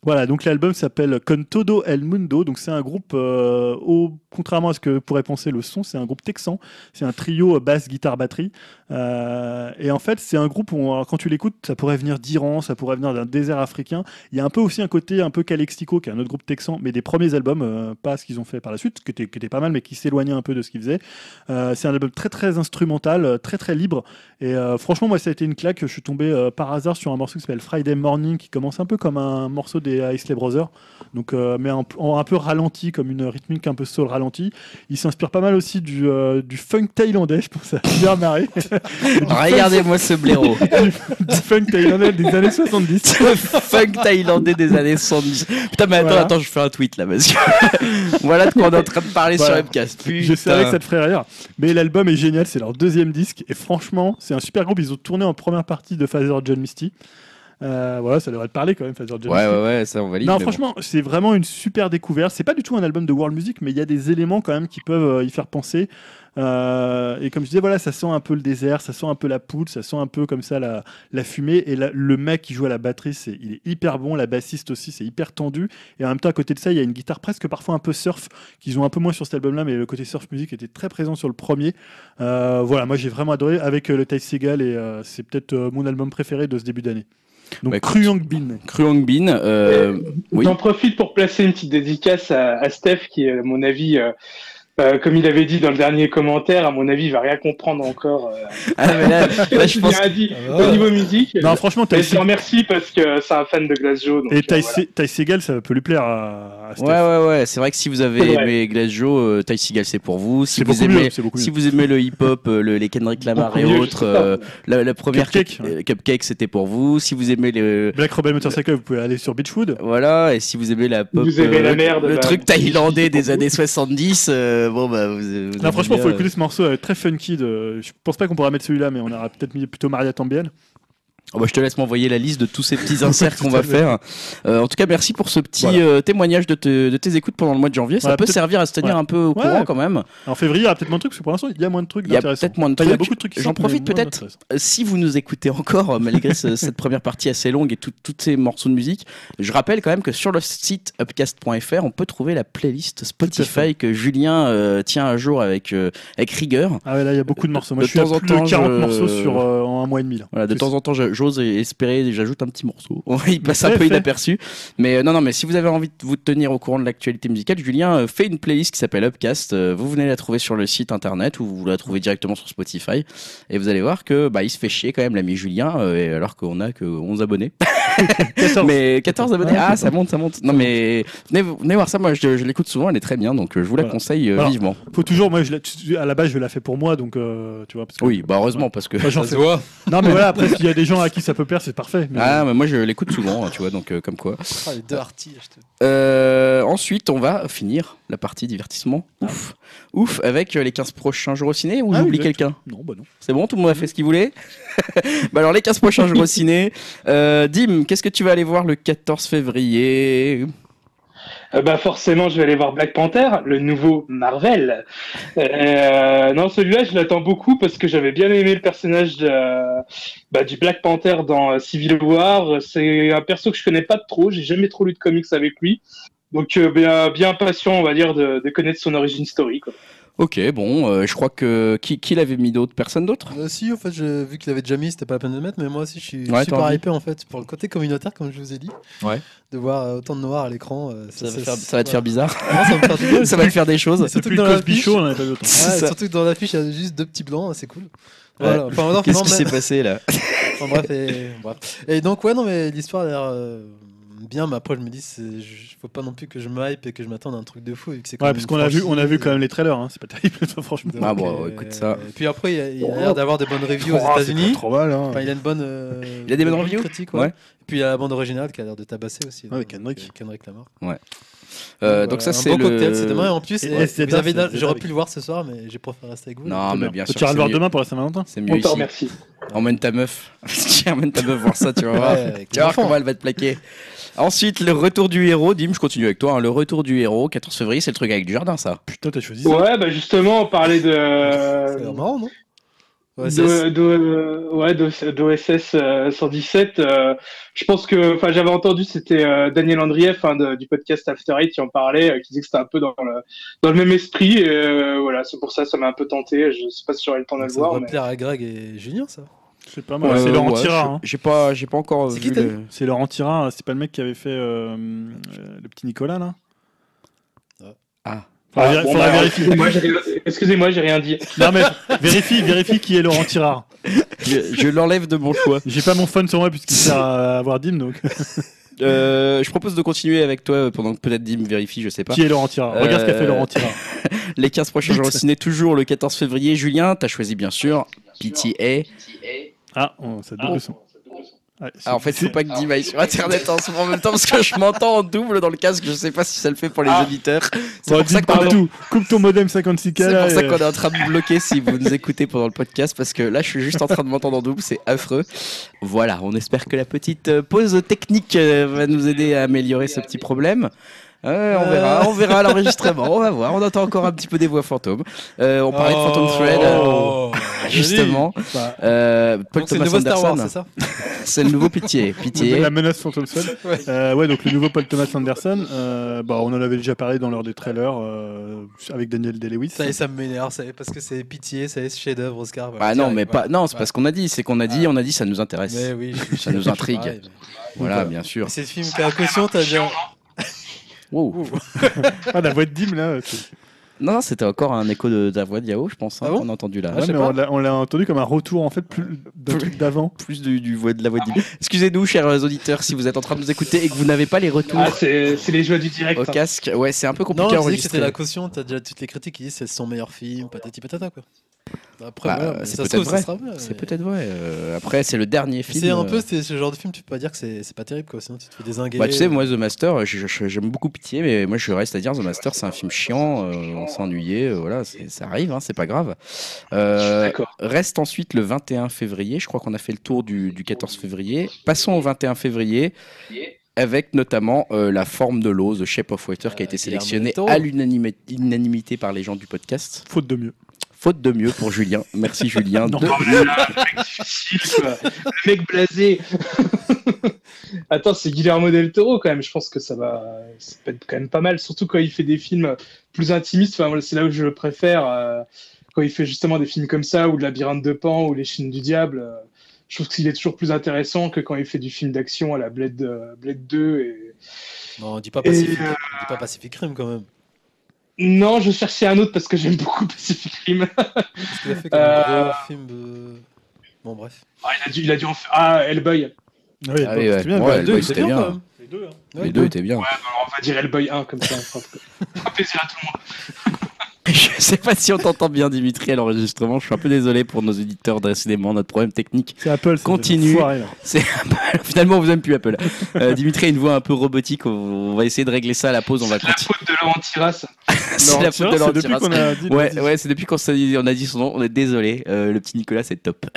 Voilà, donc l'album s'appelle Con Todo El Mundo. Donc c'est un groupe, euh, au, contrairement à ce que pourrait penser le son, c'est un groupe texan. C'est un trio euh, basse, guitare, batterie. Euh, et en fait, c'est un groupe où, alors, quand tu l'écoutes, ça pourrait venir d'Iran, ça pourrait venir d'un désert africain. Il y a un peu aussi un côté un peu Calexico, qui est un autre groupe texan, mais des premiers albums, pas ce qu'ils ont fait par la suite, qui était, qui était pas mal, mais qui s'éloignait un peu de ce qu'ils faisaient. C'est un album très très instrumental, très très libre. Et franchement, moi, ça a été une claque. Je suis tombé par hasard sur un morceau qui s'appelle Friday Morning, qui commence un peu comme un morceau des Isley Brothers, donc euh, mais en un peu ralenti, comme une rythmique un peu soul ralenti. Il s'inspire pas mal aussi du, euh, du funk thaïlandais, je pense à bien marrer. [LAUGHS] Regardez-moi ce blaireau. [LAUGHS] du funk thaïlandais des années 70. [LAUGHS] Funk thaïlandais des années 70. Putain, mais attends, Voilà. attends, je fais un tweet là parce que voilà de quoi on est en train de parler Voilà. sur Webcast. Je savais que ça te ferait rire. Mais l'album est génial, c'est leur deuxième disque. Et franchement, c'est un super groupe. Ils ont tourné en première partie de Father John Misty. Euh, voilà, ça devrait te parler quand même, Father John Ouais, ouais, ouais, ça on valide. Non, bon. franchement, c'est vraiment une super découverte. C'est pas du tout un album de world music, mais il y a des éléments quand même qui peuvent euh, y faire penser. Euh, et comme je disais, voilà, ça sent un peu le désert, ça sent un peu la poudre, ça sent un peu comme ça la, la fumée. Et la- le mec qui joue à la batterie, c'est, il est hyper bon. La bassiste aussi, c'est hyper tendu. Et en même temps, à côté de ça, il y a une guitare presque parfois un peu surf, qu'ils ont un peu moins sur cet album-là, mais le côté surf music était très présent sur le premier. Euh, voilà, moi j'ai vraiment adoré avec euh, le Ty Seagal et euh, c'est peut-être euh, mon album préféré de ce début d'année. Donc Bah, Bin. Kruang Bin, euh, oui. J'en profite pour placer une petite dédicace à, à Steph, qui, à mon avis, euh, euh, comme il avait dit dans le dernier commentaire, à mon avis, il va rien comprendre encore. Euh, [LAUGHS] Ah, mais là, [LAUGHS] là, je il pense a dit Ah au niveau musique. Non, franchement, Ty remercie parce que c'est un fan de Glace Joe. donc, et euh, Ty, voilà. Segal, ça peut lui plaire à, à Steph. Ouais, ouais, ouais. C'est vrai que si vous avez aimé Glass Joe, euh, Ty Seagal, c'est pour vous. Si C'est vous beaucoup aimez, mieux. Si vous aimez le hip-hop, euh, le- les Kendrick Lamar et mieux, autres, euh, [LAUGHS] la, la première Cupcake, Cup- euh, Cupcake, c'était pour vous. Si vous aimez le Black Rebel Motorcycle, vous pouvez aller sur Beachwood. voilà, et si vous aimez la pop, Vous aimez la le- merde, le bah, truc thaïlandais des années 70, euh, bon bah vous. vous Non, aimez franchement, bien, faut euh, écouter ce morceau, euh, très funky. De... Je pense pas qu'on pourra mettre celui-là, mais on aura peut-être mis plutôt Maria Tambiel. Oh bah, je te laisse m'envoyer la liste de tous ces petits [LAUGHS] inserts qu'on va faire. Euh, en tout cas, merci pour ce petit Voilà. euh, témoignage de, te- de tes écoutes pendant le mois de janvier. Ça Voilà, peut servir à se tenir ouais. un peu au Ouais. courant quand même. En février, il y aura peut-être moins de trucs, parce que pour l'instant, il y a moins de trucs Il y a peut-être moins de Enfin, il y a trucs. beaucoup de trucs J'en profite peut-être. Si vous nous écoutez encore, euh, malgré ce- [LAUGHS] cette première partie assez longue et tous ces morceaux de musique, je rappelle quand même que sur le site upcast.fr, on peut trouver la playlist Spotify que Julien euh, tient à jour avec, avec rigueur. Ah ouais, là, il y a beaucoup de morceaux. Moi, De je suis à temps en temps, de 40 je- morceaux sur, en un mois et demi. Là. Voilà, de temps en temps, j'ose espérer, et j'ajoute un petit morceau. [LAUGHS] Il passe un peu inaperçu. Mais euh, non, non, mais si vous avez envie de vous tenir au courant de l'actualité musicale, Julien euh, fait une playlist qui s'appelle Upcast. Euh, vous venez la trouver sur le site internet ou vous la trouvez directement sur Spotify. Et vous allez voir que bah, il se fait chier quand même, l'ami Julien, alors qu'on a que 11 abonnés. [LAUGHS] [LAUGHS] 14. mais 14 abonnés, Ouais, ah, ça monte, ça monte. Non, mais venez, venez voir ça. Moi, je, je l'écoute souvent, elle est très bien. Donc, euh, je vous la Voilà. conseille euh, Alors, vivement. Faut toujours, moi, je l'ai- à la base, je l'ai fait pour moi, donc euh, tu vois. Parce que- Oui, bah heureusement, parce que. Moi, j'en Ça se fais- voit. Non, mais voilà, après, s'il y a des gens à qui ça peut plaire, c'est parfait. Mais- Ah, mais moi, je l'écoute souvent, hein, tu vois, donc euh, comme quoi. Ah, les deux artis. je te- Euh, ensuite, on va finir la partie divertissement. Ouf. Ouf, avec euh, les 15 prochains jours au ciné ou Ah j'oublie quelqu'un Non, bah non. C'est bon, tout le monde a fait ce qu'il voulait [LAUGHS] bah Alors, les 15 prochains jours au ciné. Euh, Qu'est-ce que tu vas aller voir le 14 février? Euh, bah forcément, je vais aller voir Black Panther, le nouveau Marvel. Euh, non, celui-là, je l'attends beaucoup parce que j'avais bien aimé le personnage de, bah, du Black Panther dans euh, Civil War. C'est un perso que je connais pas trop, j'ai jamais trop lu de comics avec lui. Donc euh, bien, bien impatient, on va dire, de, connaître son origine story. Ok, bon, euh, je crois que. Qui, qui l'avait mis d'autre? Personne d'autre? Euh, si, en fait, je- vu qu'il avait déjà mis, c'était pas la peine de le mettre, mais moi aussi, je suis Ouais, t'as super envie. hypé en fait pour le côté communautaire, comme je vous ai dit. Ouais. De voir euh, autant de noirs à l'écran. euh, ça, va ça- faire- ça va te faire bizarre. [LAUGHS] Non, ça va me faire du bien. ça va te faire des [LAUGHS] choses. Surtout Depuis que le dans Cosby l'affiche- Show, on en avait pas autant. Ouais, ça. surtout que dans l'affiche, il y a juste deux petits blancs, c'est cool. Voilà. Enfin, non, Qu'est-ce non, qui mais- s'est passé là? Enfin, bref, et... bref. Et donc, ouais, non, mais l'histoire a l'air euh, bien, mais après, je me dis, je- faut pas non plus que je me hype et que je m'attende à un truc de fou. Vu que Ouais, parce qu'on a vu, on a vu quand même les trailers, hein, c'est pas terrible, [LAUGHS] franchement. donc, Ah bon, euh, écoute ça. Et puis après, il a, il a l'air d'avoir des bonnes reviews aux Oh, États-Unis. pas trop mal, hein. Enfin, il a une bonne. euh, Il a des bonnes bonne reviews critique, ouais. Ouais. Et puis il y a la bande originale qui a l'air de tabasser aussi. Ouais, avec Kendrick. euh, Kendrick Lamar. Euh, Donc, Donc, ça, c'est bon le. cocktail, c'est demain. Et en plus, euh, j'aurais pu le voir ce soir, mais j'ai préféré rester avec vous. Non, mais bien sûr. Tu iras c'est le voir demain pour la Saint-Valentin C'est On mieux te ici. remercie. Emmène ta meuf. [LAUGHS] Emmène ta meuf voir ça, tu vas voir. Ouais, Tu vas voir comment elle va te plaquer. Ensuite, le retour du héros. Dim, je continue avec toi. hein. Le retour du héros, 14 février, c'est le truc avec du jardin, ça. Putain, t'as choisi ça. Ouais, bah justement, on parlait de. [LAUGHS] Ça l'air marrant, non? Ouais, c'est- de, de- ouais, de- d'OSS euh, 117. euh, je pense que, enfin, j'avais entendu, c'était euh, Daniel Andrieff hein, de- du podcast After Eight qui en parlait, euh, qui disait que c'était un peu dans le, dans le même esprit. Et, euh, voilà, c'est pour ça, ça m'a un peu tenté. Je sais pas si j'aurai le temps de le ça voir. devrait mais- plaire à Greg et Julien, ça. C'est pas mal. Euh, c'est Laurent ouais, Tirard. je- hein. J'ai pas, j'ai pas encore C'est vu le- C'est Laurent Tirard, c'est pas le mec qui avait fait euh, euh, le petit Nicolas là Ah. Faudra, Ah, vér- bon, faudra bah, vérifier. excusez-moi, j'ai rien- dit. Non mais vérifie, vérifie qui est Laurent Tirard. Je, je l'enlève de mon choix. J'ai pas mon phone sur moi puisqu'il sert à avoir Dim donc. Euh, je propose de continuer avec toi pendant que peut-être Dim vérifie, je sais pas. Qui est Laurent Tirard Regarde ce qu'a fait Laurent Tirard. [LAUGHS] Les 15 prochains jours au ciné, toujours le 14 février. Julien, t'as choisi bien sûr PTA. Ah, oh, ça double son. Ouais, c'est- Ah, en fait, faut c'est- pas que Dim aille sur internet en, ce moment en même temps parce que je m'entends en double dans le casque. Je sais pas si ça le fait pour les Ah. auditeurs. C'est Bon, pour ça qu'on coupe tout. Coupe ton modem 56K C'est pour ça qu'on est en train de me bloquer si vous nous écoutez pendant le podcast parce que là je suis juste en train de m'entendre en double, c'est affreux. Voilà, on espère que la petite euh, pause technique euh, va nous aider à améliorer ce petit problème. Ouais, on verra, on verra l'enregistrement, on va voir. On entend encore un petit peu des voix fantômes. Euh, on parlait de Phantom Thread, euh, Oh, justement. Bah, Euh, Paul Donc c'est le Thomas nouveau Star Wars, Anderson, c'est ça [LAUGHS] c'est le nouveau Pitié. Pitié. La menace Phantom Thread. [LAUGHS] Ouais. Euh, ouais, donc le nouveau Paul Thomas Anderson. euh, bah, on en avait déjà parlé dans l'heure des trailers euh, avec Daniel Day-Lewis. Ça y est, ça me m'énerve, parce que c'est pitié, ça y est, ce chef-d'œuvre, Oscar. voilà, Ah non, mais voilà. pas. Non, c'est Ouais. pas ce qu'on a dit. C'est qu'on a dit, on a dit, ça nous intéresse. Mais oui, je- Ça je- nous intrigue. pareil, mais- Voilà, bien sûr. C'est le film qui a caution, t'as déjà. Wow. [LAUGHS] Ah, la voix de Dim là. Non, c'était encore un écho de, de la voix de Yao, je pense, hein, Ah bon qu'on a entendu là. Ouais, mais pas. on l'a- entendu comme un retour en fait plus d'un truc d'avant. [LAUGHS] Plus du, du voix de la voix de Dim. [LAUGHS] Excusez-nous, chers auditeurs, si vous êtes en train de nous écouter et que vous n'avez pas les retours Ah, c'est les joies du direct. au hein. casque, ouais, c'est un peu Non, compliqué je à enregistrer. c'était la caution, t'as déjà toutes les critiques qui disent que c'est son meilleur film, patati patata quoi. Après, Bah, voilà, mais c'est peut-être vrai. C'est peut-être vrai. euh, après, c'est le dernier film. C'est un euh, peu c'est ce genre de film, tu peux pas dire que c'est pas terrible quoi, sinon tu te fais désinguer. Bah, tu sais, moi, The Master, j'aime beaucoup Pitié, mais moi, je reste à dire, The Master, c'est un film chiant, euh, on ennuyé, euh, voilà, ça arrive, hein, c'est pas grave. Euh, D'accord. reste ensuite le 21 février, je crois qu'on a fait le tour du, du 14 février. Passons au 21 février. Avec notamment euh, la forme de l'eau, The Shape of Water, qui a Euh, été Guillermo sélectionné à l'unanimité par les gens du podcast. Faute de mieux. Faute de mieux pour Julien. Merci Julien. Non. De- là mec difficile, quoi. Le mec blasé. [LAUGHS] Attends, c'est Guillermo del Toro quand même. Je pense que ça va, ça peut être quand même pas mal, surtout quand il fait des films plus intimistes. Enfin, c'est là où je le préfère. euh, quand il fait justement des films comme ça, ou le Labyrinthe de Pan, ou Les Chines du Diable. euh, je trouve qu'il est toujours plus intéressant que quand il fait du film d'action à la Blade, euh, Blade 2. Et... Non, dis pas Et, Pacific, dis pas Pacific Rim quand même. Non, je cherchais un autre parce que j'aime beaucoup [LAUGHS] Pacific Rim. Parce qu'il a fait comme Euh, un gros film de. Bon bref. Ah, il, a dû, il a dû en faire. Ah, Hellboy. Ah oui, Ah oui, ouais. c'était bien. Ouais, bah, Hellboy, deux, c'était bien, les deux, hein. Ouais, les deux étaient bien. Ouais, bah, on va dire Hellboy 1 comme ça. Ça fera [LAUGHS] plaisir à tout le monde. Je sais pas si on t'entend bien, Dimitri, à l'enregistrement. Je suis un peu désolé pour nos auditeurs, décidément, notre problème technique. C'est Apple. c'est Continue. C'est [LAUGHS] Finalement, on vous aime plus, Apple. Euh, Dimitri a une voix un peu robotique. On, va essayer de régler ça à la pause. On va C'est la faute de Laurent Tiras. [LAUGHS] C'est Non, la c'est faute de a dit. Ouais, ouais, c'est depuis qu'on s'est dit- on a dit son nom. On est désolé. Euh, le petit Nicolas, c'est top. [LAUGHS]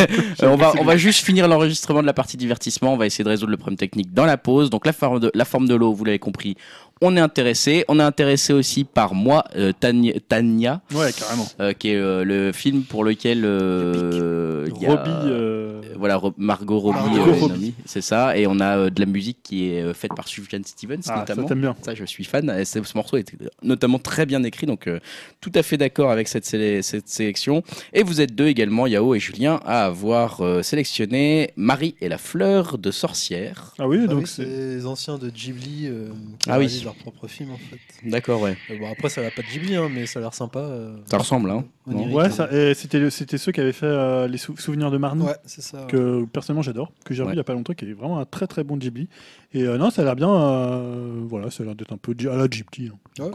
Euh, on va, on va juste finir l'enregistrement de la partie divertissement. On va essayer de résoudre le problème technique dans la pause. Donc la forme de, la forme de l'eau, vous l'avez compris. On est intéressé. On est intéressé aussi par moi, euh, Tania, Tania, Ouais, carrément. euh, qui est euh, le film pour lequel euh, il y a, Robbie. euh, voilà Ro- Margot Robbie, Margot euh, Robbie. nommée, c'est ça. Et on a euh, de la musique qui est euh, faite par Sufjan Stevens Ah, ça notamment. t'aime bien. Ça, je suis fan. Et ce ce morceau est notamment très bien écrit, donc euh, tout à fait d'accord avec cette, sélection. Et vous êtes deux également, Yao et Julien, à avoir euh, sélectionné Marie et la fleur de sorcière. Ah oui, Ah donc oui, c'est les anciens de Ghibli euh, Ah oui. Réalisent leur propre film en fait. D'accord, ouais. Euh, bon, après, ça va pas de Ghibli, hein, mais ça a l'air sympa. euh, Ça ressemble, hein. onirique, Ouais, hein. ça- et c'était c'était ceux qui avaient fait euh, les sou- souvenirs de Marnie. Ouais, c'est ça. ouais. que personnellement j'adore, que j'ai revu Ouais. il y a pas longtemps, qui est vraiment un très très bon Ghibli. Et euh, non, ça a l'air bien, euh, voilà, ça a l'air d'être un peu Ghi- à la Ghibli. hein.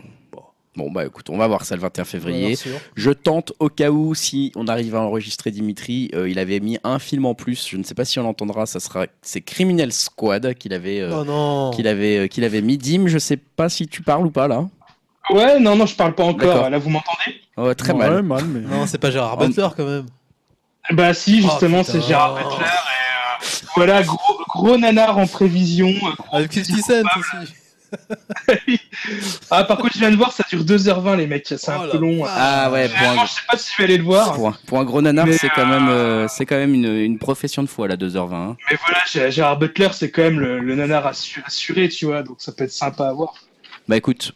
Bon, bah écoute, on va voir ça le 21 Ouais, février. Je tente au cas où, si on arrive à enregistrer Dimitri, euh, il avait mis un film en plus. Je ne sais pas si on l'entendra. Ça sera, c'est Criminal Squad qu'il avait, euh, Oh qu'il avait, euh, qu'il avait mis. Dim, je sais pas si tu parles ou pas là. Ouais, non, non, je parle pas encore. D'accord. Là, vous m'entendez? Ouais, très mal. mal, mais. Non, c'est pas Gérard Oh. Butler quand même. Bah si, justement, Oh, putain. c'est Gérard Butler. Et, euh, voilà, gros, gros nanar en prévision. Avec 50 Cent aussi. [LAUGHS] Ah, par contre, je viens de voir, ça dure 2h20, les mecs. C'est Oh un la peu long. Ah ouais, pour un, je sais pas si je vais aller le voir. pour un, pour un gros nanar, c'est quand même, euh, c'est quand même une, une profession de foi là, 2h20. hein. Mais voilà, Gérard Butler, c'est quand même le, le nanar assu- assuré, tu vois. Donc ça peut être sympa à voir. Bah écoute,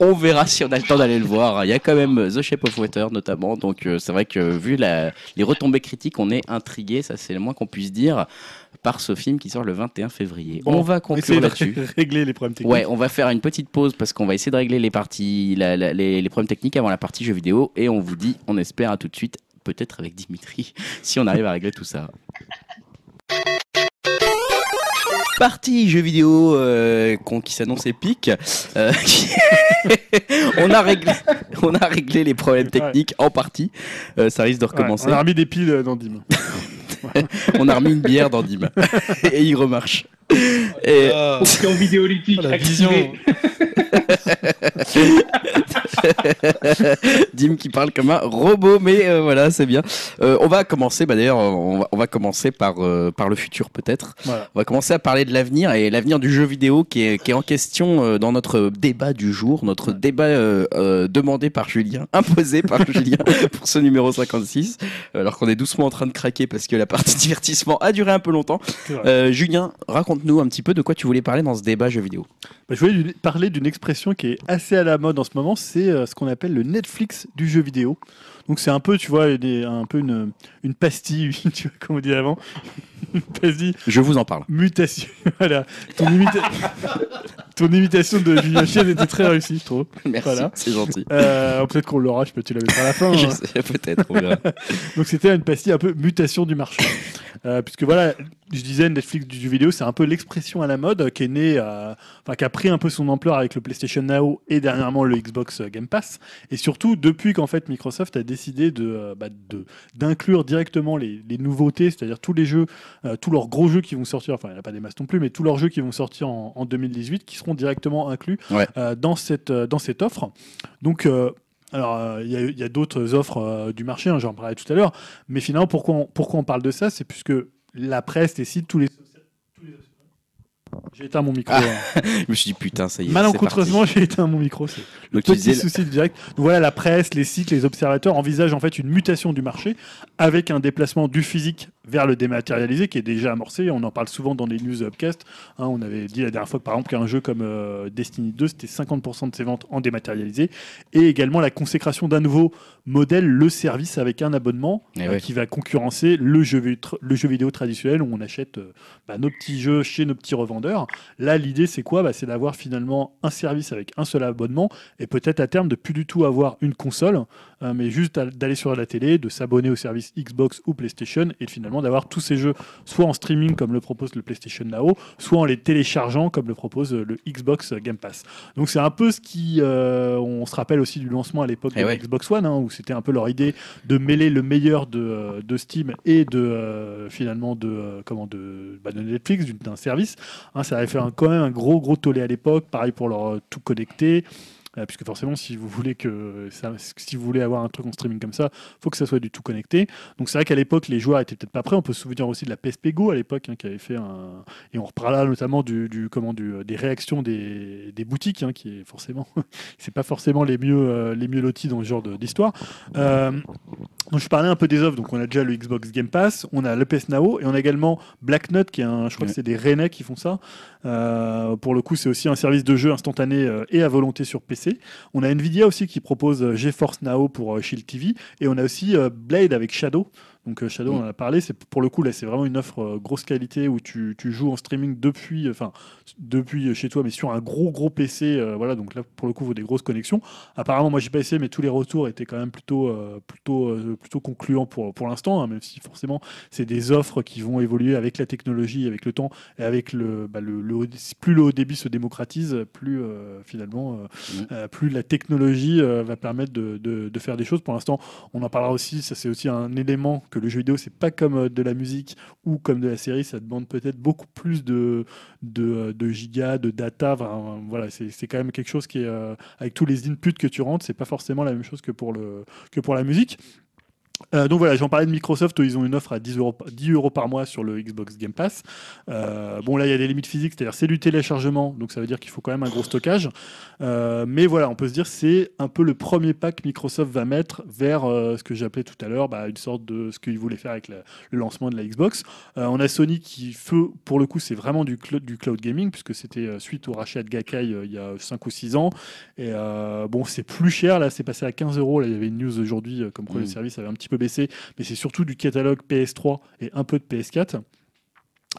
on verra si on a le temps d'aller le voir. Il y a quand même The Shape of Water notamment, donc euh, c'est vrai que vu la, les retombées critiques, on est intrigué, ça c'est le moins qu'on puisse dire, par ce film qui sort le 21 février. Bon, on va conclure de là-dessus. [LAUGHS] régler les problèmes techniques. Ouais, on va faire une petite pause parce qu'on va essayer de régler les parties, la- la- les, les problèmes techniques avant la partie jeux vidéo et on vous dit, on espère à tout de suite, peut-être avec Dimitri, [LAUGHS] si on arrive à régler tout ça. Partie jeux vidéo euh, qui s'annonce épique. Euh, qui- [LAUGHS] on, a réglé, on a réglé les problèmes techniques en partie. Euh, ça risque de Ouais, recommencer. on a remis des piles dans Dim. On a remis une bière dans Dim [LAUGHS] et il remarche. Et, C'est en vidéo olympique. la vision. [LAUGHS] Dim qui parle comme un robot, mais euh, voilà, c'est bien. Euh, on va commencer, bah d'ailleurs, on va, on va commencer par, euh, par le futur peut-être. Voilà. On va commencer à parler de l'avenir et l'avenir du jeu vidéo qui est, qui est en question euh, dans notre débat du jour, notre débat euh, euh, demandé par Julien, [LAUGHS] imposé par [LAUGHS] Julien pour ce numéro 56, alors qu'on est doucement en train de craquer parce que la partie divertissement a duré un peu longtemps. C'est vrai. Raconte-nous un petit peu de quoi tu voulais parler dans ce débat jeu vidéo. Bah, je voulais parler d'une expression qui est assez à la mode en ce moment, c'est euh, ce qu'on appelle le Netflix du jeu vidéo. Donc c'est un peu, tu vois, des- un peu une, une pastille, [LAUGHS] tu vois, comme on dit avant, une pastille Je vous en parle. mutation. [LAUGHS] voilà. Ton, imita- [LAUGHS] Ton imitation de Julien Chiez était très réussie, je trouve. Merci, Voilà. c'est gentil. Euh, Peut-être qu'on l'aura, je peux te la mettre à la fin. Je hein. sais, peut-être, on verra. Donc c'était une pastille un peu mutation du marché. Euh, puisque voilà, je disais Netflix du jeu vidéo, c'est un peu l'expression à la mode qui est née, euh, enfin qui a pris un peu son ampleur avec le PlayStation Now et dernièrement le Xbox Game Pass. Et surtout depuis qu'en fait Microsoft a décidé de euh, bah, de- d'inclure directement les, les nouveautés, c'est-à-dire tous les jeux, euh, tous leurs gros jeux qui vont sortir, enfin il n'y en a pas des masses non plus, mais tous leurs jeux qui vont sortir en, en 2018 qui seront directement inclus Ouais. euh, dans cette dans cette offre. Donc alors, euh, il y a, d'autres offres euh, du marché, hein, j'en parlais tout à l'heure, mais finalement, pourquoi on, pourquoi on parle de ça? C'est puisque la presse, les sites, tous les. J'ai éteint mon micro. Ah, hein. [LAUGHS] Je me suis dit, putain, ça y est. Malencontreusement, j'ai éteint mon micro. C'est le petit disais, souci du direct. Donc voilà, la presse, les sites, les observateurs envisagent en fait une mutation du marché avec un déplacement du physique vers le dématérialisé qui est déjà amorcé. On en parle souvent dans les news upcast. Hein, on avait dit la dernière fois par exemple qu'un jeu comme euh, Destiny 2, c'était 50% de ses ventes en dématérialisé. Et également la consécration d'un nouveau modèle, le service avec un abonnement Eh euh, qui va concurrencer le jeu, vi- le jeu vidéo traditionnel où on achète euh, bah, nos petits jeux chez nos petits revendeurs. Là, l'idée, c'est quoi? Bah, C'est d'avoir finalement un service avec un seul abonnement et peut-être à terme de plus du tout avoir une console, euh, mais juste d'aller sur la télé, de s'abonner au service Xbox ou PlayStation et finalement d'avoir tous ces jeux soit en streaming comme le propose le PlayStation Now, soit en les téléchargeant comme le propose le Xbox Game Pass. Donc c'est un peu ce qui, euh, on se rappelle aussi du lancement à l'époque Eh de ouais. Xbox One, hein, où c'était un peu leur idée de mêler le meilleur de, euh, de Steam et de euh, finalement de comment de, bah, de Netflix, d'un service. Hein, ça avait fait un- quand même un gros gros tollé à l'époque. Pareil pour leur tout connecté. Euh, puisque forcément, si vous voulez que ça- si vous voulez avoir un truc en streaming comme ça, faut que ça soit du tout connecté. Donc c'est vrai qu'à l'époque, les joueurs étaient peut-être pas prêts. On peut se souvenir aussi de la PSP Go à l'époque, hein, qui avait fait un et on reparlera notamment du, du- comment du, des réactions des, des boutiques, hein, qui est forcément [LAUGHS] c'est pas forcément les mieux euh, les mieux lotis dans ce genre d'histoire. Euh, donc je parlais un peu des offres. Donc on a déjà le Xbox Game Pass, on a le PS Now et on a également Black Nut qui est un, je crois Ouais. que c'est des Rennais qui font ça. Euh, pour le coup, c'est aussi un service de jeu instantané euh, et à volonté sur PC. On a Nvidia aussi qui propose euh, GeForce Now pour euh, Shield TV et on a aussi euh, Blade avec Shadow. Donc euh, Shadow, Mm. on en a parlé. C'est pour le coup là, c'est vraiment une offre euh, grosse qualité où tu, tu joues en streaming depuis, euh, enfin depuis chez toi, mais sur un gros gros PC. euh, voilà, donc là pour le coup, il faut des grosses connexions. Apparemment, moi j'ai pas essayé, mais tous les retours étaient quand même plutôt euh, plutôt euh, plutôt concluants pour pour l'instant, hein, même si forcément c'est des offres qui vont évoluer avec la technologie, avec le temps et avec le, bah, le, plus le haut débit se démocratise, plus finalement euh, plus la technologie va permettre de, de- de faire des choses. Pour l'instant, on en parlera aussi. Ça c'est aussi un élément que le jeu vidéo c'est pas comme euh, de la musique ou comme de la série. Ça demande peut-être beaucoup plus de de, euh, de gigas, de data. Voilà, c'est c'est quand même quelque chose qui est euh, avec tous les inputs que tu rentres, c'est pas forcément la même chose que pour le que pour la musique. Euh, donc voilà, j'en parlais de Microsoft, ils ont une offre à 10 euros, 10 euros par mois sur le Xbox Game Pass. Euh, bon là, il y a des limites physiques, c'est-à-dire c'est du téléchargement, donc ça veut dire qu'il faut quand même un gros stockage. Euh, mais voilà, on peut se dire c'est un peu le premier pas que Microsoft va mettre vers ce que j'appelais tout à l'heure, bah, une sorte de ce qu'ils voulaient faire avec la- le lancement de la Xbox. On a Sony qui, fait, pour le coup, c'est vraiment du, cloud- du cloud gaming, puisque c'était suite au rachat de Gakkai euh, il y a 5 ou 6 ans. Et bon, c'est plus cher, là, c'est passé à 15 euros. Là, il y avait une news aujourd'hui comme quoi le Mm. service avait un petit peu baissé, mais c'est surtout du catalogue PS3 et un peu de PS4.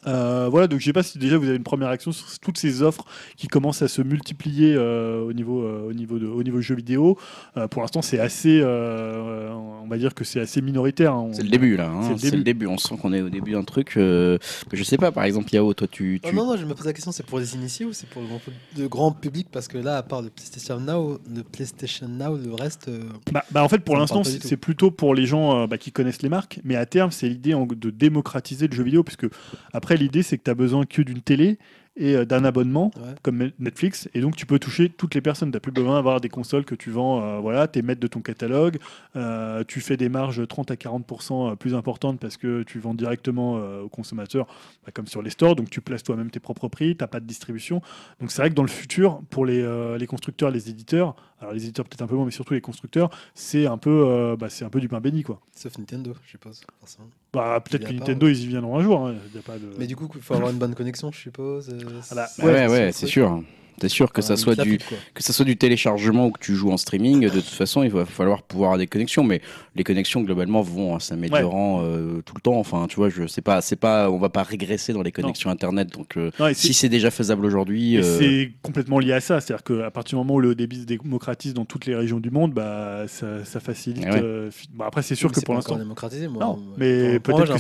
Euh, voilà, donc je sais pas si déjà vous avez une première réaction sur toutes ces offres qui commencent à se multiplier euh, au niveau euh, au niveau de au niveau jeux vidéo. Euh, pour l'instant, c'est assez, euh, on va dire que c'est assez minoritaire. hein. C'est le début là, hein. C'est le début. On sent qu'on est au début d'un truc. euh, que je sais pas, par exemple, Yao, toi tu. Oh non, non, je me pose la question, c'est pour les initiés ou c'est pour le grand, pub- le grand public? Parce que là, à part le PlayStation Now, le PlayStation Now, le reste. euh, Bah, bah, en fait, pour l'instant, c'est plutôt pour les gens euh, bah, qui connaissent les marques, mais à terme, c'est l'idée de démocratiser le jeu vidéo, puisque après, l'idée, c'est que tu as besoin que d'une télé et euh, d'un abonnement Ouais. comme Netflix et donc tu peux toucher toutes les personnes. Tu n'as plus besoin d'avoir des consoles que tu vends, euh, voilà, tu es maître de ton catalogue, euh, tu fais des marges 30 à 40% plus importantes parce que tu vends directement euh, aux consommateurs, bah, comme sur les stores, donc tu places toi-même tes propres prix, tu n'as pas de distribution. Donc c'est vrai que dans le futur, pour les, euh, les constructeurs, les éditeurs, alors les éditeurs peut-être un peu moins, mais surtout les constructeurs, c'est un, peu, euh, bah, c'est un peu du pain béni. Quoi. Sauf Nintendo, je suppose. forcément. Bah, peut-être que pas, Nintendo, ils y viendront un jour. hein. Il y a pas de... Mais du coup, il faut avoir une bonne connexion, je suppose. euh, Ah bah, c'est- Ouais, ouais, c'est sûr. C'est sûr que ça soit du quoi. que ça soit du téléchargement ou que tu joues en streaming, de toute façon, il va falloir pouvoir avoir des connexions. Mais les connexions globalement vont en s'améliorant euh, tout le temps. Enfin, tu vois, je sais pas, c'est pas, on va pas régresser dans les connexions internet. Donc, euh, Non, et si c'est déjà faisable aujourd'hui, Et euh, c'est complètement lié à ça, c'est-à-dire qu'à partir du moment où le débit se démocratise dans toutes les régions du monde, bah, ça, ça facilite. Ouais. bah, après, c'est sûr Mais que pour l'instant, démocratisé, moi. Non, mais peut-être que mais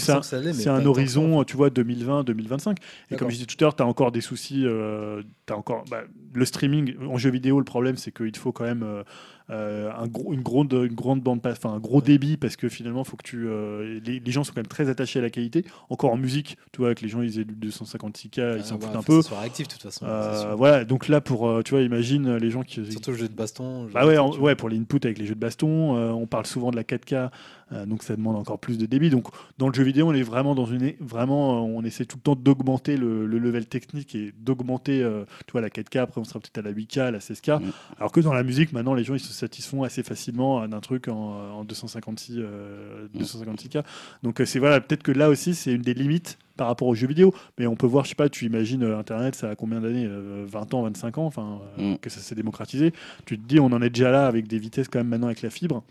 c'est un ça. horizon, tu vois, 2020-2025. Et D'accord. comme je disais tout à l'heure, tu as encore des soucis. euh, t'as encore bah, le streaming en jeu vidéo. Le problème, c'est qu'il faut quand même euh, un gros, une, grande, une grande bande, enfin un gros débit, parce que finalement, faut que tu, euh, les, les gens sont quand même très attachés à la qualité. Encore en musique, tu vois, que les gens ils aient du 256K, ils s'en Ah, foutent ouais, un peu. soit réactif, de toute façon. Euh, voilà, donc là, pour, tu vois, imagine les gens qui. Surtout le jeu de baston. Bah ouais, en- ouais, pour les inputs avec les jeux de baston, on parle souvent de la 4K, euh, donc ça demande encore plus de débit. Donc dans le jeu vidéo, on est vraiment dans une, vraiment, on essaie tout le temps d'augmenter le, le level technique et d'augmenter, tu vois, la 4K. Après, on sera peut-être à la 8K, à la 16K. Mm. Alors que dans la musique, maintenant, les gens ils se satisfont assez facilement d'un truc en, en 256, euh, Mm. 256K. Donc euh, c'est voilà, peut-être que là aussi, c'est une des limites par rapport aux jeux vidéo. Mais on peut voir, je sais pas, tu imagines euh, Internet, ça a combien d'années euh, 20 ans, 25 ans, enfin, euh, Mm. que ça s'est démocratisé. Tu te dis, on en est déjà là avec des vitesses quand même maintenant avec la fibre.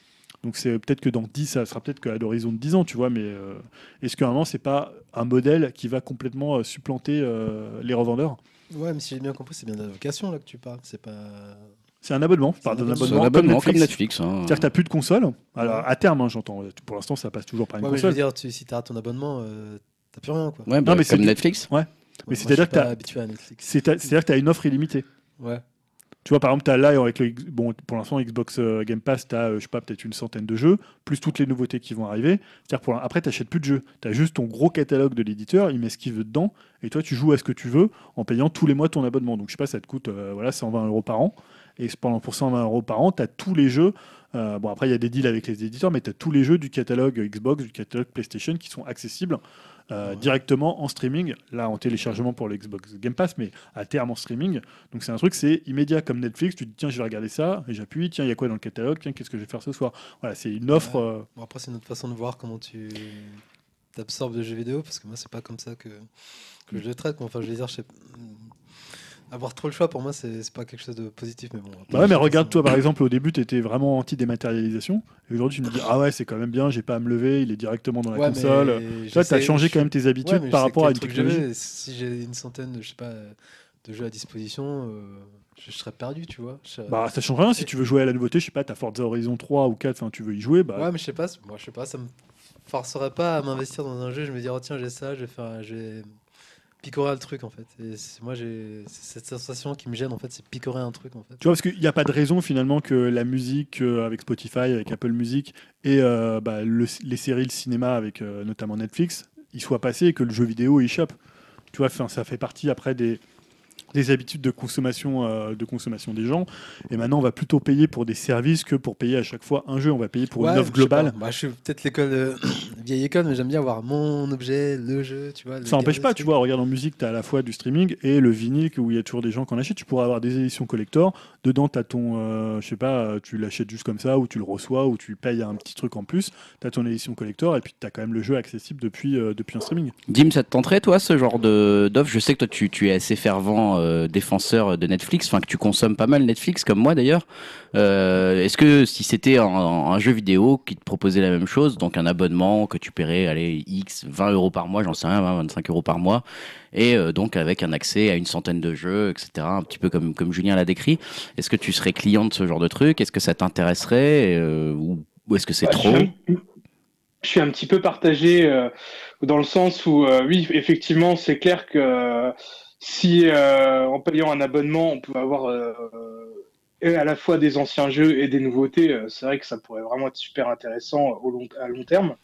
Donc c'est peut-être que dans 10, ça sera peut-être qu'à l'horizon de 10 ans, tu vois, mais euh, est-ce qu'à un moment, c'est pas un modèle qui va complètement euh, supplanter euh, les revendeurs? Ouais, mais si j'ai bien compris, c'est bien de la vocation là que tu parles. C'est pas. C'est un abonnement, C'est un d'un abonnement. comme Netflix. Netflix. hein. C'est-à-dire que tu n'as plus de console. Alors à terme, hein, j'entends. Pour l'instant, ça passe toujours par une Ouais, mais je veux console. dire, tu, si tu rates ton abonnement, euh, t'as plus rien quoi. Ouais, bah, mais c'est comme Netflix. Ouais, moi, c'est-à-dire que t'as- pas habitué à Netflix. C'est- C'est-à-dire que tu as une offre illimitée. Ouais. Tu vois, par exemple, tu as là, avec le, bon, pour l'instant, Xbox euh, Game Pass, tu as, je sais pas, peut-être une centaine de jeux, plus toutes les nouveautés qui vont arriver. C'est-à-dire, pour, après, tu n'achètes plus de jeux. Tu as juste ton gros catalogue de l'éditeur, il met ce qu'il veut dedans, et toi, tu joues à ce que tu veux en payant tous les mois ton abonnement. Donc, je sais pas, ça te coûte euh, voilà, 120 euros par an. Et pendant pour 120 euros par an, tu as tous les jeux. euh, bon, après, il y a des deals avec les éditeurs, mais tu as tous les jeux du catalogue Xbox, du catalogue PlayStation qui sont accessibles euh, Ouais. directement en streaming. Là, en téléchargement pour le Xbox Game Pass, mais à terme en streaming. Donc, c'est un truc, c'est immédiat comme Netflix. Tu te dis, tiens, je vais regarder ça, et j'appuie, tiens, il y a quoi dans le catalogue, tiens, qu'est-ce que je vais faire ce soir? Voilà, c'est une offre. euh, Bon, après, c'est une autre façon de voir comment tu t'absorbes de jeux vidéo, parce que moi, c'est pas comme ça que, que je le traite. Enfin, je veux dire, je sais- avoir trop le choix, pour moi, c'est pas quelque chose de positif. Mais bon, Bah ouais, mais regarde, toi, par exemple, au début, tu étais vraiment anti-dématérialisation. Et aujourd'hui, tu me dis, ah ouais, c'est quand même bien, j'ai pas à me lever, il est directement dans la Ouais, console. Toi, tu as changé quand même tes habitudes par rapport à une technologie. Si j'ai une centaine de, je sais pas, de jeux à disposition, euh, je, serais perdu, tu vois. Je- Bah, ça change rien. Si tu veux jouer à la nouveauté, je sais pas, t'as Forza Horizon 3 ou 4, enfin, tu veux y jouer, bah. Ouais, mais je sais pas, moi je sais pas, ça me forcerait pas à m'investir dans un jeu. Je me dis, oh tiens, j'ai ça, je vais faire, je vais picorer le truc en fait. Et moi, j'ai cette sensation qui me gêne en fait, c'est picorer un truc en fait. Tu vois, parce qu'il n'y a pas de raison finalement que la musique euh, avec Spotify, avec Apple Music et euh, bah, le- les séries, le cinéma avec euh, notamment Netflix, ils soient passés et que le jeu vidéo échappe. Tu vois, ça fait partie après des, des habitudes de consommation, euh, de consommation des gens. Et maintenant, on va plutôt payer pour des services que pour payer à chaque fois un jeu. On va payer pour Ouais, une offre globale. Bah, je suis peut-être l'école euh, [COUGHS] vieille école, mais j'aime bien avoir mon objet, le jeu, tu vois. le Ça n'empêche pas, tu vois, regarde en musique, tu as à la fois du streaming et le vinyle où il y a toujours des gens qui en achètent. Tu pourras avoir des éditions collector. Dedans, tu as ton, euh, je sais pas, tu l'achètes juste comme ça ou tu le reçois ou tu payes un petit truc en plus. Tu as ton édition collector et puis tu as quand même le jeu accessible depuis, euh, depuis un streaming. Dim, ça te tenterait, toi, ce genre de- d'offre? Je sais que toi, tu, tu es assez fervent euh, défenseur de Netflix, enfin que tu consommes pas mal Netflix, comme moi d'ailleurs. Euh, Est-ce que si c'était un, un jeu vidéo qui te proposait la même chose, donc un abonnement que tu paierais, allez, X, 20 euros par mois, j'en sais rien, 20, 25 euros par mois, et euh, donc avec un accès à une centaine de jeux, etc., un petit peu comme, comme Julien l'a décrit, est-ce que tu serais client de ce genre de truc? Est-ce que ça t'intéresserait Ou, ou est-ce que c'est Bah, trop? je, suis un, petit peu partagé euh, dans le sens où, euh, oui, effectivement, c'est clair que si euh, en payant un abonnement, on pouvait avoir euh, à la fois des anciens jeux et des nouveautés, euh, c'est vrai que ça pourrait vraiment être super intéressant au long, à long terme.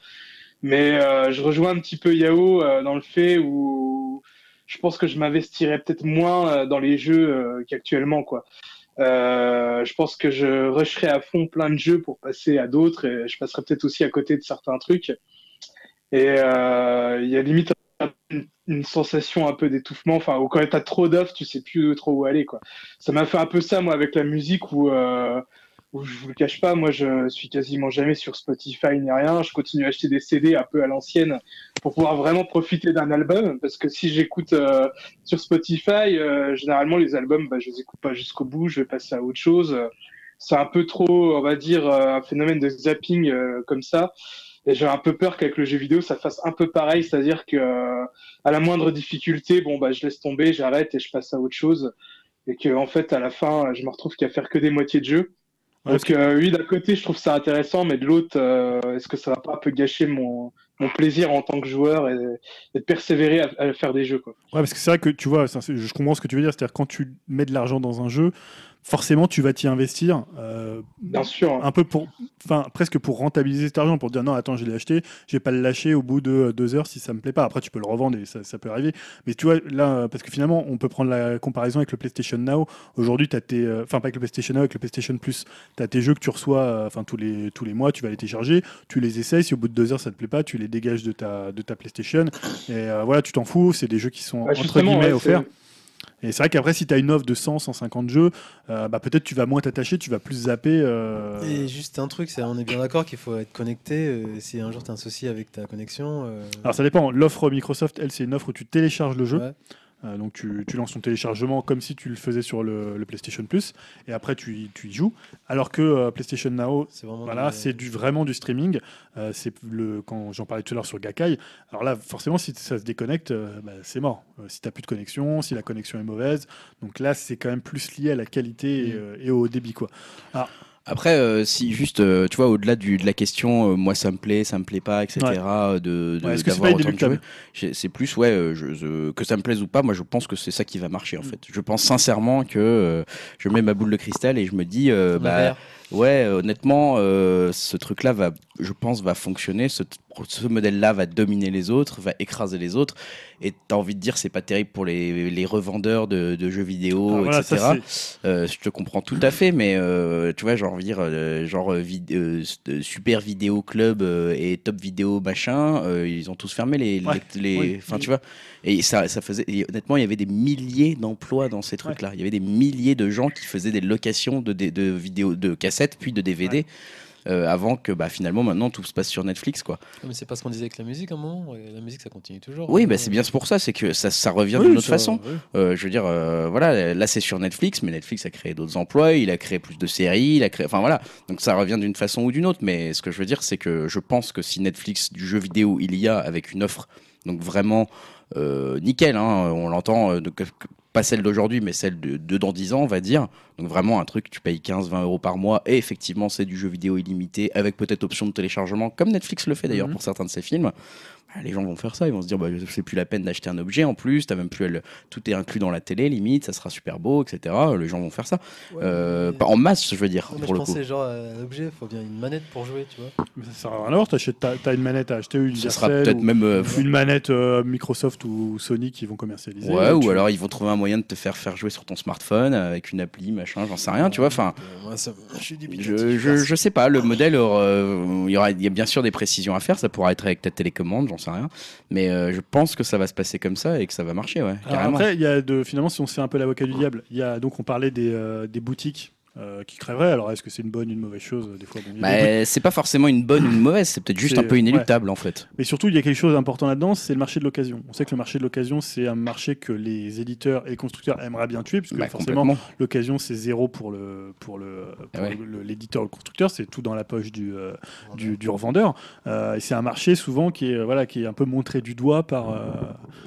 Mais euh, je rejoins un petit peu Yao euh, dans le fait où je pense que je m'investirais peut-être moins euh, dans les jeux euh, qu'actuellement, quoi. Euh, je pense que je rusherais à fond plein de jeux pour passer à d'autres et je passerais peut-être aussi à côté de certains trucs. Et euh, il y a limite une, sensation un peu d'étouffement. Enfin, ou quand t'as trop d'offres, tu sais plus trop où aller, quoi. Ça m'a fait un peu ça, moi, avec la musique où, euh, où je vous le cache pas, moi, je suis quasiment jamais sur Spotify ni rien. Je continue à acheter des CD un peu à l'ancienne pour pouvoir vraiment profiter d'un album. Parce que si j'écoute euh, sur Spotify, euh, généralement, les albums, bah, je les écoute pas jusqu'au bout. Je vais passer à autre chose. C'est un peu trop, on va dire, euh, un phénomène de zapping comme ça. Et j'ai un peu peur qu'avec le jeu vidéo, ça fasse un peu pareil, c'est-à-dire que euh, à la moindre difficulté, bon bah je laisse tomber, j'arrête et je passe à autre chose, et que en fait à la fin, je me retrouve qu'à faire que des moitiés de jeu. Ouais, Donc euh, oui, d'un côté, je trouve ça intéressant, mais de l'autre, euh, est-ce que ça va pas un peu gâcher mon, mon plaisir en tant que joueur et, et de persévérer à, à faire des jeux quoi. Ouais, parce que c'est vrai que tu vois, ça, je comprends ce que tu veux dire. C'est-à-dire quand tu mets de l'argent dans un jeu, forcément tu vas t'y investir. euh, Bien sûr. un peu pour, enfin presque pour rentabiliser cet argent, pour dire non, attends, je l'ai acheté, je vais pas le lâcher au bout de euh, deux heures si ça me plaît pas. Après, tu peux le revendre et ça, ça peut arriver. Mais tu vois, là, euh, parce que finalement, on peut prendre la comparaison avec le PlayStation Now. Aujourd'hui, tu as tes, enfin pas avec le PlayStation Now, avec le PlayStation Plus, tu as tes jeux que tu reçois, enfin tous les tous les mois, tu vas les télécharger, tu les essayes. Si au bout de deux heures ça te plaît pas, tu les dégages de ta de ta PlayStation. Et euh, voilà, tu t'en fous. C'est des jeux qui sont Ouais, entre guillemets ouais, offerts. Et c'est vrai qu'après, si tu as une offre de 100, 150 jeux, euh, bah, peut-être tu vas moins t'attacher, tu vas plus zapper. euh, Et juste un truc, c'est on est bien d'accord qu'il faut être connecté. euh, si un jour tu as un souci avec ta connexion, euh, Alors ça dépend. L'offre Microsoft, elle, c'est une offre où tu télécharges le jeu. ouais. Euh, donc tu, tu lances ton téléchargement comme si tu le faisais sur le, le PlayStation Plus. Et après, tu, y- tu y joues. Alors que euh, PlayStation Now, c'est vraiment. voilà, des- c'est du, vraiment du streaming. Euh, c'est le, quand j'en parlais tout à l'heure sur Gakai. Alors là, forcément, si ça se déconnecte, bah, c'est mort. Si tu n'as plus de connexion, si la connexion est mauvaise. Donc là, c'est quand même plus lié à la qualité et, Mm. et au débit. Quoi. Après, euh, si juste, euh, tu vois, au-delà du- de la question, euh, moi ça me plaît, ça me plaît pas, etc. Ouais. De, de- Ouais, Est-ce que c'est pas inéluctable plus, ouais, je, je- que ça me plaise ou pas. Moi, je pense que c'est ça qui va marcher en fait. Je pense sincèrement que je mets ma boule de cristal et je me dis, bah. Ouais, honnêtement, euh, ce truc-là va, je pense, va fonctionner. Ce, ce modèle-là va dominer les autres, va écraser les autres. Et t'as envie de dire, c'est pas terrible pour les, les revendeurs de, de jeux vidéo, voilà, etc. Euh, je te comprends tout à fait, mais euh, tu vois, j'ai envie de dire, genre vid- super vidéo club et top vidéo machin, ils ont tous fermé les, Ouais, les, oui. enfin tu vois, et ça, ça faisait, et honnêtement, il y avait des milliers d'emplois dans ces trucs-là. Il y avait des milliers de gens qui faisaient des locations de, de, de vidéos, de cassettes, puis de DVD. euh, avant que bah, finalement maintenant tout se passe sur Netflix quoi. Mais c'est pas ce qu'on disait avec la musique à un moment. et La musique, ça continue toujours. Oui Euh, bah c'est bien pour ça, c'est que ça, ça revient Oui, d'une autre ça- façon. oui. Euh, je veux dire, euh, voilà, là c'est sur Netflix, mais Netflix a créé d'autres emplois, il a créé plus de séries, il a créé, enfin voilà, donc ça revient d'une façon ou d'une autre. Mais ce que je veux dire, c'est que je pense que si Netflix du jeu vidéo il y a avec une offre, donc vraiment euh, nickel, hein, on l'entend, euh, pas celle d'aujourd'hui, mais celle de, de dans 10 ans, on va dire. Donc vraiment un truc, tu payes 15-20 euros par mois et effectivement c'est du jeu vidéo illimité avec peut-être option de téléchargement, comme Netflix le fait d'ailleurs Mhm. pour certains de ses films. Bah, les gens vont faire ça, ils vont se dire bah, c'est plus la peine d'acheter un objet en plus, t'as même plus le- tout est inclus dans la télé limite, ça sera super beau, etc. Les gens vont faire ça. ouais, Euh, mais- en masse, je veux dire, mais pour je le coup. pensais genre à l'objet, il faut bien une manette pour jouer, tu vois. Mais ça sert à rien T'as t'as une manette à acheter, une Ça sera peut-être ou même. euh, une manette euh, Microsoft ou Sony qui vont commercialiser. Ouais, ou tu- alors ils vont trouver un moyen de te faire faire jouer sur ton smartphone avec une appli, machin, j'en sais rien, tu vois. Enfin, Euh, ça- je je, sais pas, le modèle, euh, il y aura, il y a bien sûr des précisions à faire, ça pourra être avec ta télécommande, j'en sais rien. Mais euh, je pense que ça va se passer comme ça et que ça va marcher, ouais, Alors carrément. après, il y a de, finalement, si on se fait un peu l'avocat du diable, il y a donc on parlait des, euh, des boutiques euh, qui crèveraient. Alors est-ce que c'est une bonne, une mauvaise chose Des fois, bon, il y a des boutiques- Bah, c'est pas forcément une bonne ou une mauvaise, c'est peut-être juste un peu inéluctable en fait. Mais surtout, il y a quelque chose d'important là-dedans, c'est le marché de l'occasion. On sait que le marché de l'occasion, c'est un marché que les éditeurs et les constructeurs aimeraient bien tuer, puisque Bah, forcément, l'occasion, c'est zéro pour le pour le pour Ouais. le- l'éditeur ou le constructeur, c'est tout dans la poche du euh, du, du revendeur. Euh, et c'est un marché souvent qui est voilà qui est un peu montré du doigt par euh,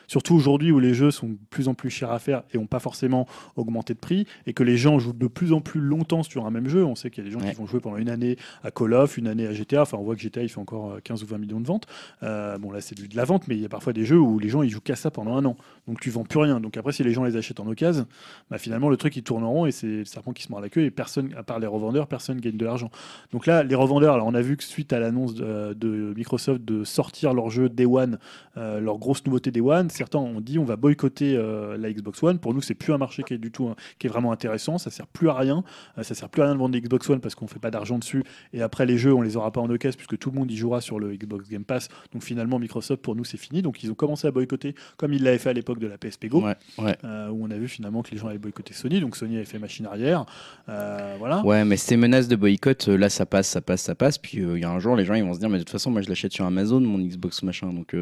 surtout aujourd'hui où les jeux sont de plus en plus chers à faire et ont pas forcément augmenté de prix et que les gens jouent de plus en plus longtemps sur un même jeu. On sait qu'il y a des gens Ouais. qui vont jouer pendant une année à Call of, une année à GTA. Enfin, on voit que GTA il fait encore euh, 15 ou 20 millions de ventes. Euh, bon, là, c'est de la vente, mais il y a parfois des jeux où les gens ils jouent qu'à ça pendant un an. Donc tu vends plus rien. Donc après, si les gens les achètent en occasion, bah, finalement le truc il tourne en rond et c'est le serpent qui se mord la queue et personne, à part les revendeurs, personne gagne de l'argent. Donc là, les revendeurs, alors on a vu que suite à l'annonce de, de Microsoft de sortir leur jeu Day One, euh, leur grosse nouveauté Day One, certains ont dit on va boycotter euh, la Xbox One. Pour nous, c'est plus un marché qui est du tout hein, qui est vraiment intéressant. Ça sert plus à rien. Euh, ça sert plus à rien de vendre des Xbox One parce qu'on fait pas d'argent dessus. Et après les jeux, on les aura pas en occasion puisque tout le monde y jouera sur le Xbox Game Pass. Donc finalement, Microsoft pour nous c'est fini. Donc ils ont commencé à boycotter comme ils l'avaient fait à l'époque de la PSP Go, Ouais, ouais. euh, où on a vu finalement que les gens avaient boycotté Sony. Donc Sony avait fait machine arrière. Euh, voilà. Ouais, mais ces menaces de boycott, là, ça passe, ça passe, ça passe. Puis il y a un jour, les gens, ils vont se dire, mais de toute façon, moi, je l'achète sur Amazon, mon Xbox machin. Donc,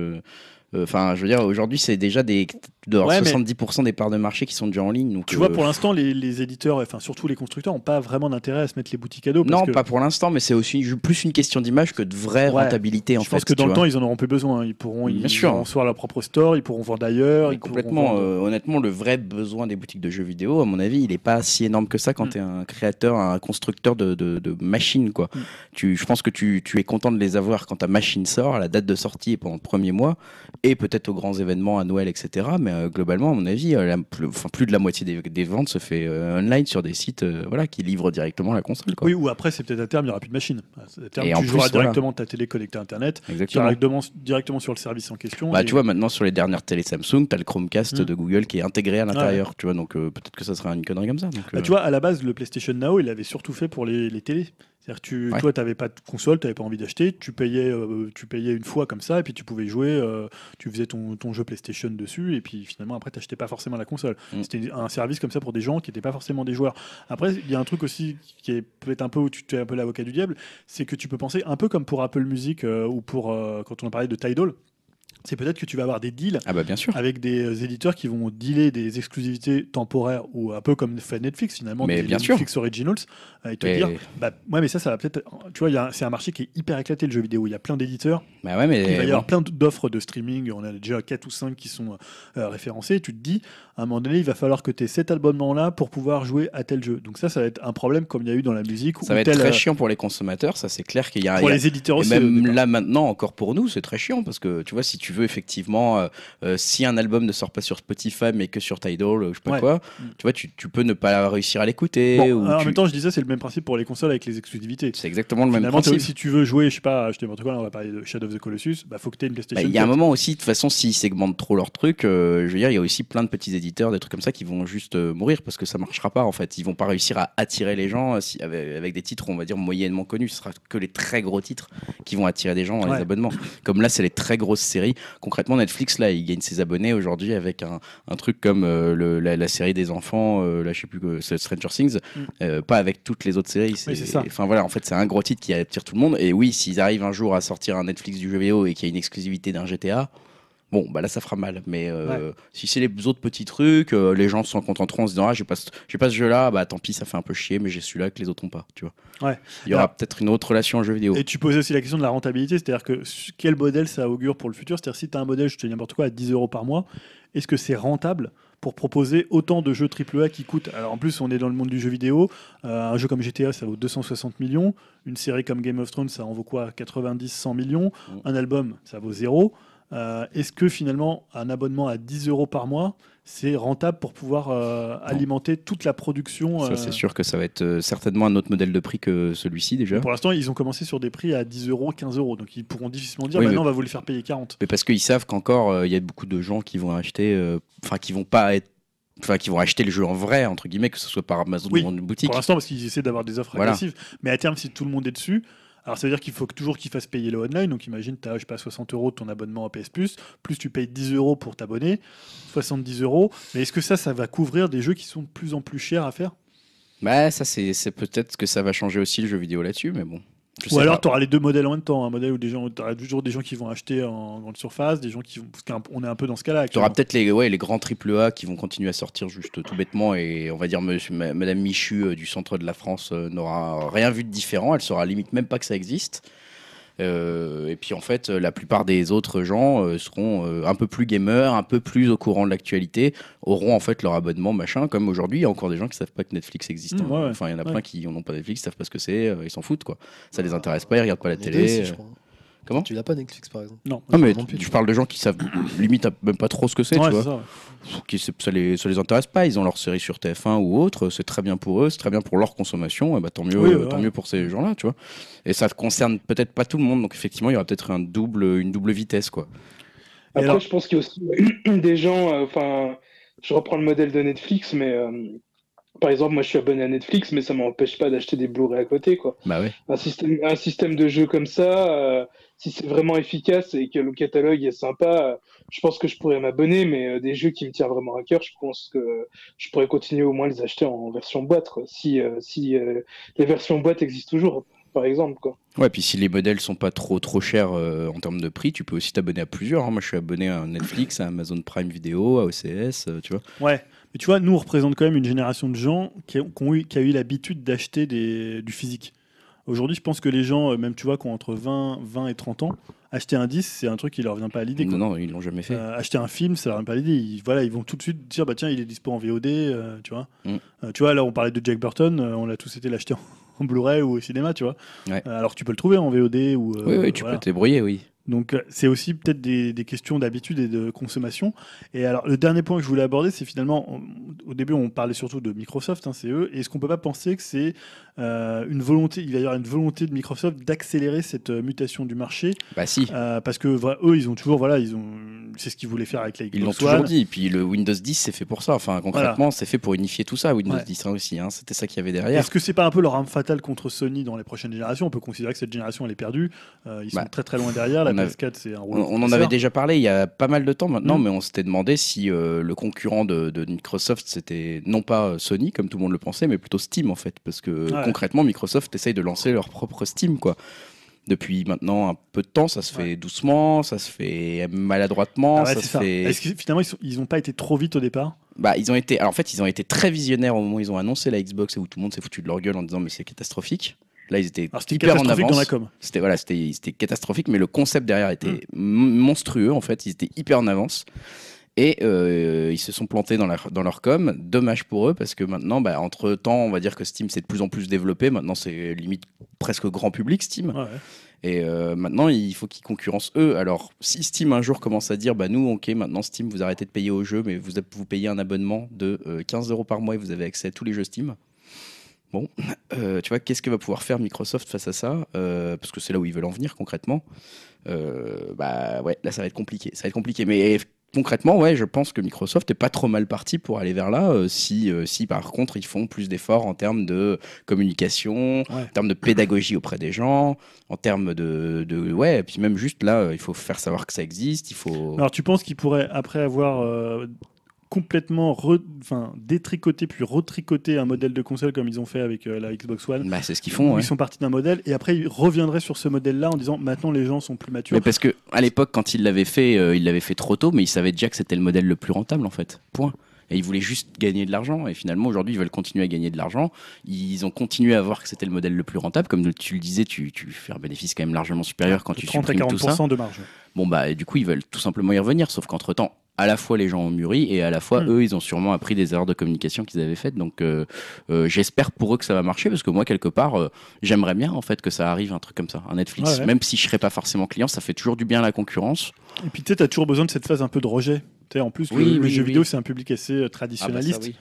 enfin, je veux dire, aujourd'hui, c'est déjà des de Ouais, mais- 70% des parts de marché qui sont déjà en ligne. Donc, Tu euh, vois, pour l'instant, les, les éditeurs, enfin surtout les constructeurs, n'ont pas vraiment d'intérêt à se mettre les boutiques à dos. parce non, que pas pour l'instant, mais c'est aussi plus une question d'image que de vraie Ouais. rentabilité en je fait. pense que dans le temps, ils en auront plus besoin. Ils pourront, Bien ils sûr. soit leur propre store, ils pourront vendre ailleurs. ils Complètement. vendre- euh, honnêtement, le vrai besoin des boutiques de jeux vidéo, à mon avis, il est pas si énorme que ça quand Mm. tu es un créateur, un constructeur de, de, de machines. Quoi. Mm. Tu, je pense que tu, tu es content de les avoir quand ta machine sort, à la date de sortie et pendant le premier mois, et peut-être aux grands événements, à Noël, etc. Mais euh, globalement, à mon avis, euh, la- plus, enfin, plus de la moitié des, des ventes se fait euh, online sur des sites voilà, qui livrent directement la console. Quoi. Oui, ou après, c'est peut-être à terme, il n'y aura plus de machine. À terme, Et tu joueras plus, voilà. directement ta télé connectée à Internet, directement, directement sur le service en question. Bah, et- tu vois, maintenant sur les dernières télé Samsung, tu as le Chromecast Mm. de Google qui est intégré à l'intérieur. Tu vois, donc peut-être que ça sera une connerie comme ça. Donc, Bah, euh, tu vois, à la base, le PlayStation Now, il avait surtout fait pour les, les télés. C'est-à-dire que tu, Ouais. toi, tu n'avais pas de console, tu n'avais pas envie d'acheter, tu payais, euh, tu payais une fois comme ça, et puis tu pouvais jouer, euh, tu faisais ton, ton jeu PlayStation dessus, et puis finalement, après, tu n'achetais pas forcément la console. Mm. C'était un service comme ça pour des gens qui n'étaient pas forcément des joueurs. Après, il y a un truc aussi qui est peut-être un peu où tu es un peu l'avocat du diable, c'est que tu peux penser un peu comme pour Apple Music euh, ou pour, quand on a parlé de Tidal, c'est peut-être que tu vas avoir des deals Ah bah bien sûr. avec des euh, éditeurs qui vont dealer des exclusivités temporaires ou un peu comme fait Netflix finalement, Mais des bien des sûr. Netflix Originals, euh, et te Mais- dire, bah ouais mais ça, ça va peut-être, tu vois, c'est un marché qui est hyper éclaté le jeu vidéo, il y a plein d'éditeurs, Bah ouais, mais il va y bon. avoir plein d'offres de streaming, on a déjà 4 ou 5 qui sont euh, référencés, tu te dis, à un moment donné, il va falloir que tu aies cet abonnement-là pour pouvoir jouer à tel jeu. Donc ça, ça va être un problème comme il y a eu dans la musique. Ça ou va être très euh, chiant pour les consommateurs, ça c'est clair qu'il y a, Pour y a- les éditeurs et aussi. au même là maintenant encore pour nous c'est très chiant parce que tu vois si tu veux effectivement euh, euh, si un album ne sort pas sur Spotify mais que sur Tidal euh, je sais pas Ouais. quoi Mm. tu vois tu, tu peux ne pas réussir à l'écouter Bon, en tu- même temps, je disais, c'est le même principe pour les consoles avec les exclusivités. c'est exactement le même Finalement, principe si tu veux jouer, je sais pas, je n'importe quoi, on va parler de Shadow of the Colossus, bah faut que tu aies une Bah, PlayStation. il y a un 4. moment aussi, de toute façon, s'ils segmentent trop leur truc, euh, je veux dire, il y a aussi plein de petits éditeurs, des trucs comme ça qui vont juste mourir parce que ça marchera pas en fait. Ils vont pas réussir à attirer les gens si, avec, avec des titres, on va dire, moyennement connus. Ce sera que les très gros titres qui vont attirer des gens dans Ouais. les abonnements. Comme là, c'est les très grosses séries. Concrètement, Netflix, là, il gagne ses abonnés aujourd'hui avec un, un truc comme euh, le- la, la série des enfants, euh, là, je sais plus, que c'est Stranger Things, Mm. euh, pas avec toutes les autres séries. Oui, c'est ça. Enfin voilà, en fait, c'est un gros titre qui attire tout le monde. Et oui, s'ils arrivent un jour à sortir un Netflix du jeu vidéo et qu'il y a une exclusivité d'un GTA, bon, bah là, ça fera mal. Mais euh, si c'est les autres petits trucs, euh, les gens s'en contenteront en se disant, ah, j'ai pas, pas ce jeu-là, bah tant pis, ça fait un peu chier, mais j'ai celui-là que les autres ont pas, tu vois. Ouais. Il y aura peut-être une autre relation au jeu vidéo. Et tu posais aussi la question de la rentabilité, c'est-à-dire que quel modèle ça augure pour le futur? C'est-à-dire si tu as un modèle, je te dis n'importe quoi, à 10 euros par mois, est-ce que c'est rentable pour proposer autant de jeux AAA qui coûtent? Alors en plus, on est dans le monde du jeu vidéo, euh, un jeu comme GTA, ça vaut 260 millions, une série comme Game of Thrones, ça en vaut quoi? 90, 100 millions, Mm. un album, ça vaut zéro. Euh, est-ce que finalement, un abonnement à 10 euros par mois, c'est rentable pour pouvoir euh, alimenter toute la production Ça, euh, c'est sûr que ça va être euh, certainement un autre modèle de prix que celui-ci déjà. Pour l'instant, ils ont commencé sur des prix à 10 euros, 15 euros. Donc ils pourront difficilement dire Oui, maintenant mais- on va vous le faire payer 40. Mais parce qu'ils savent qu'encore, il y a beaucoup de gens qui vont acheter, enfin, qui vont pas être. Enfin, qui vont acheter le jeu en vrai, entre guillemets, que ce soit par Amazon Oui, ou en boutique. Pour l'instant, parce qu'ils essaient d'avoir des offres Voilà. agressives. Mais à terme, si tout le monde est dessus, alors ça veut dire qu'il faut toujours qu'ils fassent payer le online. Donc imagine, tu as, je sais pas, 60 euros de ton abonnement à PS Plus, plus tu payes 10 euros pour t'abonner, 70 euros. Mais est-ce que ça, ça va couvrir des jeux qui sont de plus en plus chers à faire? Bah, ça, c'est peut-être que ça va changer aussi le jeu vidéo là-dessus, mais bon. Je Ou alors tu auras les deux modèles en même temps. Un modèle où des gens, tu auras toujours des gens qui vont acheter en grande surface, des gens qui vont. Parce qu'on est un peu dans ce cas-là. Tu auras peut-être les, ouais, les grands AAA qui vont continuer à sortir juste tout bêtement et on va dire monsieur- ma- Madame Michu euh, du centre de la France euh, n'aura rien vu de différent, elle saura limite même pas que ça existe. Euh, et puis en fait, la plupart des autres gens euh, seront euh, un peu plus gamers, un peu plus au courant de l'actualité, auront en fait leur abonnement machin. Comme aujourd'hui, il y a encore des gens qui savent pas que Netflix existe. Mmh, ouais, ouais. Enfin, il y en a Ouais. plein qui n'ont pas Netflix, savent pas ce que c'est, ils s'en foutent quoi. Ça les intéresse pas, ils regardent pas la télé. aussi, je crois. Comment Tu l'as pas Netflix par exemple Non. Non mais non plus. je parle de gens qui savent limite même pas trop ce que c'est, Ouais, tu vois. ça, ouais. qui ça les ça les intéresse pas ils ont leur série sur TF1 ou autre c'est très bien pour eux c'est très bien pour leur consommation et bah tant mieux Oui, euh, ouais, tant mieux pour ces gens-là tu vois et ça concerne peut-être pas tout le monde donc effectivement il y aura peut-être un double une double vitesse quoi Après, alors- je pense qu'il y a aussi [CLEARS THROAT] des gens, euh, enfin, je reprends le modèle de Netflix, mais euh, par exemple, moi je suis abonné à Netflix, mais ça m'empêche pas d'acheter des Blu-ray à côté, quoi. bah ouais Un système, un système de jeu comme ça, euh, si c'est vraiment efficace et que le catalogue est sympa, euh, je pense que je pourrais m'abonner, mais euh, des jeux qui me tiennent vraiment à cœur, je pense que je pourrais continuer au moins à les acheter en version boîte, quoi. Si, euh, si euh, les versions boîte existent toujours, par exemple, quoi. ouais puis si les modèles sont pas trop trop chers euh, en termes de prix tu peux aussi t'abonner à plusieurs hein. moi je suis abonné à Netflix à Amazon Prime Video à OCS euh, tu vois Ouais, mais tu vois, nous on représente quand même une génération de gens qui, ont- qui ont eu, qui a eu l'habitude d'acheter du physique. Aujourd'hui, je pense que les gens, euh, même tu vois, qui ont entre 20, 20 et 30 ans, acheter un 10, c'est un truc qui leur vient pas à l'idée. non non ils l'ont jamais fait Euh, acheter un film, ça leur vient pas à l'idée. Ils, voilà, ils vont tout de suite dire, bah tiens, il est dispo en VOD, euh, tu vois. Mm. Euh, tu vois, là, on parlait de Jack Burton, on l'a tous été l'acheter en, [LAUGHS] en Blu-ray ou au cinéma, tu vois. Ouais. Alors que tu peux le trouver en VOD ou. oui oui tu voilà. peux te débrouiller oui Donc c'est aussi peut-être des, des questions d'habitude et de consommation. Et alors le dernier point que je voulais aborder, c'est finalement, on- au début on parlait surtout de Microsoft, hein, c'est eux. Et est-ce qu'on peut pas penser que c'est euh, une volonté, il va y avoir une volonté de Microsoft d'accélérer cette euh, mutation du marché, bah si euh, parce que eux ils ont toujours, voilà, ils ont, c'est ce qu'ils voulaient faire avec la Xbox Ils l'ont toujours dit. Et puis le Windows 10, c'est fait pour ça. Enfin, concrètement, c'est fait pour unifier tout ça. Windows Ouais. 10 hein, aussi. hein. C'était ça qu'il y avait derrière. Est-ce que c'est pas un peu leur arme fatale contre Sony dans les prochaines générations? On peut considérer que cette génération elle est perdue. Euh, ils Bah, sont très très loin derrière. La on a- PS4 c'est un On, rouleau on en avait déjà parlé il y a pas mal de temps maintenant, Mm. mais on s'était demandé si le concurrent de, de Microsoft c'était non pas Sony comme tout le monde le pensait, mais plutôt Steam en fait, parce que Ouais. concrètement Microsoft essaye de lancer leur propre Steam quoi. Depuis maintenant un peu de temps, ça se fait Ouais. doucement, ça se fait maladroitement, Ah ouais, ça se ça. fait. Est-ce que finalement ils, sont- ils ont pas été trop vite au départ? Bah, ils ont été. Alors, en fait, ils ont été très visionnaires au moment où ils ont annoncé la Xbox et où tout le monde s'est foutu de leur gueule en disant mais c'est catastrophique. Là, ils étaient Alors hyper en avance. C'était voilà, c'était catastrophique, mais le concept derrière était Mm. monstrueux en fait. Ils étaient hyper en avance et euh, ils se sont plantés dans leur dans leur com. Dommage pour eux parce que maintenant, bah, entre temps, on va dire que Steam s'est de plus en plus développé. Maintenant, c'est limite presque grand public Steam. Ouais. Et euh, maintenant, il faut qu'ils concurrencent eux. Alors, si Steam un jour commence à dire, bah nous, ok, maintenant Steam, vous arrêtez de payer au jeu, mais vous, vous payez un abonnement de euh, 15 euros par mois et vous avez accès à tous les jeux Steam. Bon, euh, tu vois, qu'est-ce que va pouvoir faire Microsoft face à ça Parce que c'est là où ils veulent en venir concrètement. Bah ouais, là, ça va être compliqué. Ça va être compliqué. Mais concrètement, ouais, je pense que Microsoft est pas trop mal parti pour aller vers là. euh, si, euh, si par contre, ils font plus d'efforts en termes de communication, Ouais. en termes de pédagogie auprès des gens, en termes de, de ouais, et puis même juste là, euh, il faut faire savoir que ça existe, il faut. Alors tu penses qu'ils pourraient, après avoir complètement re- enfin, détricoté puis retricoté un modèle de console comme ils ont fait avec euh, la Xbox One Bah, c'est ce qu'ils font. ouais. Ils sont partis d'un modèle et après ils reviendraient sur ce modèle-là en disant maintenant les gens sont plus matures. Mais parce que à l'époque, quand ils l'avaient fait, euh, ils l'avaient fait trop tôt, mais ils savaient déjà que c'était le modèle le plus rentable en fait. Point. Et ils voulaient juste gagner de l'argent. Et finalement, aujourd'hui, ils veulent continuer à gagner de l'argent. Ils ont continué à voir que c'était le modèle le plus rentable. Comme tu le disais, tu, tu fais un bénéfice quand même largement supérieur quand tu 30 à supprimes tout ça. 40% de marge. Bon, bah, et du coup, ils veulent tout simplement y revenir. Sauf qu'entre temps, à la fois les gens ont mûri et à la fois Mm. eux, ils ont sûrement appris des erreurs de communication qu'ils avaient faites. Donc, euh, euh, j'espère pour eux que ça va marcher parce que moi, quelque part, euh, j'aimerais bien en fait que ça arrive un truc comme ça, un Netflix. Ouais, ouais. Même si je serais pas forcément client, ça fait toujours du bien à la concurrence. Et puis tu as toujours besoin de cette phase un peu de rejet. Tu sais, en plus, le- Oui, le, jeu oui. vidéo, c'est un public assez euh, Ah bah, traditionnaliste. ça, oui.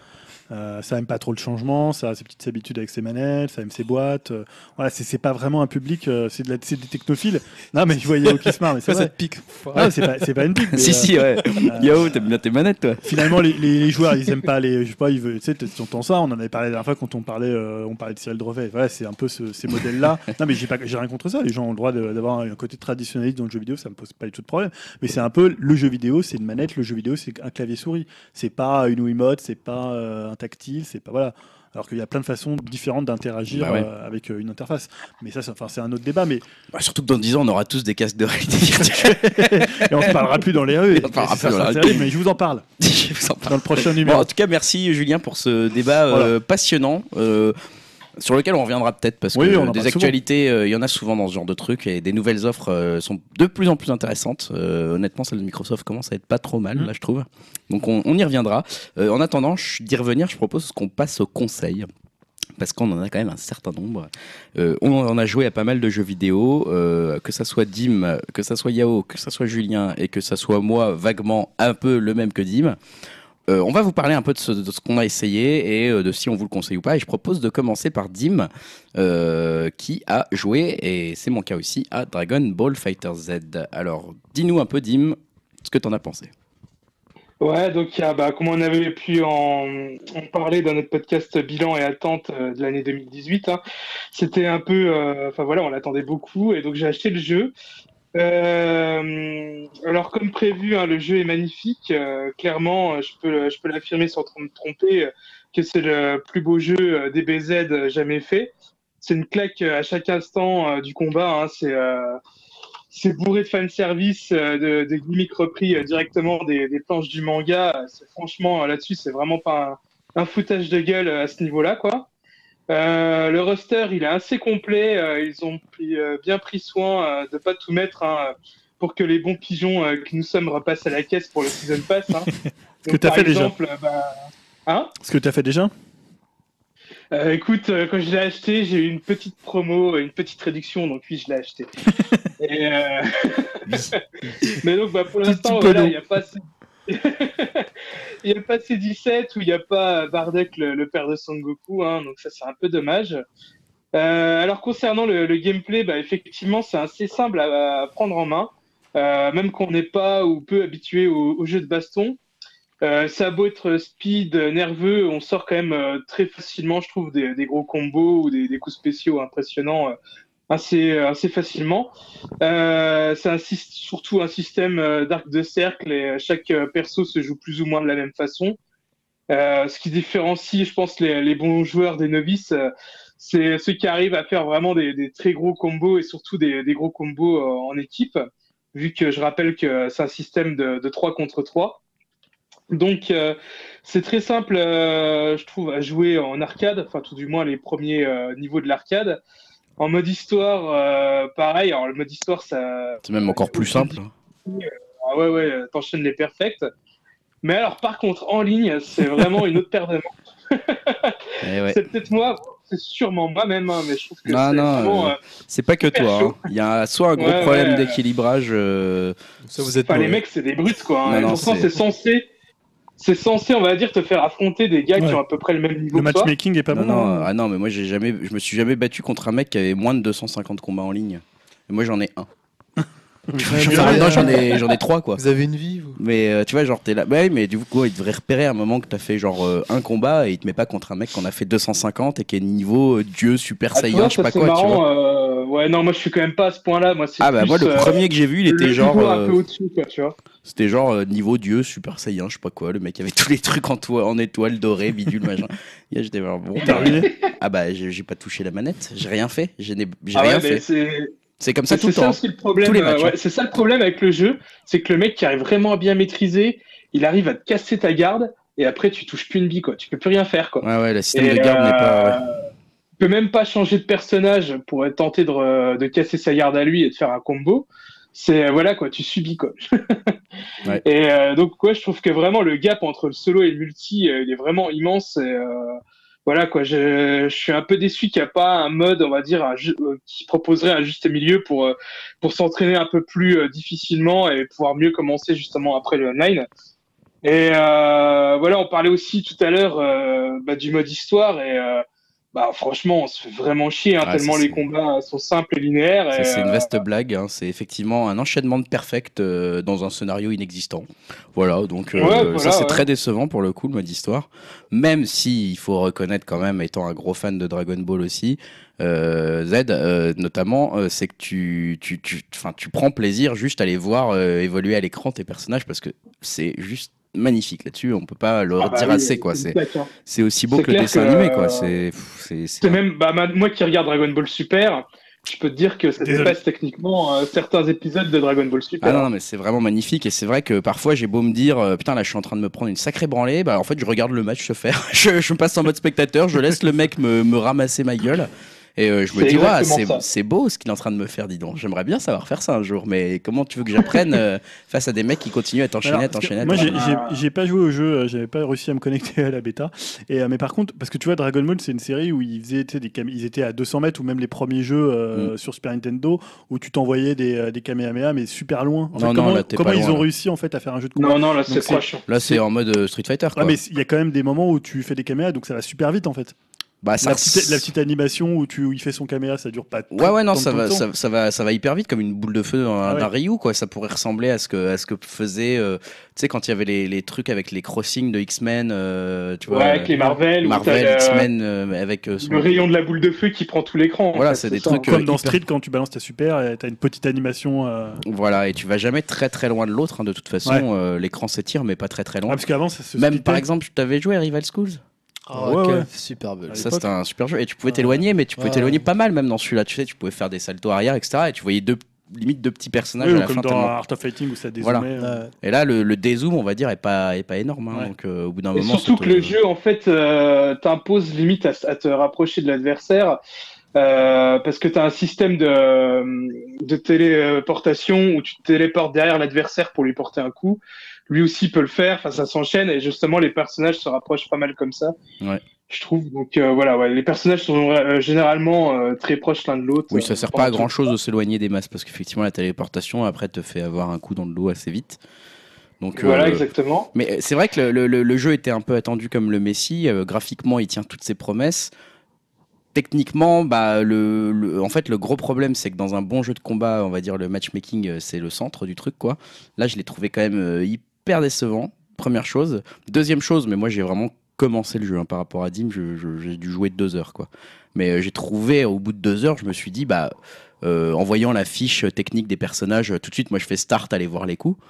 Euh, ça aime pas trop le changement, ça a ses petites habitudes avec ses manettes, ça aime ses boîtes. euh, voilà, c'est pas vraiment un public, euh, c'est de des technophiles. Non, mais je voyais Yao qui [LAUGHS] se marre, mais c'est vrai. cette pique Ah, c'est pas, c'est pas une pique. mais, [LAUGHS] si, si, ouais. Yao, t'aimes bien tes manettes, toi. Finalement, les, les- les joueurs, ils aiment pas les. Je sais pas, ils veulent. Tu sais, tu entends ça. On en avait parlé la dernière fois quand on parlait, on parlait de Cyril Drevet. Voilà, c'est un peu ce- ces modèles-là. non, mais j'ai pas, j'ai rien contre ça. Les gens ont le droit d'avoir un côté traditionnaliste dans le jeu vidéo. Ça me pose pas du tout de problème. Mais c'est un peu le jeu vidéo, c'est une manette. Le jeu vidéo, c'est un clavier souris. C'est pas une Wiimote, c'est pas un tactile, c'est pas voilà. Alors qu'il y a plein de façons différentes d'interagir Bah ouais. euh, avec euh, une interface. Mais ça, c'est enfin, c'est un autre débat. Mais Bah, surtout que dans 10 ans, on aura tous des casques de réalité virtuelle. [LAUGHS] et on se parlera plus dans les rues. On se parlera Et ça plus dans sera la rue. terrible, mais je vous en parle [LAUGHS] Je vous en parle. dans le prochain Bon, numéro. en tout cas, merci Julien pour ce débat euh, Voilà. passionnant. Sur lequel on reviendra peut-être parce Oui, que on des actualités, euh, il y en a souvent dans ce genre de trucs et des nouvelles offres euh, sont de plus en plus intéressantes. Euh, honnêtement, celle de Microsoft commence à être pas trop mal, Mhm. là, je trouve. Donc on, on y reviendra. Euh, en attendant, d'y revenir, je propose qu'on passe au conseil. Parce qu'on en a quand même un certain nombre. Euh, on en a joué à pas mal de jeux vidéo, euh, que ça soit Dim, que ça soit Yao, que ça soit Julien et que ça soit moi, vaguement un peu le même que Dim. Euh, on va vous parler un peu de ce, qu'on a essayé et euh, de si on vous le conseille ou pas. Et je propose de commencer par Dim, euh, qui a joué, et c'est mon cas aussi, à Dragon Ball Fighter Z. Alors, dis-nous un peu, Dim, ce que t'en as pensé. Ouais, donc bah, comme on avait pu en, en parler dans notre podcast bilan et attente de l'année 2018, hein, c'était un peu, enfin voilà, on l'attendait beaucoup et donc j'ai acheté le jeu. Euh, alors comme prévu, hein, le jeu est magnifique. euh, clairement, euh, je peux, je peux l'affirmer sans me tromper euh, que c'est le plus beau jeu euh, DBZ jamais fait. C'est une claque à chaque instant du combat. Hein, c'est c'est bourré de fanservice, de, de gimmicks repris directement des, des planches du manga. Franchement là-dessus, c'est vraiment pas un, un foutage de gueule à ce niveau-là, quoi. Euh, le roster, il est assez complet. euh, ils ont pris, euh, bien pris soin de pas tout mettre hein, pour que les bons pigeons que nous sommes repassent à la caisse pour le season pass. Hein. [LAUGHS] que Donc, t'as par fait déjà exemple, bah, Hein? Ce que tu as fait déjà? Écoute, quand je l'ai acheté, j'ai eu une petite promo, une petite réduction, donc oui, je l'ai acheté. [LAUGHS] Et, [LAUGHS] Mais donc, bah, pour l'instant, voilà, il n'y a pas assez... [LAUGHS] il y a pas C17 ou il n'y a pas Bardock, le, père de Son Goku, hein, donc ça, c'est un peu dommage. Euh, alors, concernant le, gameplay, bah, effectivement, c'est assez simple à, prendre en main, euh, même qu'on n'est pas ou peu habitué au, jeu de baston. Euh, ça a beau être speed, nerveux, on sort quand même très facilement, je trouve, des, gros combos ou des, coups spéciaux impressionnants assez, assez facilement. Euh, c'est un syst- surtout un système euh, d'arc de cercle et euh, chaque euh, perso se joue plus ou moins de la même façon. Euh, ce qui différencie, je pense, les, bons joueurs des novices, euh, c'est ceux qui arrivent à faire vraiment des, très gros combos et surtout des, gros combos euh, en équipe, vu que je rappelle que c'est un système de, de 3 contre 3. Donc, euh, c'est très simple, euh, je trouve, à jouer en arcade, enfin, tout du moins les premiers euh, niveaux de l'arcade. En mode histoire, euh, pareil. Alors, le mode histoire, ça. C'est même encore plus simple. Ah ouais, ouais, t'enchaînes les perfects. Mais alors, par contre, en ligne, c'est vraiment une autre paire de manches. [LAUGHS] Eh ouais. C'est peut-être moi, c'est sûrement moi-même, hein, mais je trouve que Non, c'est non, vraiment. euh, euh, C'est pas que toi. hein. Il y a soit un gros Ouais, problème ouais. d'équilibrage. euh, Ça, vous êtes enfin, les mecs, c'est des brutes, quoi. hein. Non, Et non, pourtant, c'est- c'est censé. C'est censé, on va dire, te faire affronter des gars Ouais. qui ont à peu près le même niveau Le que toi. matchmaking est pas non, bon. non, hein. ah non, mais moi j'ai jamais, je me suis jamais battu contre un mec qui avait moins de 250 combats en ligne. Et moi j'en ai un. [LAUGHS] Enfin, maintenant j'en ai, j'en ai trois quoi. Vous avez une vie, vous? Mais euh, tu vois, genre t'es là, ouais, mais du coup il devrait repérer à un moment que t'as fait genre euh, un combat et il te met pas contre un mec qu'on a fait 250 et qui est niveau euh, dieu super Ah, saiyan, vois, je sais ça, pas c'est quoi, tu vois. marrant, euh, Ouais, non, moi, je suis quand même pas à ce point-là. Moi, c'est Ah bah plus, moi le euh, premier que j'ai vu, il était le genre, niveau un peu au-dessus, quoi, tu vois. C'était genre euh, niveau dieu super saiyan, je sais pas quoi, le mec avait [LAUGHS] tous les trucs en, toi, en étoile dorée, bidule machin. [LAUGHS] Et j'étais genre bon. T'as ruiné Ah bah j'ai j'ai pas touché la manette, j'ai rien fait, j'ai n'ai- j'ai Ah ouais, rien mais fait. c'est C'est comme ça C'est tout le ça temps. aussi le problème. Tous les euh, matchs, ouais, hein. c'est ça le problème avec le jeu, c'est que le mec qui arrive vraiment à bien maîtriser, il arrive à te casser ta garde et après tu touches plus une bille quoi. Tu peux plus rien faire quoi. Ouais ouais, le système Et, de garde euh, n'est pas. ouais. Tu peux même pas changer de personnage pour tenter de, re- de casser sa garde à lui et de faire un combo. C'est voilà quoi, tu subis quoi. [LAUGHS] Ouais. Et euh, donc ouais, je trouve que vraiment le gap entre le solo et le multi, euh, il est vraiment immense. Et, euh, voilà quoi, je, je suis un peu déçu qu'il n'y a pas un mode, on va dire, un euh, qui proposerait un juste milieu pour euh, pour s'entraîner un peu plus euh, difficilement et pouvoir mieux commencer justement après le online. Et euh, voilà, on parlait aussi tout à l'heure euh, bah, du mode histoire et euh, bah franchement, on se fait vraiment chier hein, Ah, tellement les combats sont simples et linéaires. C'est une euh, vaste blague, hein. c'est effectivement un enchaînement de perfect euh, dans un scénario inexistant. Voilà, donc euh, Ouais, ça c'est ouais. très décevant pour le coup le mode histoire. Même si il faut reconnaître quand même, étant un gros fan de Dragon Ball aussi, Z notamment, c'est que tu, tu, tu, tu prends plaisir juste à les voir évoluer à l'écran tes personnages parce que c'est juste magnifique là-dessus. On peut pas le ah bah dire oui, assez quoi. c'est C'est hein. c'est aussi beau que le dessin que, animé euh, quoi. C'est, pff, c'est, même bah, moi qui regarde Dragon Ball Super, je peux te dire que ça dépasse techniquement euh, certains épisodes de Dragon Ball Super. Ah non, non, mais c'est vraiment magnifique et c'est vrai que parfois j'ai beau me dire euh, putain là je suis en train de me prendre une sacrée branlée, bah en fait je regarde le match se faire, [LAUGHS] je, je me passe en mode spectateur, je laisse le mec me, me ramasser ma gueule et euh, je me dis ouais c'est beau ce qu'il est en train de me faire dis donc, j'aimerais bien savoir faire ça un jour mais comment tu veux que j'apprenne euh, [LAUGHS] face à des mecs qui continuent à t'enchaîner, Alors, à t'enchaîner, Moi, j'ai- pas joué au jeu, euh, j'avais pas réussi à me connecter à la bêta. Et, euh, mais par contre, parce que tu vois, Dragon Ball, c'est une série où ils, faisaient, des cam- ils étaient à 200 mètres, ou même les premiers jeux Mm. sur Super Nintendo, où tu t'envoyais des, des Kamehameha, mais super loin. En fait, Non, non, comment là, t'es comment pas ils loin, ont là. réussi en fait à faire un jeu de combat? Non, non, là c'est proche. Là c'est en mode Street Fighter quoi. Ouais, mais il y a quand même des moments où tu fais des caméras, donc ça va super vite en fait. Bah ça La petite, la petite animation où, tu, où il fait son caméra, ça dure pas. Ouais ouais non ça va, ça, ça va ça va hyper vite comme une boule de feu dans Ah un ouais. d'un Ryu quoi ça pourrait ressembler à ce que à ce que faisait euh, tu sais quand il y avait les, les trucs avec les crossings de X-Men euh, tu vois Ouais, avec les Marvel, où Marvel t'as le- X-Men euh, avec euh, son- le rayon de la boule de feu qui prend tout l'écran. en Voilà, fait, c'est des ça. trucs, Comme euh, dans hyper- Street, quand tu balances ta super, euh, t'as une petite animation. euh, Voilà, et tu vas jamais très très loin de l'autre. hein, de toute façon, Ouais. euh, l'écran s'étire, mais pas très très ah, loin. parce qu'avant, ça se Même par exemple, tu t'avais joué à Rival Schools? Oh, Ouais, quel ouais. superbe. À Ça, c'était un super jeu. Et tu pouvais t'éloigner, mais tu pouvais t'éloigner pas mal même dans celui-là. Tu sais, tu pouvais faire des saltos arrière, etc. Et tu voyais deux, limite deux petits personnages Oui, à la comme fin. dans tellement- Art of Fighting où ça dézoomait. Voilà. euh. Ouais. Et là, le, le dézoom, on va dire, est pas, est pas énorme. hein. Ouais. Donc, euh, au bout d'un Et moment. surtout que le jeu, en fait, euh, t'impose limite à, à te rapprocher de l'adversaire. Euh, parce que tu as un système de, de téléportation où tu te téléportes derrière l'adversaire pour lui porter un coup. Lui aussi peut le faire, enfin, ça s'enchaîne et justement les personnages se rapprochent pas mal comme ça. Ouais. Je trouve. Donc euh, voilà, ouais, les personnages sont euh, généralement très proches l'un de l'autre. Oui, ça sert pas à grand chose de s'éloigner des masses parce qu'effectivement, la téléportation après te fait avoir un coup dans le dos assez vite. Donc, Voilà, euh, exactement. Mais c'est vrai que le, le- le jeu était un peu attendu comme le Messi. Euh, graphiquement, il tient toutes ses promesses. Techniquement, bah, le, en fait, le gros problème, c'est que dans un bon jeu de combat, on va dire le matchmaking, euh, c'est le centre du truc, quoi. Là, je l'ai trouvé quand même euh, hyper décevant. Première chose. Deuxième chose, mais moi, j'ai vraiment commencé le jeu hein, par rapport à Dim. J'ai dû jouer deux heures, quoi. Mais euh, j'ai trouvé, au bout de deux heures, je me suis dit, bah, en voyant la fiche technique des personnages, tout de suite, moi, je fais start, aller voir les coups.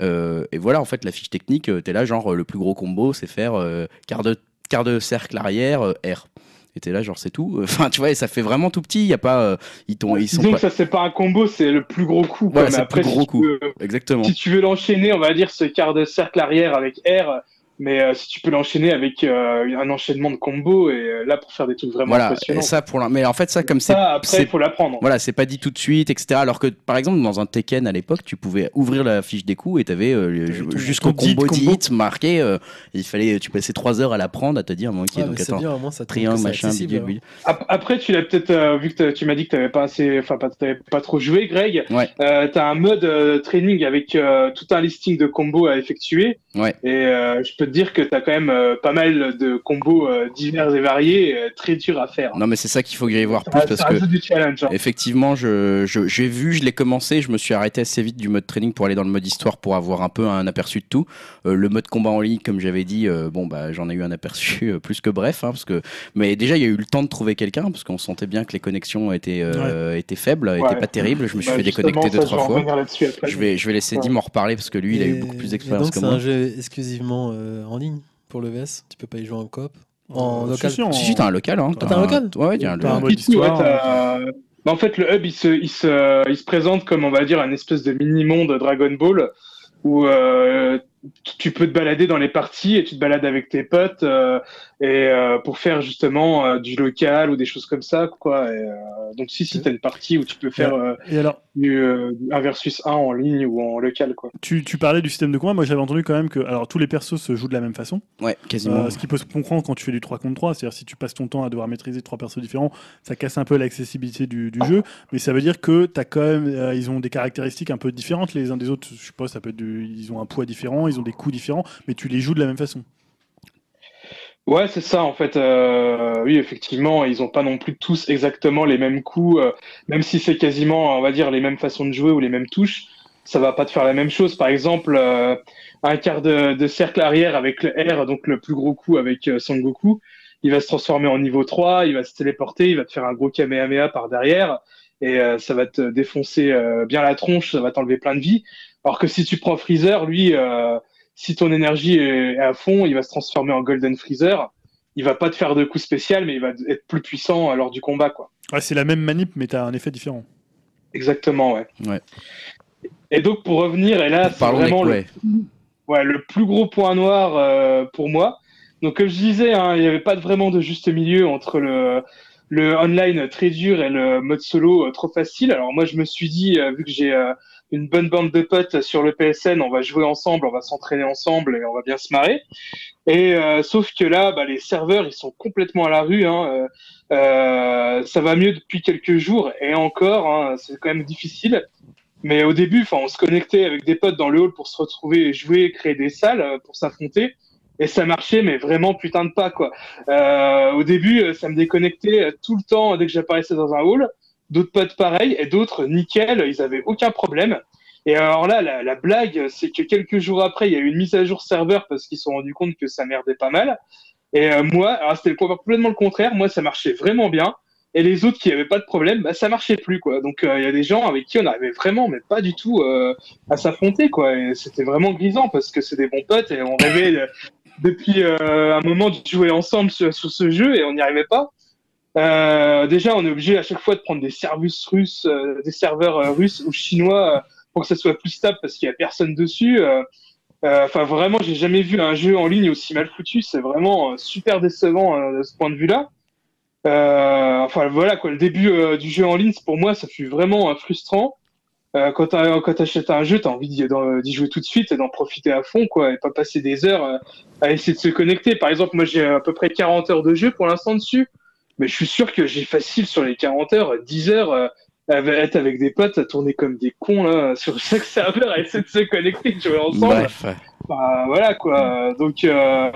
Et voilà, en fait, la fiche technique, t'es là, genre, le plus gros combo, c'est faire quart, de, quart de cercle arrière, euh, R. Et t'es là, genre, c'est tout. [LAUGHS] Enfin, tu vois, et ça fait vraiment tout petit. Il y a pas. euh, ils, t'ont- ils sont pas. que ça, c'est pas un combo, c'est le plus gros coup. Voilà, Mais c'est le plus gros coup. veux- Exactement. si tu veux l'enchaîner, on va dire ce quart de cercle arrière avec R, mais euh, si tu peux l'enchaîner avec euh, un enchaînement de combos, et euh, là pour faire des trucs vraiment Voilà, impressionnants. et ça pour l'un- Mais en fait, ça, comme c'est. Ça, après, c'est- il faut l'apprendre. Voilà, c'est pas dit tout de suite, etc. Alors que, par exemple, dans un Tekken à l'époque, tu pouvais ouvrir la fiche des coups et t'avais euh, T'avais ton- jusqu'au dit combo. 10 marqué. euh, il fallait, tu passais trois heures à l'apprendre, à te dire, bon, ok, Ouais, donc attends, bien, moins, ça triangle, machin, bidule, hein. bidule. Ap- Après, tu l'as peut-être euh, vu que tu m'as dit que t'avais pas assez, enfin pas, t'avais pas trop joué, Greg. Ouais. Euh, t'as un mode euh, training avec euh, tout un listing de combos à effectuer. Ouais. Et euh, je peux te dire que t'as quand même euh, pas mal de combos euh, divers et variés, euh, très durs à faire. Non, mais c'est ça qu'il faut que j'aille voir plus Ça, parce ça que. du challenge. hein. Effectivement, je, je- j'ai vu, je l'ai commencé, je me suis arrêté assez vite du mode training pour aller dans le mode histoire pour avoir un peu un aperçu de tout. Euh, le mode combat en ligne, comme j'avais dit, euh, bon bah j'en ai eu un aperçu [LAUGHS] euh, plus que bref, hein, parce que mais déjà il y a eu le temps de trouver quelqu'un parce qu'on sentait bien que les connexions étaient euh, étaient faibles, Ouais. étaient pas terribles. Je me suis Bah, fait déconnecter deux je trois fois. après. Je vais je vais laisser Ouais. Dim en reparler parce que lui il a eu beaucoup plus d'expérience que c'est moi. un jeu exclusivement euh, en ligne pour le VS. Tu peux pas y jouer en coop. En Euh, local. si, si, en- t'as un local hein. T'as un local Ouais T'as un local. ouais, Bah, en fait, le hub, il se, il, se, il se présente comme, on va dire, un espèce de mini-monde Dragon Ball où euh, tu- tu peux te balader dans les parties et tu te balades avec tes potes euh, et euh, pour faire justement euh, du local ou des choses comme ça. Quoi. Et, euh, donc, si, si, tu as une partie où tu peux faire euh, Et alors, du, euh, du 1 versus 1 en ligne ou en local. Quoi. tu, tu parlais du système de combat. Moi, j'avais entendu quand même que alors tous les persos se jouent de la même façon. Ouais, quasiment. Euh, ce qui peut se comprendre quand tu fais du 3 contre 3, c'est-à-dire si tu passes ton temps à devoir maîtriser trois persos différents, ça casse un peu l'accessibilité du, du jeu, mais ça veut dire que t'as quand même, euh, ils ont des caractéristiques un peu différentes les uns des autres. Je sais pas, ça peut être du- ils ont un poids différent, ils ont des coups différents, mais tu les joues de la même façon. Ouais, c'est ça en fait. Euh, oui, effectivement, ils ont pas non plus tous exactement les mêmes coups, euh, même si c'est quasiment, on va dire, les mêmes façons de jouer ou les mêmes touches, ça va pas te faire la même chose. Par exemple, euh, un quart de, de cercle arrière avec le R, donc le plus gros coup avec euh, Son Goku, il va se transformer en niveau 3, il va se téléporter, il va te faire un gros Kamehameha par derrière et euh, ça va te défoncer euh, bien la tronche, ça va t'enlever plein de vie. Alors que si tu prends Freezer, lui, si ton énergie est à fond, il va se transformer en Golden Freezer. il va pas te faire de coup spécial, mais il va être plus puissant lors du combat, quoi. Ouais, c'est la même manip, mais t'as un effet différent. Exactement, ouais. Ouais. Et donc pour revenir, et là, c'est vraiment le, ouais. le plus gros point noir euh, pour moi. Donc comme je disais, hein, il n'y avait pas vraiment de juste milieu entre le, le online très dur et le mode solo euh, trop facile. Alors moi je me suis dit, euh, vu que j'ai euh, une bonne bande de potes sur le PSN, on va jouer ensemble, on va s'entraîner ensemble et on va bien se marrer. Et euh, sauf que là, bah, les serveurs ils sont complètement à la rue. Hein, euh, euh, ça va mieux depuis quelques jours et encore, hein, c'est quand même difficile. Mais au début, enfin, on se connectait avec des potes dans le hall pour se retrouver et jouer, créer des salles euh, pour s'affronter. Et ça marchait, mais vraiment putain de pas, quoi. Euh, au début, euh, ça me déconnectait tout le temps dès que j'apparaissais dans un hall. D'autres potes pareil, et d'autres nickel, ils avaient aucun problème. Et alors là, la, la blague, c'est que quelques jours après, il y a eu une mise à jour serveur parce qu'ils se sont rendus compte que ça merdait pas mal. Et euh, moi, alors c'était complètement le contraire. Moi, ça marchait vraiment bien. Et les autres qui avaient pas de problème, bah, ça marchait plus, quoi. Donc, euh, il y a des gens avec qui on arrivait vraiment, mais pas du tout euh, à s'affronter, quoi. Et c'était vraiment grisant parce que c'est des bons potes et on rêvait depuis euh, un moment de jouer ensemble sur, sur ce jeu et on n'y arrivait pas. Euh, déjà, on est obligé à chaque fois de prendre des servus russes, euh, des serveurs euh, russes ou chinois euh, pour que ça soit plus stable parce qu'il y a personne dessus. Euh, Enfin, vraiment, j'ai jamais vu un jeu en ligne aussi mal foutu. C'est vraiment super décevant de ce point de vue-là. Enfin, voilà quoi. Le début du jeu en ligne, pour moi, ça fut vraiment frustrant. Quand quand t'achètes un jeu, t'as envie d'y jouer tout de suite et d'en profiter à fond, quoi, et pas passer des heures à essayer de se connecter. Par exemple, moi, j'ai à peu près 40 heures de jeu pour l'instant dessus. Mais je suis sûr que j'ai facile sur les 40 heures, 10 heures euh, à être avec des potes, à tourner comme des cons là, [LAUGHS] sur chaque serveur, à essayer de se connecter, de jouer ensemble. Bref. Bah, voilà quoi. Donc euh,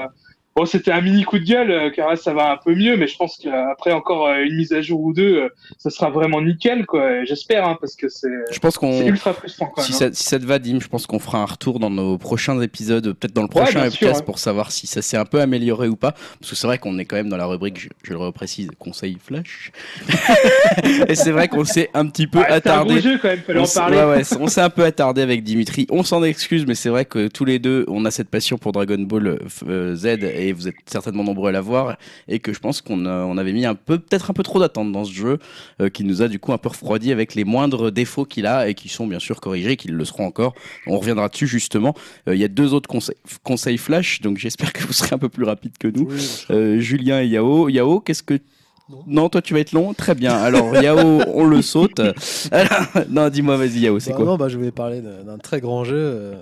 bon, c'était un mini coup de gueule, euh, car là ça va un peu mieux, mais je pense qu'après encore euh, une mise à jour ou deux, euh, ça sera vraiment nickel quoi. J'espère hein, parce que c'est Je pense qu'on. ultra frustrant quand Si ça, si ça te va, Dim, je pense qu'on fera un retour dans nos prochains épisodes, peut-être dans le prochain sûr, podcast pour savoir si ça s'est un peu amélioré ou pas. Parce que c'est vrai qu'on est quand même dans la rubrique, je, je le reprécise, conseil flash. [LAUGHS] Et c'est vrai qu'on s'est un petit peu Ouais, c'était un attardé. jeu quand même, On en parler. ouais, ouais, on s'est un peu attardé avec Dimitri. On s'en excuse, mais c'est vrai que tous les deux, on a cette passion pour Dragon Ball euh, euh, Z et vous êtes certainement nombreux à l'avoir. Et que je pense qu'on a- on avait mis un peu, peut-être un peu trop d'attente dans ce jeu, euh, qui nous a du coup un peu refroidi avec les moindres défauts qu'il a et qui sont bien sûr corrigés, qu'ils le seront encore. On reviendra dessus justement. Euh, Il y a deux autres conseils, conseils flash, donc j'espère que vous serez un peu plus rapide que nous. Oui, Euh, Julien et Yao. Yao, qu'est-ce que. Non. toi tu vas être long Très bien. Alors Yao, on le saute. [LAUGHS] Alors, non, dis-moi, vas-y Yao, c'est Bah quoi non, bah, je voulais parler d'un d'un très grand jeu euh,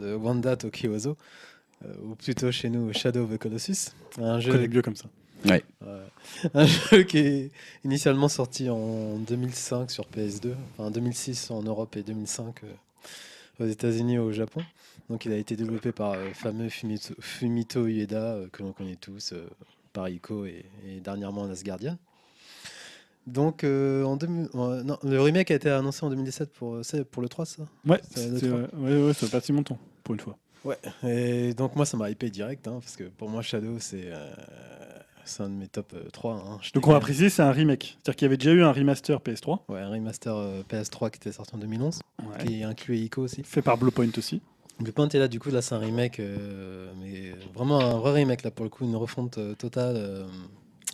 de Wanda Tokyozo, euh, ou plutôt chez nous Shadow of the Colossus. Un je jeu, mieux comme ça. Ouais. [LAUGHS] un jeu qui est initialement sorti en 2005 sur PS2, enfin 2006 en Europe et 2005 euh, aux États-Unis et au Japon. Donc il a été développé par le fameux Fumito, Fumito Ueda, euh, que l'on connaît tous, euh, par Ico et, et dernièrement Last Guardian. Donc, euh, en 2000 euh, non, le remake a été annoncé en 2017 pour, pour le 3, ça? Ouais, Ça ouais, ouais, ça fait si longtemps, pour une fois. Ouais, et donc moi ça m'a hypé direct, hein, parce que pour moi Shadow c'est euh, c'est un de mes top euh, 3. hein. Je Donc on va préciser, c'est un remake. C'est-à-dire qu'il y avait déjà eu un remaster PS3, Ouais, un remaster euh, PS3 qui était sorti en 2011, qui incluait Ico aussi. fait par Bluepoint aussi. Le point est là, du coup, là c'est un remake, euh, mais vraiment un vrai remake là pour le coup, une refonte euh, totale euh,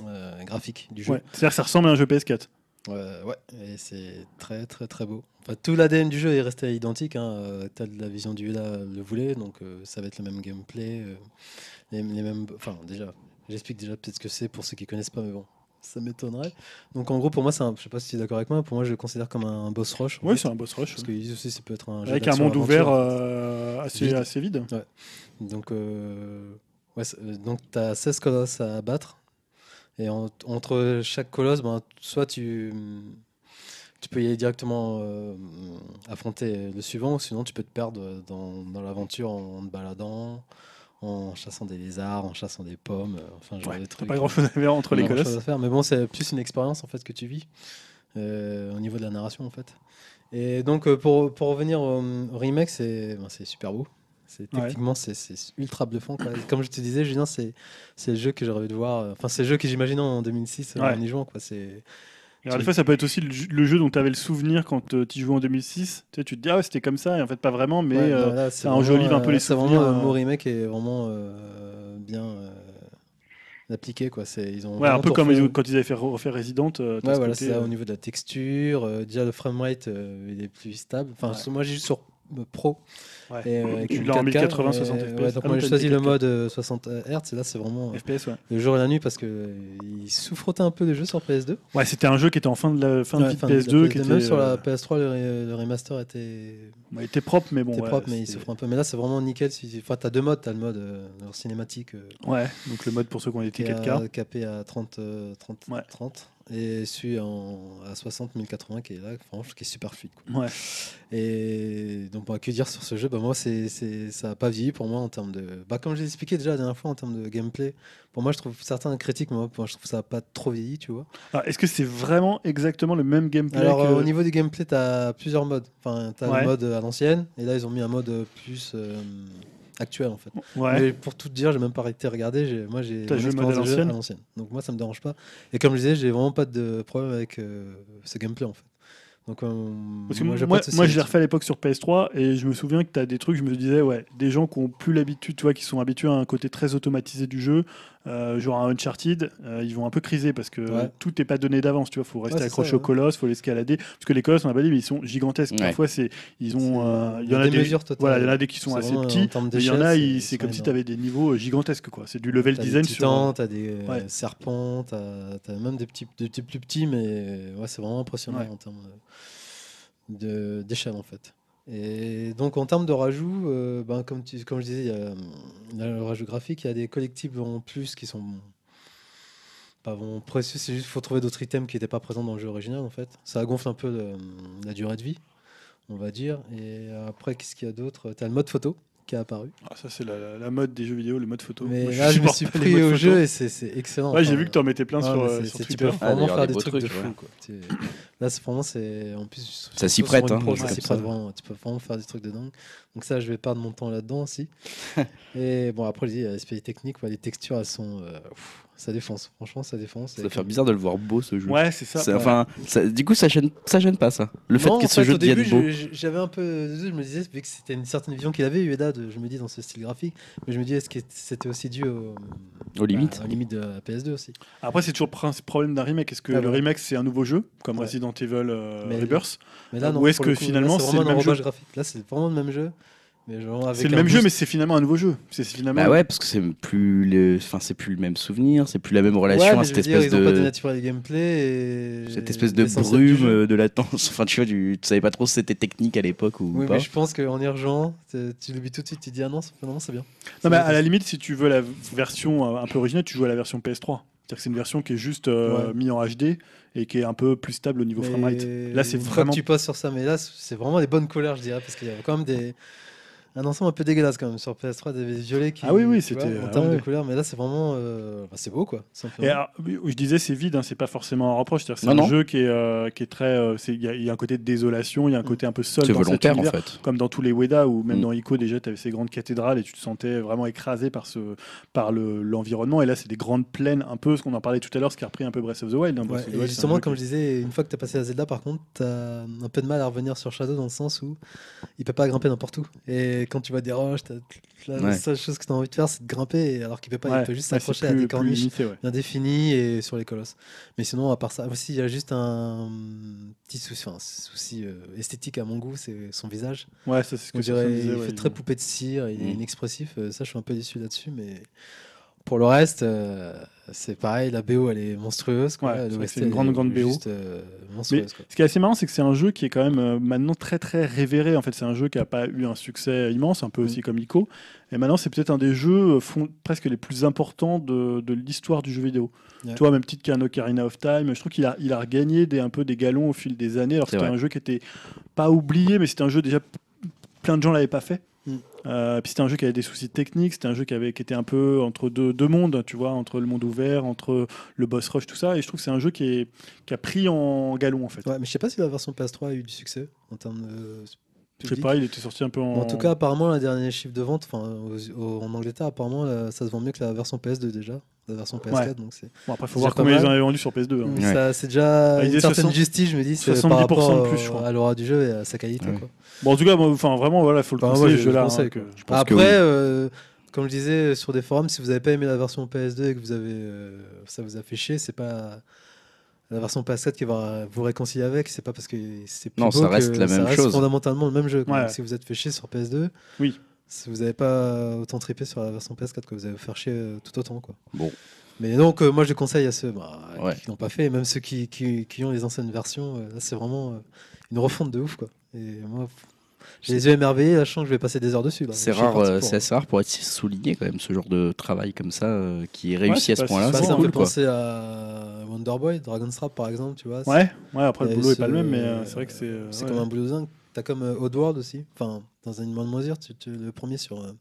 euh, graphique du jeu. Ouais. C'est-à-dire que ça ressemble à un jeu PS4. Euh, ouais, et c'est très très très beau. Enfin, tout l'ADN du jeu est resté identique, hein, euh, tel la vision du là le voulait, donc euh, ça va être le même gameplay, euh, les, les mêmes. Enfin, déjà, j'explique déjà peut-être ce que c'est pour ceux qui connaissent pas, mais bon, ça m'étonnerait. Donc en gros, pour moi, c'est un, je sais pas si tu es d'accord avec moi, pour moi, je le considère comme un boss rush. Oui, c'est un boss rush. parce qu'ils disent aussi ça peut être un jeu Avec un monde ouvert assez, Vide. assez vide. Donc, ouais, c'est- euh, donc tu as 16 colosses à abattre. Et en- entre chaque colosse, ben, soit tu, tu peux y aller directement euh, affronter le suivant, ou sinon tu peux te perdre dans, dans l'aventure en te baladant, en chassant des lézards, en chassant des pommes, euh, enfin genre Ouais, des trucs. pas grand-chose à faire entre les Pas grand-chose colosses. à faire, mais bon, c'est plus une expérience en fait que tu vis euh, au niveau de la narration en fait. Et donc euh, pour, pour revenir au, au remake, c'est ben, c'est super beau. C'est techniquement c'est c'est ultra bluffant. quoi. Comme je te disais, Julien, c'est c'est le jeu que j'aurais de voir. euh, Enfin, c'est le jeu que j'imaginais en 2006 euh, Ouais. en y jouant quoi. C'est alors, des fois, ça peut être aussi le, jeu- dont tu avais le souvenir quand tu jouais en 2006. Tu, sais, tu te dis, ah ouais, c'était comme ça, et en fait, pas vraiment, mais Ouais, euh, ça enjolive un peu les C'est souvenirs, vraiment le euh. remake est vraiment euh, bien. euh, d'appliquer quoi. C'est ils ont Ouais, un vraiment peu comme ils- quand ils avaient fait refaire Resident. euh, Ouais, ce voilà, c'est euh, au niveau de la texture. euh, déjà, le framerate, euh, il est plus stable. Enfin, moi, j'ai juste sur euh, Pro. Ouais. Et, euh, avec Tu l'as en 4K, 1080, et- 60 ouais, FPS. donc Ah moi, j'ai choisi le 4K. mode euh, 60 Hz. Et là, c'est vraiment euh, FPS, ouais. le jour et la nuit parce que euh, il souffrotait un peu le jeu sur PS2. Ouais, c'était un jeu qui était en fin de la fin de Ouais, vie de fin de la PS2, qui PS2, était, Même sur euh, la PS3, le, remaster était, ouais, était propre, mais bon. était ouais, propre, mais il souffre un peu. Mais là, c'est vraiment nickel. Enfin, t'as deux modes. T'as le mode euh, cinématique. euh, Ouais, donc le mode pour ceux qui ont qui été est 4K. à- capé à 30, euh, 30, Ouais. 30 et celui en, à 60 1080 qui est là, franchement, qui est super fluide. quoi. Ouais. Et donc, bah, que dire sur ce jeu? Bah, Moi, c'est, ça n'a pas vieilli pour moi en termes de. Bah, comme j'ai expliqué déjà la dernière fois en termes de gameplay, pour moi, je trouve certains critiques, mais moi, je trouve ça n'a pas trop vieilli, tu vois. Est-ce que c'est vraiment exactement le même gameplay Alors, que- euh, au niveau du gameplay, tu as plusieurs modes. Enfin, tu as Ouais. le mode à l'ancienne, et là, ils ont mis un mode plus euh, actuel, en fait. Ouais. Mais pour tout te dire, j'ai même pas arrêté de regarder. Moi, j'ai joué à l'ancienne. Donc moi, ça me dérange pas. Et comme je disais, j'ai vraiment pas de problème avec euh, ce gameplay en fait. Donc euh, Parce que moi, moi, moi, je l'ai refait à l'époque sur PS3 et je me souviens que tu as des trucs, je me disais, ouais, des gens qui ont plus l'habitude, tu vois, qui sont habitués à un côté très automatisé du jeu, euh, genre un Uncharted, euh, ils vont un peu criser parce que Ouais. tout n'est pas donné d'avance, tu vois, faut rester accroché ça, au colosse, faut l'escalader, parce que les colosses, on n'a pas dit, mais ils sont gigantesques. Ouais. Parfois, c'est, ils ont, euh, il y en a des des, mesures totales. voilà, il y en a des qui sont assez petits, mais il y en a, c'est- comme si tu avais des niveaux gigantesques, quoi. C'est du level T'as design des sur. titans, t'as des Ouais. serpents, t'as as même des petits, des petits plus petits, mais ouais, c'est vraiment impressionnant Ouais. en termes d'échelle en fait. Et donc en termes de rajout, euh, ben, comme, je disais, il y, a, a le rajout graphique, il y a des collectibles en plus qui sont pas précieux, c'est juste qu'il faut trouver d'autres items qui n'étaient pas présents dans le jeu original en fait. Ça gonfle un peu le- la durée de vie, on va dire. Et après, qu'est-ce qu'il y a d'autre? Tu as le mode photo qui est apparu. Ah, ça, c'est la, la- la mode des jeux vidéo, le mode photo. Mais Moi, là, je me suis les pris au photo. jeu et c'est c'est excellent. Ouais, j'ai vu que tu en mettais plein Ouais, sur, euh, c'est- sur c'est- tu Twitter. peux Ah, vraiment d'ailleurs, faire des trucs de fou. ouais. quoi. Là, c'est vraiment, c'est en plus. Ça s'y prête, hein, pro, ça s'y prête vraiment. Tu peux vraiment faire des trucs de dingue. Donc ça, je vais perdre mon temps là-dedans aussi. [LAUGHS] et bon, après, je dis, l'aspect technique, les textures, elles sont, euh, ça défonce. Franchement, ça défonce. Ça doit faire bizarre de le voir beau ce jeu. Ouais, c'est ça. Ouais. Enfin, ça- du coup, ça gêne, ça gêne pas ça. Le fait Non, que en ce fait, jeu devienne beau. j'avais un peu, je me disais, vu que c'était une certaine vision qu'il avait, Ueda, de- je me dis dans ce style graphique, mais je me dis, est-ce que c'était aussi dû au, Aux limites. bah, aux limites de la PS2 aussi Après, c'est toujours le problème d'un remake. Est-ce que Ah, le ouais. remake c'est un nouveau jeu, comme Ouais. Resident Evil euh, Mais- Rebirth? Mais là, Ou est-ce que coup, finalement, c'est vraiment le même jeu graphique Là, c'est vraiment le même jeu. C'est le même jeu, mais c'est finalement un nouveau jeu. C'est finalement. Bah ouais, parce que c'est plus le, enfin c'est plus le même souvenir, c'est plus la même relation Ouais, à cette veux dire, espèce ils ont pas de, le gameplay et cette espèce de brume, euh, de latence. [LAUGHS] Enfin, tu vois, tu savais pas trop si c'était technique à l'époque ou Oui, pas. mais je pense qu'en y rejoint, tu l'oublies tout de suite, tu dis ah non, c'est- finalement c'est bien. Non, mais à la limite, si tu veux la version euh, un peu originale, tu joues à la version PS3. C'est-à-dire que c'est une version qui est juste euh, Ouais. mise en HD et qui est un peu plus stable au niveau Mais framerate. Là, c'est vraiment. que tu passes sur ça, mais là, c'est vraiment des bonnes couleurs, je dirais, parce qu'il y avait quand même des. Un ensemble un peu dégueulasse quand même sur PS3, des violets qui. Ah oui, oui, c'était- En ah termes ouais. de couleurs, mais là c'est vraiment. euh, bah, c'est beau quoi. simplement. Et alors, je disais c'est vide, hein, c'est pas forcément un reproche. C'est un non. jeu qui est, euh, qui est très. euh, Il y, a- il y a un côté de désolation, il y a un côté un peu seul. C'est volontaire en fait. comme dans tous les Weda ou même Mm. dans Ico déjà tu avais ces grandes cathédrales et tu te sentais vraiment écrasé par ce par le l'environnement et là c'est des grandes plaines un peu ce qu'on en parlait tout à l'heure ce qui a repris un peu Breath of the Wild, hein. Ouais, of the Wild, justement, comme qui- je disais, une fois que tu as passé à Zelda, par contre, tu as un peu de mal à revenir sur Shadow dans le sens où il peut pas grimper n'importe où. Et quand tu vois des roches, la Ouais. seule chose que tu as envie de faire, c'est de grimper, et alors qu'il peut pas, Ouais, il peut juste s'accrocher à des corniches limité, bien définies et sur les colosses. Mais sinon, à part ça, aussi, il y a juste un petit souci, enfin, souci euh, esthétique à mon goût, c'est son visage. Ouais, ça c'est ce que Stéphane disait, il fait très poupée de cire, il est Mm. inexpressif. euh, ça, je suis un peu déçu là-dessus, mais pour le reste, euh, c'est pareil. La BO, elle est monstrueuse. Quoi. Ouais, c'est une grande, grande BO. juste, euh, monstrueuse. quoi. Ce qui est assez marrant, c'est que c'est un jeu qui est quand même euh, maintenant très très révéré. En fait, c'est un jeu qui n'a pas eu un succès immense, un peu Mm. aussi comme Ico. Et maintenant, c'est peut-être un des jeux fond- presque les plus importants de, de l'histoire du jeu vidéo. Tu vois, même petite qu'un Ocarina of Time. Je trouve qu'il a, il a regagné des, un peu des galons au fil des années. Alors c'était un jeu qui était pas oublié, mais c'était un jeu déjà plein de gens l'avaient pas fait. Mm. Euh, puis c'était un jeu qui avait des soucis techniques, c'était un jeu qui, avait, qui était un peu entre deux, deux mondes, tu vois, entre le monde ouvert, entre le boss rush, tout ça. Et je trouve que c'est un jeu qui, est, qui a pris en galon en fait. Ouais, mais je sais pas si la version PS3 a eu du succès en termes de. Je sais pas, il était sorti un peu en. En tout cas, apparemment, le dernier chiffre de vente, enfin, en Angleterre, apparemment, ça se vend mieux que la version PS2 déjà, la version PS4. Donc c'est. bon, après, faut voir combien ils en avaient vendu sur PS2. hein. Ouais. ça, c'est déjà Ah, une certaine 60 justice, je me dis, c'est 70% par rapport de plus, je crois. à l'aura du jeu et à sa qualité. Ouais. quoi. Bon, en tout cas, enfin, vraiment, voilà, faut le Enfin, conseiller, je hein, quoi. que- Je pense Après, que oui. euh, comme je disais sur des forums, si vous n'avez pas aimé la version PS2 et que vous avez, euh, ça vous a fait chier, c'est pas la version PS4 qui va vous réconcilier avec. C'est pas parce que c'est plus Non, beau ça reste que la même reste chose. fondamentalement le même jeu. Ouais. Donc, Si vous êtes fait chier sur PS2, Oui. Si vous n'avez pas autant trippé sur la version PS4, que vous allez vous faire chier euh, tout autant. Quoi. Bon. Mais donc, euh, moi, je conseille à ceux bah, Ouais. qui l'ont pas fait, et même ceux qui, qui, qui ont les anciennes versions. euh, là, c'est vraiment euh, une refonte de ouf. Quoi. Et moi, j'ai les yeux émerveillés, là, je sens que je vais passer des heures dessus. là. C'est Je suis rare, parti euh, pour- c'est assez rare pour être souligné quand même ce genre de travail comme ça euh, qui est réussi c'est à ce pas- point-là. c'est Bah, C'est ça me cool fait quoi. penser à Wonderboy, Dragon's Trap par exemple, tu vois. Ouais, ouais, après le boulot est ce- pas le même, mais euh, c'est vrai que c'est. euh, C'est ouais. comme un boulot dingue. T'as comme euh, Oddworld aussi. Enfin, dans bonne mesure, tu, tu- le premier sur euh,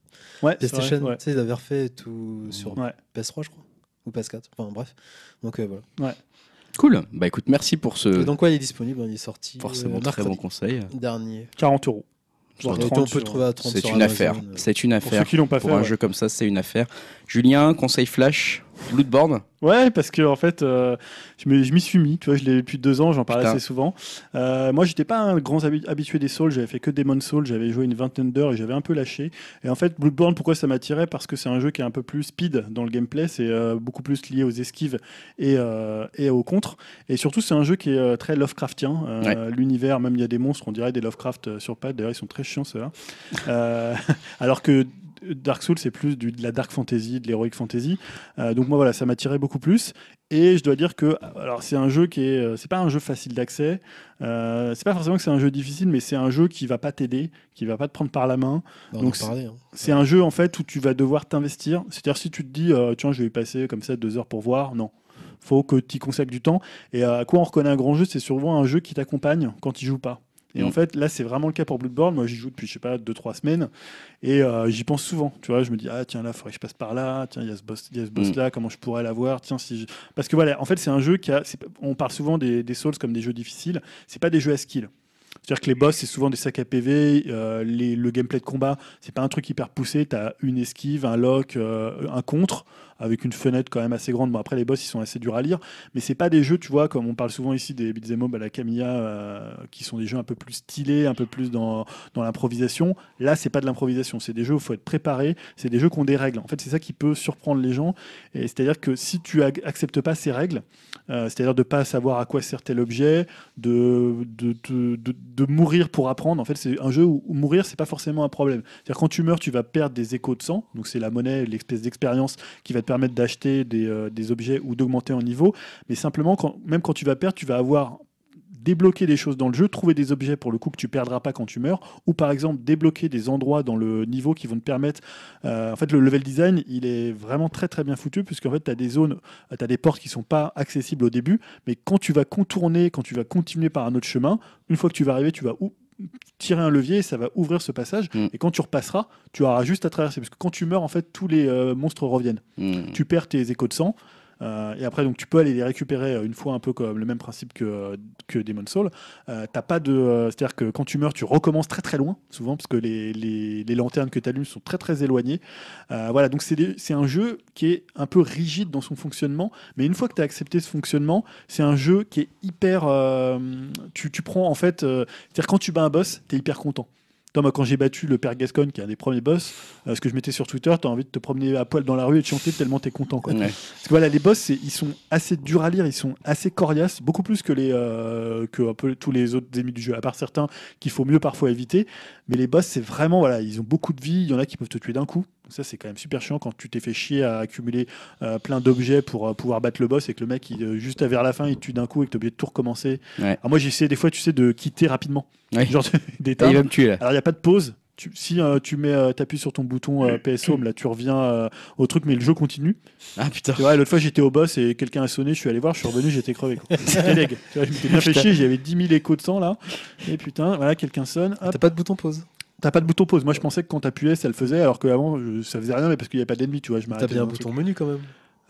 Ouais, c'est PlayStation. vrai, ouais. Tu sais, il avait refait tout sur Ouais. PS3, je crois. Ou PS4. Enfin, bref. Donc euh, voilà. Cool. Bah écoute, merci pour ce Et donc, ouais, il est disponible. Il est sorti. forcément euh, très bon conseil. dernier. 40 euros. Voire Et 30 on peut trouver à 30 C'est sur une Amazon, affaire. euh. C'est une Pour ceux affaire. qui l'ont pas Pour fait. un ouais. jeu comme ça, c'est une affaire. Julien, conseil flash, Bloodborne. Ouais, parce que en fait, euh, je m'y suis mis. Tu vois, je l'ai depuis deux ans, j'en parle Putain. assez souvent. Euh, moi, j'étais pas un grand habi- habitué des Souls. J'avais fait que Demon Souls. J'avais joué une vingtaine d'heures et j'avais un peu lâché. Et en fait, Bloodborne, pourquoi ça m'attirait? Parce que c'est un jeu qui est un peu plus speed dans le gameplay. C'est euh, beaucoup plus lié aux esquives et, euh, et aux contres. Et surtout, c'est un jeu qui est très Lovecraftien. L'univers, même il y a des monstres, on dirait des Lovecraft sur pattes. D'ailleurs, ils sont très chiants ceux-là. [LAUGHS] Alors que Dark Souls, c'est plus du- de la dark fantasy, de l'heroic fantasy. Euh, donc moi voilà, ça m'attirait beaucoup plus. Et je dois dire que alors c'est un jeu qui est, euh, c'est pas un jeu facile d'accès. Euh, c'est pas forcément que c'est un jeu difficile, mais c'est un jeu qui va pas t'aider, qui va pas te prendre par la main. On Donc, hein. C'est un jeu en fait où tu vas devoir t'investir. C'est-à-dire si tu te dis euh, tiens je vais passer comme ça deux heures pour voir, non. Faut que tu y consacres du temps. Et à quoi on reconnaît un grand jeu, c'est souvent un jeu qui t'accompagne quand il joue pas. Et Mm. en fait, là, c'est vraiment le cas pour Bloodborne. Moi, j'y joue depuis, je sais pas, 2-3 semaines. Et euh, j'y pense souvent. Tu vois, je me dis, ah, tiens, là, faudrait que je passe par là. Tiens, il y a ce boss- il y a ce boss-là, comment je pourrais l'avoir? Tiens, si je- Parce que voilà, en fait, c'est un jeu qui a. On parle souvent des, des Souls comme des jeux difficiles. C'est pas des jeux à skill. C'est-à-dire que les boss, c'est souvent des sacs à PV. euh, les- le gameplay de combat, c'est pas un truc hyper poussé. Tu as une esquive, un lock, euh, un contre, avec une fenêtre quand même assez grande. Bon, après, les boss, ils sont assez durs à lire. Mais c'est pas des jeux, tu vois, comme on parle souvent ici des beat'em up à la Camilla, euh, qui sont des jeux un peu plus stylés, un peu plus dans, dans l'improvisation. Là, c'est pas de l'improvisation. C'est des jeux où il faut être préparé. C'est des jeux qui ont des règles. En fait, c'est ça qui peut surprendre les gens. Et c'est-à-dire que si tu acceptes pas ces règles, euh, c'est-à-dire de pas savoir à quoi sert tel objet, de, de- de mourir pour apprendre. En fait, c'est un jeu où, où mourir, c'est pas forcément un problème. C'est-à-dire quand tu meurs, tu vas perdre des échos de sang. Donc c'est la monnaie, l'espèce d'expérience qui va te permettre d'acheter des, euh, des objets ou d'augmenter en niveau. Mais simplement, quand, même quand tu vas perdre, tu vas avoir débloquer des choses dans le jeu, trouver des objets pour le coup que tu perdras pas quand tu meurs, ou par exemple débloquer des endroits dans le niveau qui vont te permettre. euh, en fait, le level design, il est vraiment très très bien foutu, puisqu'en fait, tu as des zones, tu as des portes qui sont pas accessibles au début, mais quand tu vas contourner, quand tu vas continuer par un autre chemin, une fois que tu vas arriver, tu vas ou- tirer un levier ça va ouvrir ce passage. Mm. Et quand tu repasseras, tu auras juste à traverser, parce que quand tu meurs, en fait, tous les euh, monstres reviennent Hmm. tu perds tes échos de sang. Euh, et après, donc, tu peux aller les récupérer euh, une fois un peu comme le même principe que, euh, que Demon Soul. T'as pas de, c'est-à-dire que quand tu meurs, tu recommences très très loin, souvent, parce que les, les, lanternes que tu allumes sont très très éloignées. Voilà, donc c'est un jeu qui est un peu rigide dans son fonctionnement, mais une fois que tu as accepté ce fonctionnement, c'est un jeu qui est hyper. tu, tu prends en fait, c'est-à-dire quand tu bats un boss, tu es hyper content. Toi, moi, quand j'ai battu le père Gascon, qui est un des premiers boss, euh, ce que je mettais sur Twitter, tu as envie de te promener à poil dans la rue et de chanter tellement tu es content. Quoi. Ouais. Parce que voilà, les boss, ils sont assez durs à lire, ils sont assez coriaces, beaucoup plus que, les, euh, que un peu tous les autres ennemis du jeu, à part certains qu'il faut mieux parfois éviter. Mais les boss, c'est vraiment, voilà, ils ont beaucoup de vie, il y en a qui peuvent te tuer d'un coup. Donc ça, c'est quand même super chiant quand tu t'es fait chier à accumuler euh, plein d'objets pour euh, pouvoir battre le boss et que le mec, il, euh, juste vers la fin, il te tue d'un coup et que tu obligé de tout recommencer. Ouais. Alors moi, j'ai essayé des fois, tu sais, de quitter rapidement. Ouais. Genre Ah, [LAUGHS] d'éteindre. il va me tuer là. Alors, il n'y a pas de pause. Tu, si euh, tu mets, euh, t'appuies sur ton bouton euh, PS Home, là, tu reviens euh, au truc, mais le jeu continue. Ah putain. Tu vois, l'autre fois, j'étais au boss et quelqu'un a sonné, je suis allé voir, je suis revenu, j'étais crevé. J'étais [LAUGHS] deg. Tu vois, je m'étais bien fait chier, j'avais 10 000 échos de sang là. Et putain, voilà, quelqu'un sonne. T'as pas de bouton pause. T'as pas de bouton pause. Moi, je pensais que quand t'appuyais, ça le faisait, alors qu'avant, je- ça faisait rien, mais parce qu'il n'y avait pas d'ennemis, tu vois. Je T'as bien un bouton menu quand même.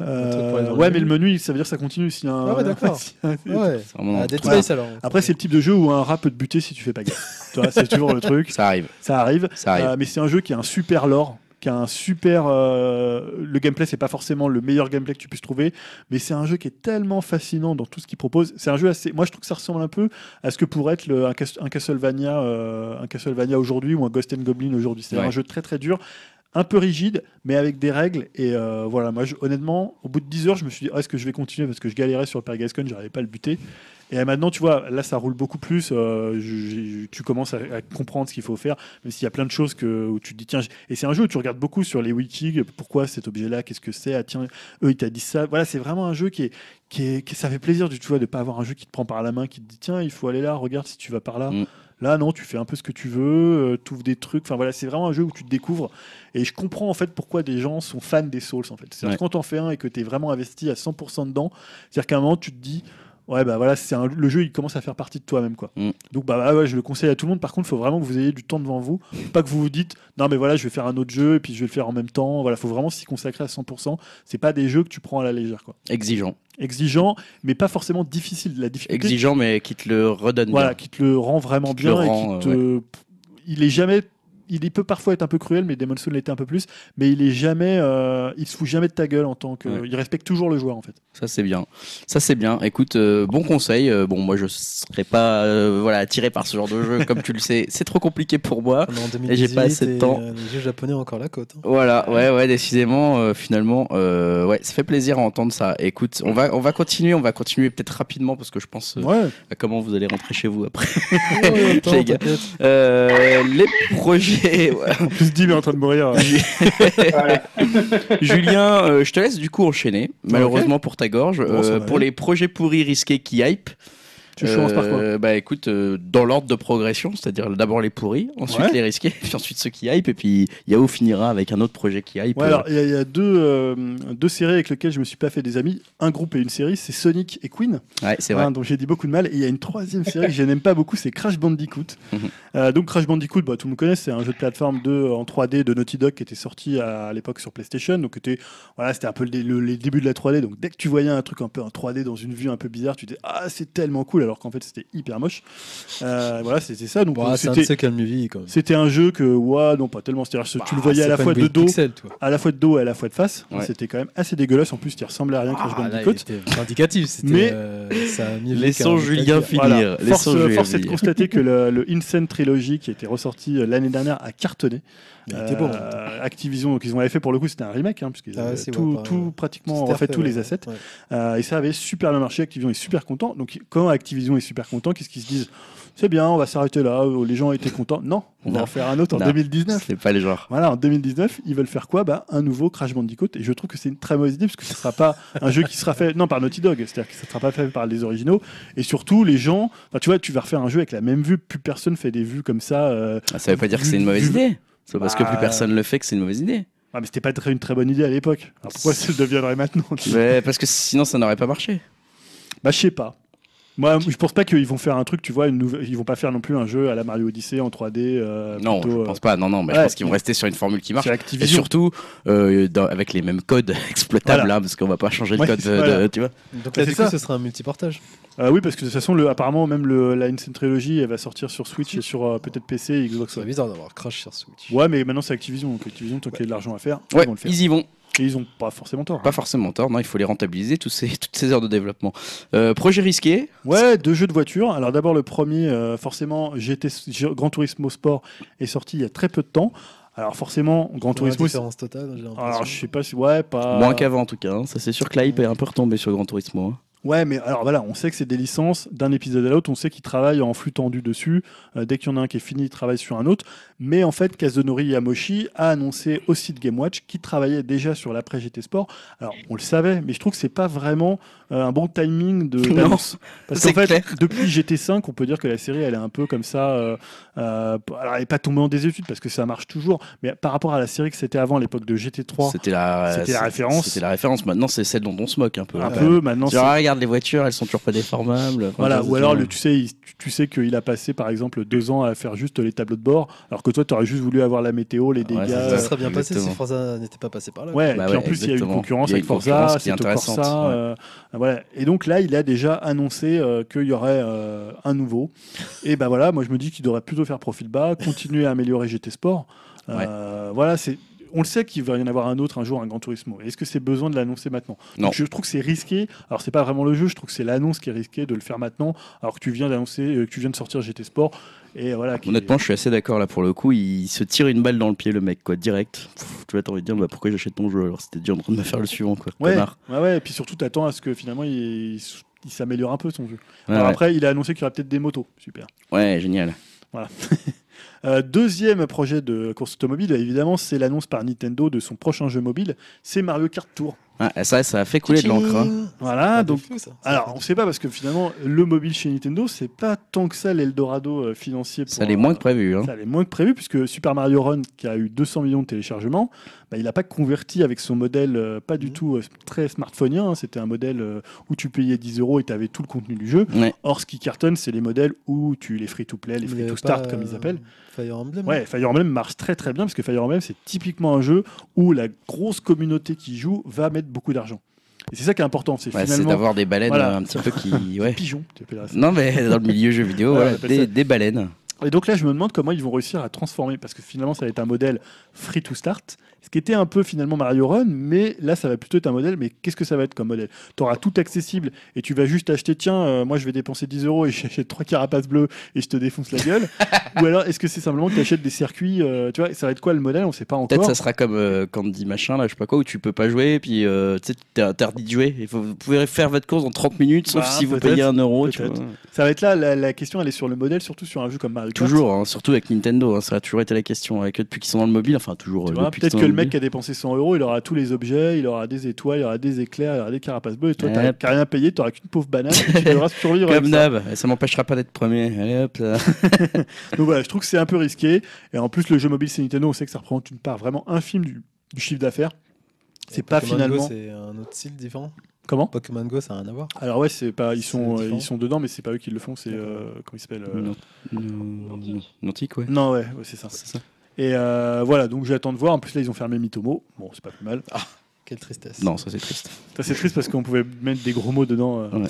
Euh, ouais, mais le menu, ça veut dire que ça continue. s'il y a un- Ah ouais, d'accord. [LAUGHS] Ouais. Ah, Dead alors. Après, c'est le type de jeu où un rat peut te buter si tu fais pas gaffe. [LAUGHS] tu vois, c'est toujours le truc. Ça arrive. Ça arrive. Ça arrive. Euh, mais c'est un jeu qui a un super lore, qui a un super. euh, le gameplay, c'est pas forcément le meilleur gameplay que tu puisses trouver, mais c'est un jeu qui est tellement fascinant dans tout ce qu'il propose. C'est un jeu assez. Moi, je trouve que ça ressemble un peu à ce que pourrait être le, un, Cas- un Castlevania, euh, un Castlevania aujourd'hui ou un Ghost and Goblin aujourd'hui. C'est Ouais. un jeu très très dur. un peu rigide, mais avec des règles. Et euh, voilà, moi, je- honnêtement, au bout de 10 heures, je me suis dit, Ah, est-ce que je vais continuer Parce que je galérais sur le Pergascon, j'arrivais pas à le buter. Et euh, maintenant, tu vois, là, ça roule beaucoup plus. euh, je- je- tu commences à, à comprendre ce qu'il faut faire, même s'il y a plein de choses que, où tu te dis, tiens, et c'est un jeu où tu regardes beaucoup sur les wikis, pourquoi cet objet-là, qu'est-ce que c'est, ah tiens, eux, il t'a dit ça. Voilà, c'est vraiment un jeu qui est, qui est, qui- ça fait plaisir, tu vois, de pas avoir un jeu qui te prend par la main, qui te dit, tiens, il faut aller là, regarde si tu vas par là. Mm. Là, non, tu fais un peu ce que tu veux, tu ouvres des trucs. Enfin voilà, c'est vraiment un jeu où tu te découvres. Et je comprends en fait pourquoi des gens sont fans des Souls en fait. C'est-à-dire Ouais. quand t'en fais un et que tu es vraiment investi à 100% dedans, c'est-à-dire qu'à un moment tu te dis ouais bah voilà, c'est un- le jeu il commence à faire partie de toi-même quoi. Mm. Donc bah, bah, ouais, je le conseille à tout le monde. Par contre, il faut vraiment que vous ayez du temps devant vous, pas que vous vous dites non mais voilà, je vais faire un autre jeu et puis je vais le faire en même temps. Voilà, faut vraiment s'y consacrer à 100%. C'est pas des jeux que tu prends à la légère quoi. Exigeant. Exigeant, mais pas forcément difficile. La difficulté Exigeant, mais qui te le redonne voilà, bien. qui te le rend vraiment Qui bien et qui te. Il est jamais. Il peut parfois être un peu cruel, mais Demon's Souls l'était un peu plus. Mais il est jamais. euh, il se fout jamais de ta gueule en tant que. Ouais. Il respecte toujours le joueur en fait. Ça c'est bien. Ça c'est bien. Écoute, euh, bon conseil. Euh, bon, moi je serais pas euh, voilà attiré par ce genre de jeu, comme tu le sais. C'est trop compliqué pour moi. On est en Et 2018 j'ai pas assez de et, temps. euh, les jeux japonais ont encore la côte. hein. Voilà, ouais, ouais, décidément, euh, finalement, euh, ouais, ça fait plaisir à entendre ça. Écoute, on va, on va continuer, on va continuer peut-être rapidement parce que je pense euh, Ouais. à comment vous allez rentrer chez vous après. Ouais, [LAUGHS] attends, Les gars. t'inquiète. Euh, les projets. [LAUGHS] ouais. En plus, Dim est en train de mourir. [LAUGHS] [LAUGHS] Julien, euh, je te laisse du coup enchaîner, malheureusement pour ta gorge. Bon, Euh, pour aller. les projets pourris risqués qui hype. Tu commences par quoi Euh, Bah écoute, euh, dans l'ordre de progression, c'est-à-dire d'abord les pourris, ensuite Ouais. les risqués, [LAUGHS] puis ensuite ceux qui hype, et puis Yahoo finira avec un autre projet qui hype. Ouais, euh, alors il y, a- il y a deux, deux séries avec lesquelles je me suis pas fait des amis. Un groupe et une série, c'est Sonic et Queen. ouais, c'est vrai. Hein, donc j'ai dit beaucoup de mal. Et il y a une troisième série que je n'aime pas beaucoup, c'est Crash Bandicoot. Mhm. Donc Crash Bandicoot, bah, tout le monde connaît, c'est un jeu de plateforme 2 en 3D de Naughty Dog qui était sorti à, à l'époque sur PlayStation. Donc était, voilà, c'était un peu le, les débuts de la 3D. Donc dès que tu voyais un truc un peu en 3D dans une vue un peu bizarre, tu disais ah c'est tellement cool, alors qu'en fait c'était hyper moche. Euh, voilà, c'était ça. Donc Bon, c'est un de c'était c'était un jeu que ouais non pas tellement. Tu le Bah, voyais à la fois de dos, pixel, à la fois de dos et à la fois de face. Ouais. C'était quand même assez dégueulasse. En plus, il ressemblait à rien Crash Ah, Bandicoot. il était indicatif. C'était, Mais- euh, ça a mieux Laissons Julien finir. Voilà. Force, force est de constater que le, le Insane Trilogy qui a été ressorti euh, l'année dernière a cartonné. Il était bon. Euh, Activision, donc ils ont avait fait pour le coup, c'était un remake, hein, puisqu'ils Ah avaient tout, tout pratiquement refait tous ouais, les assets. ouais. Euh, et ça avait super bien marché. Activision est super content. Donc quand Activision est super content, qu'est-ce qu'ils se disent? C'est bien, on va s'arrêter là. euh, Les gens étaient contents. Non, on va en faire un autre en Non. 2019. C'est pas les genres. Voilà, en 2019, ils veulent faire quoi? Bah, Un nouveau Crash Bandicoot. Et je trouve que c'est une très mauvaise idée parce que ce sera pas un jeu qui sera fait non par Naughty Dog, c'est-à-dire que ça sera pas fait par les originaux. Et surtout, les gens, tu vois, tu vas refaire un jeu avec la même vue. Plus personne fait des vues comme ça. euh, Ah, Ça veut pas dire que c'est une mauvaise idée. C'est parce que Bah, plus personne le fait que c'est une mauvaise idée. Ah, mais c'était pas une très bonne idée à l'époque. Pourquoi ça le deviendrait maintenant Mais parce que sinon ça n'aurait pas marché. Bah, je sais pas. Moi, je pense pas qu'ils vont faire un truc, tu vois, une nouvelle... ils vont pas faire non plus un jeu à la Mario Odyssey en 3D. euh, non, plutôt, je euh, pense pas. Non, non, mais je pense qu'ils vont rester sur une formule qui marche. C'est Et Activision. surtout euh, dans- avec les mêmes codes [LAUGHS] exploitables Voilà. là, parce qu'on va pas changer le Ouais, code, euh, voilà. de- tu vois. Donc là, c'est du coup, ça. ce sera un multiportage. Euh, oui, parce que de toute façon, le, apparemment, même le, la Insane Trilogy, elle va sortir sur Switch et sur euh, peut-être PC et Xbox C'est bizarre d'avoir Crash sur Switch. Ouais, mais maintenant c'est Activision. Donc Activision, tant qu'il y a de l'argent à faire, Ouais, ils vont le faire. ils y vont. Et ils ont pas forcément tort. hein. Pas forcément tort. Non, il faut les rentabiliser tous ces, toutes ces heures de développement. Euh, projet risqué. Ouais, deux jeux de voiture. Alors d'abord le premier, euh, forcément, GT, Gran Turismo Sport est sorti il y a très peu de temps. Alors forcément, Gran Turismo, c'est- différence totale, j'ai l'impression. alors je sais pas si ouais, pas Moins qu'avant en tout cas. hein. Ça c'est sûr que la hype est un peu retombée sur Gran Turismo. hein. Ouais, mais alors voilà, on sait que c'est des licences d'un épisode à l'autre. On sait qu'ils travaillent en flux tendu dessus. Euh, dès qu'il y en a un qui est fini, ils travaillent sur un autre. Mais en fait, Kazunori Yamoshi a annoncé au site Game Watch qu'il travaillait déjà sur l'après GT Sport. Alors, on le savait, mais je trouve que c'est pas vraiment un bon timing de [LAUGHS] Non, d'annonce. Parce qu'en fait, clair. depuis GT5, on peut dire que la série, elle est un peu comme ça. euh, euh, alors, elle n'est pas tombée en désuétude parce que ça marche toujours. Mais par rapport à la série que c'était avant, à l'époque de GT3, C'était la, C'était la c'est- référence. C'était la référence. Maintenant, c'est celle dont on se moque un peu. un peu, même. maintenant, Genre, c'est- ah, regarde les voitures, elles sont toujours pas déformables. Voilà, ou alors le, tu sais, il- tu, tu sais qu'il a passé par exemple deux ans à faire juste les tableaux de bord, alors que toi tu aurais juste voulu avoir la météo, les dégâts. Ça euh, serait bien passé si. Forza n'était pas passé par là. Ouais, Bah et puis en plus il y a eu une concurrence avec Forza, c'est Corsa, euh, voilà. Et donc là, il a déjà annoncé euh, qu'il y aurait euh, un nouveau. Et ben voilà, moi je me dis qu'il devrait plutôt faire profil bas, continuer à améliorer GT Sport. Euh, Voilà, c'est on le sait qu'il va y en avoir un autre un jour, un Grand Turismo. Est-ce que c'est besoin de l'annoncer maintenant? Non. Donc, Je trouve que c'est risqué. Alors c'est pas vraiment le jeu, je trouve que c'est l'annonce qui est risquée de le faire maintenant, alors que tu viens d'annoncer, euh, que tu viens de sortir GT Sport. Et voilà. qui- Honnêtement, je suis assez d'accord là pour le coup. Il se tire une balle dans le pied, le mec, quoi, direct. Pff, tu vas t'envie de dire, bah, pourquoi j'achète ton jeu alors? C'était déjà en train de me faire le suivant, quoi. Ouais, ouais, ouais, et puis surtout, t'attends à ce que finalement il, il s'améliore un peu son jeu. Ouais, Alors ouais. après, il a annoncé qu'il y aura peut-être des motos. Super. Ouais, génial. [LAUGHS] Euh, deuxième projet de course automobile, évidemment, c'est l'annonce par Nintendo de son prochain jeu mobile. C'est Mario Kart Tour. Ah, ça, ça a fait couler de l'encre. hein. Voilà, donc. de fou, ça. Alors, on sait pas parce que finalement, le mobile chez Nintendo, c'est pas tant que ça l'Eldorado euh, financier. Pour, Ça l'est moins euh, que prévu. Hein. Ça allait moins que prévu, puisque Super Mario Run, qui a eu 200 millions de téléchargements, bah, il n'a pas converti avec son modèle euh, pas du Mhm. tout euh, très smartphoneien. hein. C'était un modèle euh, où tu payais 10 euros et tu avais tout le contenu du jeu. Ouais. Or, ce qui cartonne, c'est les modèles où tu les free-to-play, les Il y avait free-to-start, pas, comme ils euh, appellent. Fire Emblem. Ouais, Fire Emblem marche très très bien, parce que Fire Emblem, c'est typiquement un jeu où la grosse communauté qui joue va mettre beaucoup d'argent. Et c'est ça qui est important, c'est Ouais, finalement d'avoir des baleines Voilà. un petit peu qui. [LAUGHS] Ouais. pigeon. tu appelleras ça. Non, mais dans le milieu jeu vidéo, [LAUGHS] voilà, des, des baleines. Et donc là, je me demande comment ils vont réussir à transformer, parce que finalement, ça va être un modèle free to start, ce qui était un peu finalement Mario Run, mais là, ça va plutôt être un modèle. Mais qu'est-ce que ça va être comme modèle? Tu auras tout accessible et tu vas juste acheter, tiens, euh, moi je vais dépenser 10 euros et [LAUGHS] j'achète trois carapaces bleues et je te défonce la gueule. [LAUGHS] Ou alors, est-ce que c'est simplement que tu achètes des circuits euh, Tu vois, ça va être quoi le modèle? On sait pas Peut-être encore. ça sera comme euh, Candy machin, là, je sais pas quoi, où tu peux pas jouer, puis euh, tu t'es interdit de jouer. Faut, vous pouvez faire votre course en 30 minutes, sauf Bah, si vous peut-être, payez un euro. Tu peut-être. vois. Ça va être là, la, la question, elle est sur le modèle, surtout sur un jeu comme Mario Kart. Toujours, hein, surtout avec Nintendo, hein, ça a toujours été la question. Avec eux depuis qu'ils sont dans le mobile, enfin toujours. Peut-être que le mec mobile. qui a dépensé 100 euros, il aura tous les objets, il aura des étoiles, il aura des éclairs, il aura des carapaces bleues, et toi, t'as t'as rien payé, t'auras qu'une pauvre banane, et tu [LAUGHS] devras survivre avec Comme ça. d'hab, ça m'empêchera pas d'être premier. Allez hop là. [LAUGHS] Donc voilà, je trouve que c'est un peu risqué. Et en plus, le jeu mobile, c'est Nintendo, on sait que ça représente une part vraiment infime du, du chiffre d'affaires. C'est pas Pokémon finalement. Go, c'est un autre style différent. Comment? Pokémon Go, ça n'a rien à voir. Alors ouais, c'est pas, ils C'est sont, euh, différent. ils sont dedans, mais c'est pas eux qui le font. C'est euh, comment il s'appelle euh, ouais. Non, ouais, ouais, c'est ça. C'est ça. Et euh, voilà, donc j'attends de voir. En plus là, ils ont fermé Mitomo. Bon, c'est pas plus mal. Quelle tristesse. Non, ça c'est triste. Ça c'est triste parce qu'on pouvait mettre des gros mots dedans. euh. Ouais.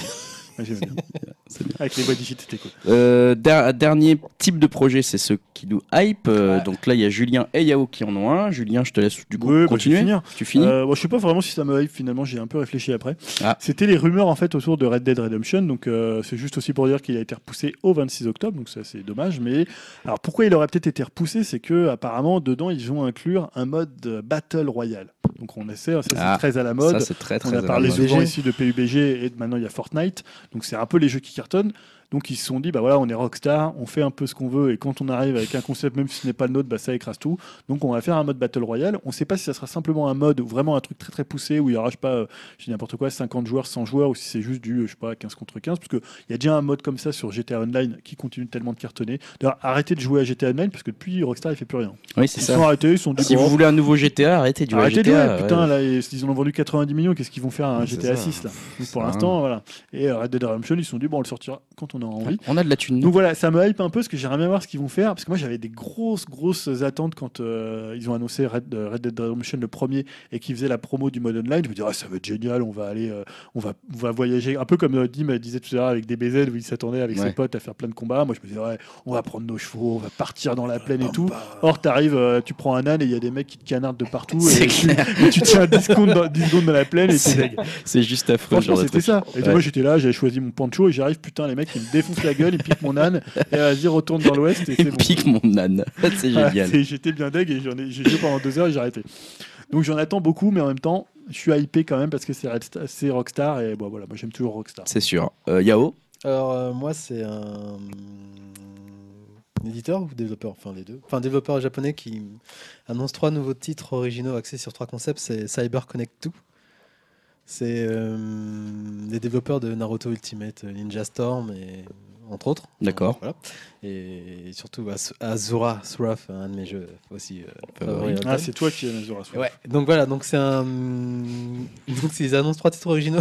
Bien. [LAUGHS] Bien. Avec les voix c'était cool. Euh, der- dernier type de projet, c'est ceux qui nous hype. Euh, Ouais. Donc là, il y a Julien et Yao qui en ont un. Julien, je te laisse du coup Ouais, bah, continuer. finir. Tu finis Euh, bon, je sais pas vraiment si ça me hype finalement, j'ai un peu réfléchi après. Ah. C'était les rumeurs en fait autour de Red Dead Redemption, donc euh, c'est juste aussi pour dire qu'il a été repoussé au 26 octobre, donc ça c'est dommage. Mais alors pourquoi il aurait peut-être été repoussé, c'est que apparemment dedans ils vont inclure un mode euh, Battle Royale. Donc on essaie, ça c'est Ah, très à la Ça, mode. c'est très très On a parlé souvent ici de PUBG et maintenant il y a Fortnite. Donc c'est un peu les jeux qui cartonnent. Donc ils se sont dit, bah voilà, on est rockstar, on fait un peu ce qu'on veut et quand on arrive avec un concept, même si ce n'est pas le nôtre, bah ça écrase tout. Donc on va faire un mode Battle Royale. On ne sait pas si ça sera simplement un mode ou vraiment un truc très très poussé où il y aura, je sais pas, euh, je dis n'importe quoi, 50 joueurs, 100 joueurs ou si c'est juste du, euh, je sais pas, 15 contre 15. Parce qu'il y a déjà un mode comme ça sur GTA Online qui continue tellement de cartonner. D'ailleurs, arrêtez de jouer à GTA Online parce que depuis Rockstar il fait plus rien. Oui, Ils c'est se ça. sont arrêtés, ils sont dit, Si bon, vous voulez un nouveau GTA, arrêtez de jouer Arrêtez à de GTA. jouer, putain, ouais. là, ils, ils en ont vendu 90 millions, qu'est-ce qu'ils vont faire à un GTA ça. 6 là? Pour l'instant, voilà. Et euh, Red Dead Redemption, ils se sont dit, bon, on le sortira quand on aura envie. On a de la thune. Donc voilà, ça me hype un peu parce que j'aimerais bien voir ce qu'ils vont faire. Parce que moi, j'avais des grosses, grosses attentes quand euh, ils ont annoncé Red, euh, Red Dead Redemption le premier et qu'ils faisaient la promo du mode online. Je me disais, ah, ça va être génial, on va aller, euh, on, va, on va voyager. Un peu comme euh, Dim disait tout à l'heure avec des BZ où il s'attendait avec Ouais. ses potes à faire plein de combats. Moi, je me disais, ouais, on va prendre nos chevaux, on va partir dans la plaine et tout. Or, t'arrives, euh, tu prends un âne et il y a des mecs qui te canardent de partout. C'est Et tu, et tu tiens 10 secondes, dans, 10 secondes dans la plaine et C'est- juste affreux. Franchement, c'était ça. Et Ouais. moi, j'étais là, j'avais choisi mon pancho et j'arrive, putain, les mecs, ils me défoncent la gueule, ils piquent mon âne et vas-y, retourne dans l'ouest et bon. Pique mon âne. [LAUGHS] c'est Voilà, génial. c'est- J'étais bien deg et j'en ai- j'ai joué pendant deux heures et j'ai arrêté. Donc j'en attends beaucoup, mais en même temps, je suis hypé quand même parce que c'est Rockstar et bon, voilà, moi j'aime toujours Rockstar. C'est sûr. Euh, Yao? Alors, euh, moi, c'est un... un éditeur ou développeur? Enfin, les deux. Enfin, un développeur japonais qui annonce trois nouveaux titres originaux axés sur trois concepts. C'est Cyber Connect 2. C'est euh, les développeurs de Naruto Ultimate, euh, Ninja Storm et entre autres. D'accord. Voilà. Et surtout Az- Azura Wrath, un de mes jeux aussi euh. Ah, c'est toi qui es Azura. Sword. Ouais, donc voilà, donc c'est un. Donc ils annoncent trois titres originaux.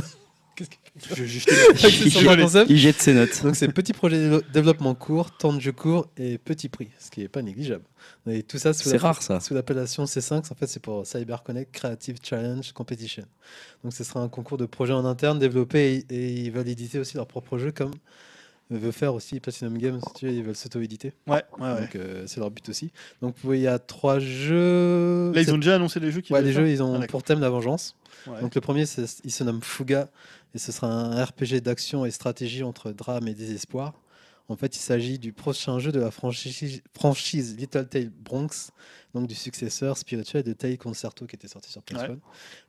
Je- je- [LAUGHS] je-. Il jette ses notes. Donc c'est petit projet de développement court, temps de jeu court et petit prix, ce qui est pas négligeable. Et tout ça sous C'est rare ça. Sous l'appellation C5, en fait, c'est pour Cyber Connect Creative Challenge Competition. Donc ce sera un concours de projets en interne développés et, et ils veulent éditer aussi leurs propres jeux comme veut faire aussi Platinum Games. Tu vois, ils veulent s'auto-éditer. Ouais, ouais. Donc euh, c'est leur but aussi. Donc il y a trois jeux. Là, ils ont déjà annoncé les jeux qui Ouais, les jeux, ils ont Ah, pour thème la vengeance. Ouais. Donc le premier, il se nomme Fuga et ce sera un RPG d'action et stratégie entre drame et désespoir. En fait, il s'agit du prochain jeu de la franchise, franchise Little Tale Bronx, donc du successeur spirituel de Tale Concerto qui était sorti sur PS1. Ouais.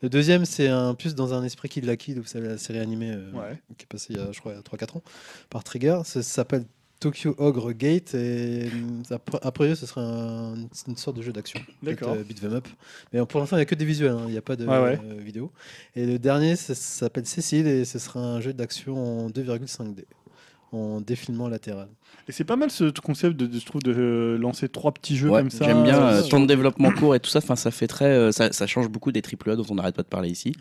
Le deuxième, c'est un plus dans un esprit Kill la Kill, vous savez, la série animée euh, Ouais. qui est passée il y a, je crois, il y a 3-4 ans par Trigger. Ça s'appelle Tokyo Ogre Gate et hum, après, après ce sera un- une sorte de jeu d'action. D'accord. euh, beat 'em up. Mais pour l'instant, il n'y a que des visuels, hein, il n'y a pas de Ouais, ouais. euh, vidéo. Et le dernier, ça, ça s'appelle Cécile et ce sera un jeu d'action en 2,5D, en défilement latéral. Et c'est pas mal ce concept de, de- je trouve, de euh, lancer trois petits jeux Ouais, comme ça. J'aime bien euh, euh, temps de développement court et tout ça. Enfin, ça fait très, euh, ça, ça change beaucoup des AAA dont on n'arrête pas de parler ici.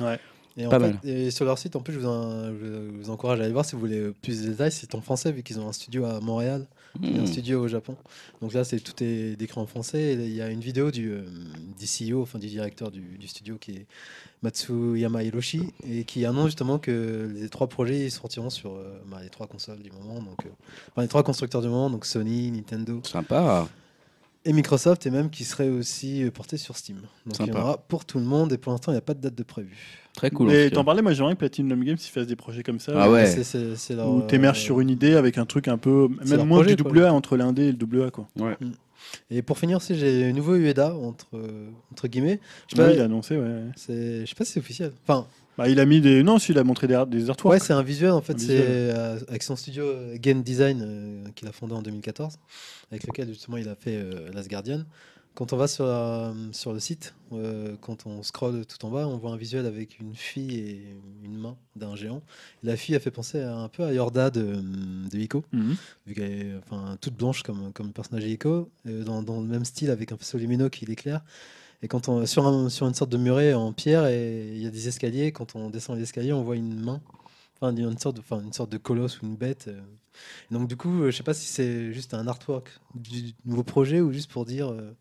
Et, en Pas fait, mal. et sur leur site, en plus, je vous, en- je vous encourage à aller voir si vous voulez plus de détails. C'est en français, vu qu'ils ont un studio à Montréal et un Hmm. studio au Japon. Donc là, c'est tout est décrit en français. Il y a une vidéo du, euh, du CEO, enfin du directeur du, du studio, qui est Matsuyama Hiroshi, et qui annonce justement que les trois projets ils sortiront sur euh, bah, les trois consoles du moment, donc euh, enfin, les trois constructeurs du moment, donc Sony, Nintendo Sympa. Et Microsoft, et même qui seraient aussi euh, portés sur Steam. Donc il y en aura pour tout le monde, et pour l'instant, il n'y a pas de date de prévu. Très cool. Et t'en parlais, moi j'aimerais que Platinum Games ils fassent des projets comme ça. Ah ouais. C'est leur, Où t'émerges euh, sur une idée avec un truc un peu, c'est même moins projet, du quoi. double A entre l'indé et le double A quoi. Et pour finir aussi, j'ai un nouveau Ueda entre, entre guillemets. Je sais Ouais, pas, il a annoncé, ouais. c'est- je sais pas si c'est officiel. Enfin, Bah, il a mis des, non, si, il a montré des, art- des artworks. ouais, c'est un visuel en fait. C'est euh, avec son studio euh, Game Design euh, qu'il a fondé en 2014, avec lequel justement il a fait euh, Last Guardian. Quand on va sur, sur le site, quand on scrolle tout en bas, on voit un visuel avec une fille et une main d'un géant. La fille a fait penser à- un peu à Yorda de, de Ico. Mhm. vu qu'elle est enfin, toute blanche comme, comme le personnage euh, dans, dans le même style avec un faisceau lumineux qui l'éclaire. Et quand on sur, un- sur une sorte de muret en pierre, et il y a des escaliers, quand on descend les escaliers, on voit une main, enfin une sorte de, enfin, une sorte de colosse ou une bête. euh. Donc du coup, euh, je sais pas si c'est juste un artwork du nouveau projet ou juste pour dire, euh,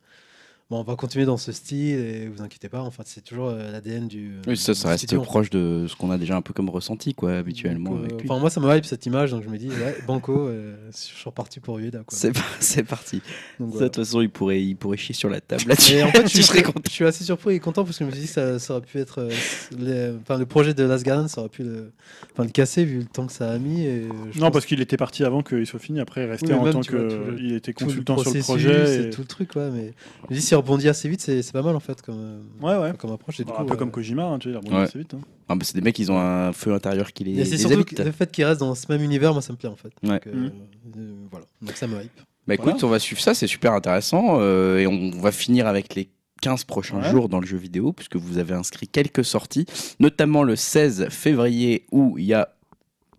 bon, on va continuer dans ce style et vous inquiétez pas, en fait, c'est toujours euh, l'ADN du. Oui, ça, ça reste studio, en fait. proche de ce qu'on a déjà un peu comme ressenti, quoi, habituellement Donc, euh, avec lui. Enfin, moi, ça me hype cette image, donc je me dis, ouais, Banco, euh, je suis reparti pour Ueda. Quoi. C'est c'est parti. Donc, Ça, De toute façon, il pourrait, il pourrait chier sur la table là-dessus. En fait, [LAUGHS] je tu suis, serais content. je suis assez surpris et content parce que je me suis dit que ça, ça aurait pu être. euh, les- enfin, le projet de Last Guardian, ça aurait pu le, enfin, le casser vu le temps que ça a mis. Et je Non, pense parce qu'il était parti avant qu'il soit fini. Après, il restait Oui, en même, tant vois, que. le- il était consultant sur le projet. et et- tout le truc, ouais. Mais je me dis, s'il rebondit assez vite, c'est pas mal en fait comme, euh, Ouais, ouais. comme approche. Et du un coup, peu euh, comme Kojima, hein, tu sais, il rebondit Ouais. assez vite. hein. Ah, bah, c'est des mecs, ils ont un feu intérieur qui les, Et c'est surtout que le fait qu'il reste dans ce même univers, moi ça me plaît en fait. Ouais. Donc, euh, euh, voilà, donc ça me hype. Bah écoute, Voilà. on va suivre ça, c'est super intéressant. euh, et on va finir avec les 15 prochains Ouais. jours dans le jeu vidéo, puisque vous avez inscrit quelques sorties, notamment le 16 février où il y a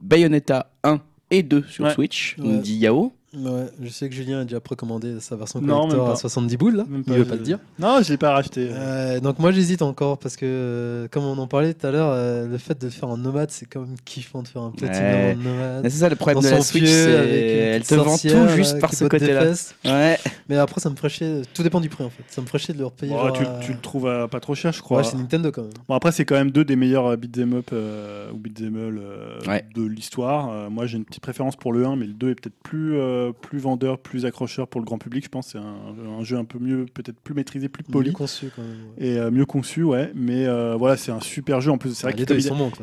Bayonetta 1 et 2 sur Ouais. Switch, Ouais. nous dit Yao. Ouais, je sais que Julien a déjà précommandé sa version Non, collector à pas. 70 boules là. Même Il veut je- pas le dire. Non, je l'ai pas racheté. Euh, donc moi j'hésite encore parce que euh, comme on en parlait tout à l'heure, euh, le fait de le faire en nomade c'est quand même kiffant de faire un platinum Ouais. en nomade. C'est ça le problème de la son Switch, c'est elle te vend tout juste là, par ce côté-là. Ouais. Mais après ça me ferait chier, tout dépend du prix en fait. Ça me ferait chier de le repayer. Bon, genre, tu, à- tu le trouves à pas trop cher, je crois. Ouais, chez Nintendo quand même. Bon, après, c'est quand même deux des meilleurs beat'em up euh, ou beat'em all euh, Ouais. de l'histoire. Euh, moi, j'ai une petite préférence pour le 1, mais le 2 est peut-être plus, euh, plus vendeur, plus accrocheur pour le grand public. Je pense c'est un, un jeu un peu mieux, peut-être plus maîtrisé, plus poli Mieux conçu quand même. ouais. et euh, mieux conçu, ouais. Mais euh, voilà, c'est un super jeu. En plus, c'est vrai les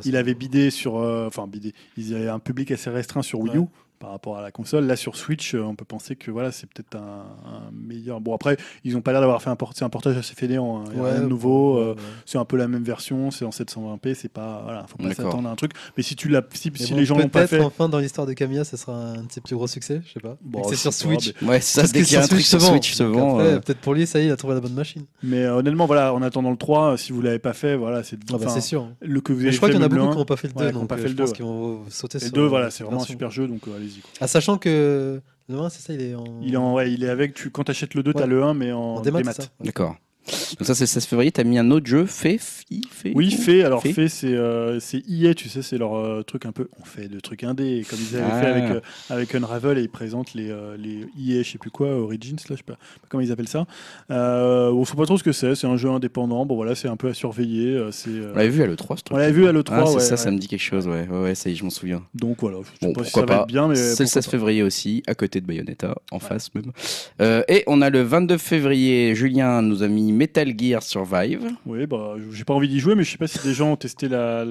qu'il avait bidé sur. Enfin, bidé. Il y avait un public assez restreint sur Wii U. Ouais. Par rapport à la console, là sur Switch, euh, on peut penser que voilà, c'est peut-être un, un meilleur. Bon après, ils ont pas l'air d'avoir fait un, port- c'est un portage assez fainéant. hein. Il y a Ouais, rien de nouveau. ouais, euh, ouais. c'est un peu la même version, c'est en 720p, c'est pas voilà, faut pas s'attendre à un truc. Mais si tu l'as, si, si bon, les gens l'ont pas peut-être fait, enfin dans l'histoire de Camilla, ça sera un de ses plus gros succès, je sais pas. Bon, c'est sur sais pas, Switch. Ouais, c'est ça, Parce dès que qu'il y a un sur truc. Switch se vend. euh, Peut-être pour lui, ça y est, il a trouvé la bonne machine. mais euh, honnêtement, voilà, en attendant le 3, si vous l'avez pas fait, voilà, c'est Ah bah, c'est sûr. le que vous Mais avez je crois qu'il y en a beaucoup 1, qui n'ont pas fait le 2, ouais, qui ont donc pas fait le 2, pense ouais. qu'ils vont sauter Et sur le 2, euh, voilà, c'est vraiment un super jeu, donc allez-y. Ah, sachant que le 1, c'est ça, il est en. Il est en, ouais, il est avec. Tu, quand t'achètes le 2, t'as Ouais. le 1, mais en, en démat, démat. c'est ça D'accord. Donc ça c'est le 16 février, t'as mis un autre jeu, fait, fi- fait Oui, fait. Alors, Fait. fait, c'est euh, c'est EA, tu sais, c'est leur euh, truc un peu. On fait de trucs indés, comme ils avaient Ah. fait avec, euh, avec Unravel et ils présentent les, euh, les EA, je sais plus quoi, Origins, là, je sais pas comment ils appellent ça. On sait pas trop ce que c'est, c'est un jeu indépendant. Bon, voilà, c'est un peu à surveiller. c'est, On l'avait vu à l'E3 ce truc. on l'avait vu à l'E3, Ah, c'est ouais, ça, ouais. ça me dit quelque chose, ouais, ouais, ouais ça y est, je m'en souviens. Donc voilà, je sais Bon, pas si pourquoi ça va être bien, mais. C'est le pourquoi 16 pas. février aussi, à côté de Bayonetta, en face même. Et on a le 22 février, Julien nous a mis Metal Gear Survive. Oui, bah, j'ai pas envie d'y jouer, mais je sais pas si des gens ont testé la.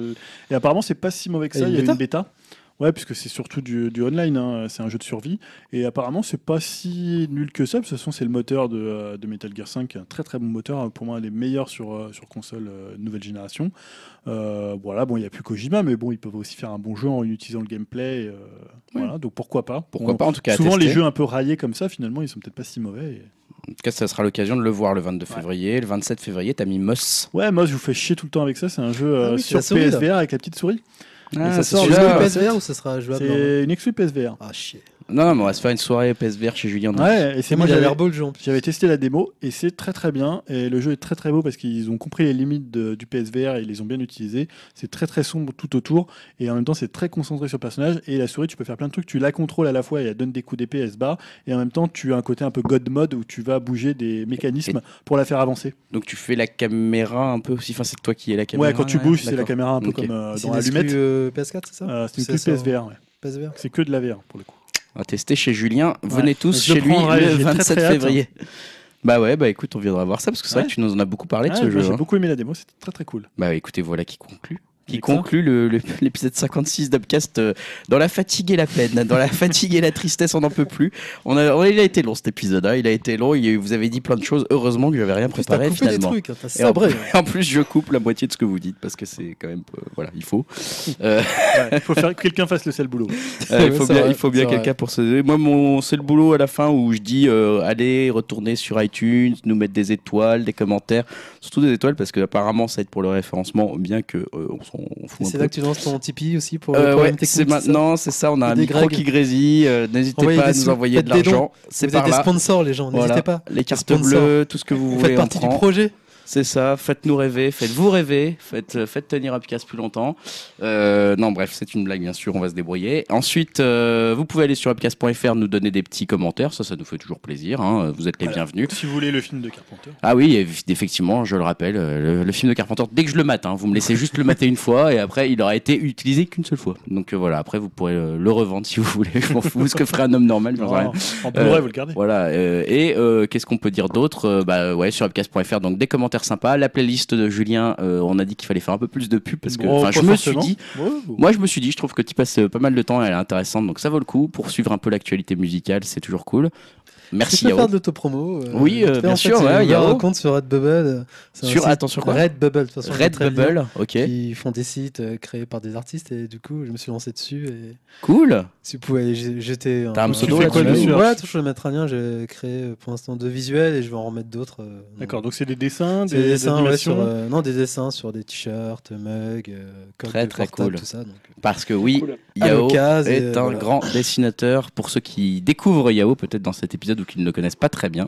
Et apparemment, c'est pas si mauvais que ça. Il y a une bêta. Ouais, puisque c'est surtout du, du online, hein, c'est un jeu de survie. Et apparemment, c'est pas si nul que ça. De toute façon, c'est le moteur de, euh, de Metal Gear 5, un très très bon moteur. hein, Pour moi, un des meilleurs sur, euh, sur console euh, nouvelle génération. Euh, voilà, bon, il n'y a plus Kojima, mais bon, ils peuvent aussi faire un bon jeu en utilisant le gameplay. euh, Voilà, donc pourquoi pas Pourquoi On- pas en tout cas Souvent, les jeux un peu raillés comme ça, finalement, ils sont peut-être pas si mauvais. et- En tout cas, ça sera l'occasion de le voir le 22 février. Le 27 février, t'as mis Moss. Ouais, moi, je vous fais chier tout le temps avec ça. C'est un jeu euh, Ah oui, sur. PSVR avec la petite souris. Ah, ça sort PSVR ou ça sera jouable C'est une exclu PSVR. Ah chier. Non, non, mais on va se faire une soirée PSVR chez Julien. Ouais, et c'est Moi, j'avais l'air beau le jeu j'avais testé la démo et c'est très très bien et le jeu est très très beau parce qu'ils ont compris les limites de- du PSVR et ils les ont bien utilisées. C'est très très sombre tout autour et en même temps c'est très concentré sur le personnage et la souris tu peux faire plein de trucs. Tu la contrôles à la fois et elle donne des coups d'épée, elle se bat et en même temps tu as un côté un peu God mode où tu vas bouger des mécanismes pour la faire avancer. Donc tu fais la caméra un peu aussi. Enfin, c'est toi qui es la caméra. ouais, quand tu bouges c'est la caméra un peu Ok. comme euh, C'est dans une Allumette. exclu, euh, PS4, c'est ça? Euh, c'est une PSVR. ouais. PSVR. C'est que de la VR pour le coup. Va tester chez Julien. Venez Ouais. tous chez lui le j'ai très, 27 très hâte. février. Bah ouais, bah écoute, on viendra voir ça parce que c'est vrai que tu nous en as beaucoup parlé de Ouais, ce moi, jeu. J'ai hein. beaucoup aimé la démo, c'était très très cool. Bah écoutez, voilà qui conclut. Qui conclut [LAUGHS] l'épisode 56 d'Upcast euh, dans la fatigue et la peine, dans la fatigue et la tristesse, on n'en peut plus. On a, on- il a été long cet épisode, hein, il a été long, il vous avez dit plein de choses, heureusement que j'avais rien plus, préparé coupé des finalement. trucs, hein, Et en, sabré. [LAUGHS] en plus, je coupe la moitié de ce que vous dites parce que c'est quand même. euh, voilà, il faut. [LAUGHS] Euh, Il faut faire que quelqu'un fasse le sale boulot. Euh, il faut bien, vrai, il faut bien c'est quelqu'un pour se. Moi, mon, c'est le boulot à la fin où je dis euh, allez retourner sur iTunes, nous mettre des étoiles, des commentaires, surtout des étoiles parce que apparemment ça aide pour le référencement, bien que euh, on s'en C'est là que tu lances ton Tipeee aussi pour Euh, ouais, c'est maintenant, c'est ça. On a un Des micro Greg. qui grésille. euh, N'hésitez pas à nous sous, envoyer de l'argent. C'est Vous êtes par des là. sponsors, les gens, Voilà. n'hésitez pas. Les cartes bleues, tout ce que vous Vous voulez. faites partie du projet. C'est ça, faites-nous rêver, faites-vous rêver, faites, euh, faites tenir Upcast plus longtemps. Euh, non, bref, c'est une blague, bien sûr, on va se débrouiller. Ensuite, euh, vous pouvez aller sur upcast.fr, nous donner des petits commentaires, ça, ça nous fait toujours plaisir, hein, vous êtes les Voilà. bienvenus. Si vous voulez le film de Carpenter. Ah oui, eff- effectivement, je le rappelle, euh, le, le film de Carpenter, dès que je le mate, hein, vous me laissez juste le mater une fois et après, il aura été utilisé qu'une seule fois. Donc euh, voilà, après, vous pourrez le revendre si vous voulez, je m'en fous, ce que ferait un homme normal, j'en sais rien. en Blu-ray, vous le gardez. Voilà. euh, et euh, qu'est-ce qu'on peut dire d'autre? Bah ouais, sur upcast.fr, donc des commentaires sympas. La playlist de Julien, euh, on a dit qu'il fallait faire un peu plus de pub parce que, Bon, je me suis dit, Ouais, moi je me suis dit, je trouve que tu passes euh, pas mal de temps, elle est intéressante, donc ça vaut le coup pour suivre un peu l'actualité musicale, c'est toujours cool. Merci Tu peux Yao. faire de l'autopromo. euh, Oui, euh, bien en sûr, ouais, j'ai ouvert Yao. un compte sur Redbubble. un Sur- attends, sur quoi Redbubble. de toute façon, Redbubble, ok, Qui font des sites euh, créés par des artistes et du coup, je me suis lancé dessus. Et cool. si vous pouvez aller jeter. T'as un coup pseudo là-dessus Ouais, dessus Ouais, je vais mettre un lien. J'ai créé euh, pour l'instant deux visuels et je vais en remettre d'autres. euh, D'accord, donc c'est des dessins, des, des dessins, ouais, sur, euh, non, des dessins sur des t-shirts, mugs, euh, Très, très cool. tout ça. Donc, Parce que oui, Cool. Yao est un grand dessinateur. Pour ceux qui découvrent Yao, peut-être dans cet épisode ou qui ne le connaissent pas très bien,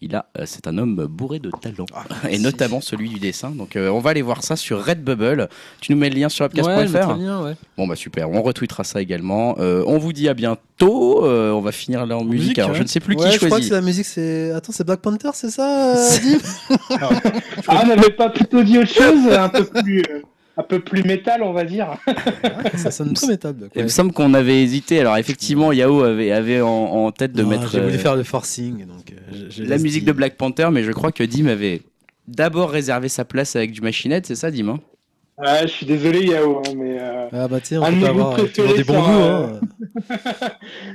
il a, euh, c'est un homme bourré de talent, Ah, [LAUGHS] et notamment celui du dessin. Donc, euh, on va aller voir ça sur Redbubble. Tu nous mets le lien sur Ouais, le lien, ouais. Bon bah super, on retweetera ça également. Euh, on vous dit à bientôt. Euh, on va finir là en musique. musique, Alors ouais. je ne sais plus Ouais, qui je crois que choisit. c'est la musique, c'est. Attends, c'est Black Panther, c'est ça, euh, [LAUGHS] Ah, on n'avait pas plutôt dit autre chose, un peu plus, euh, un peu plus métal, on va dire. [LAUGHS] Ouais, Ça sonne très métal. donc, Il me semble qu'on avait hésité. Alors effectivement, Yao avait, avait en, en tête de Non, mettre J'ai voulu euh, faire le forcing, donc. euh, je- je la musique de Black Panther, mais je crois que Dim avait d'abord réservé sa place avec du machinette, c'est ça Dim hein? Ah, je suis désolé, Yao, hein, mais, euh, Ah bah tiens, Un on peut avoir des bons goûts. [LAUGHS]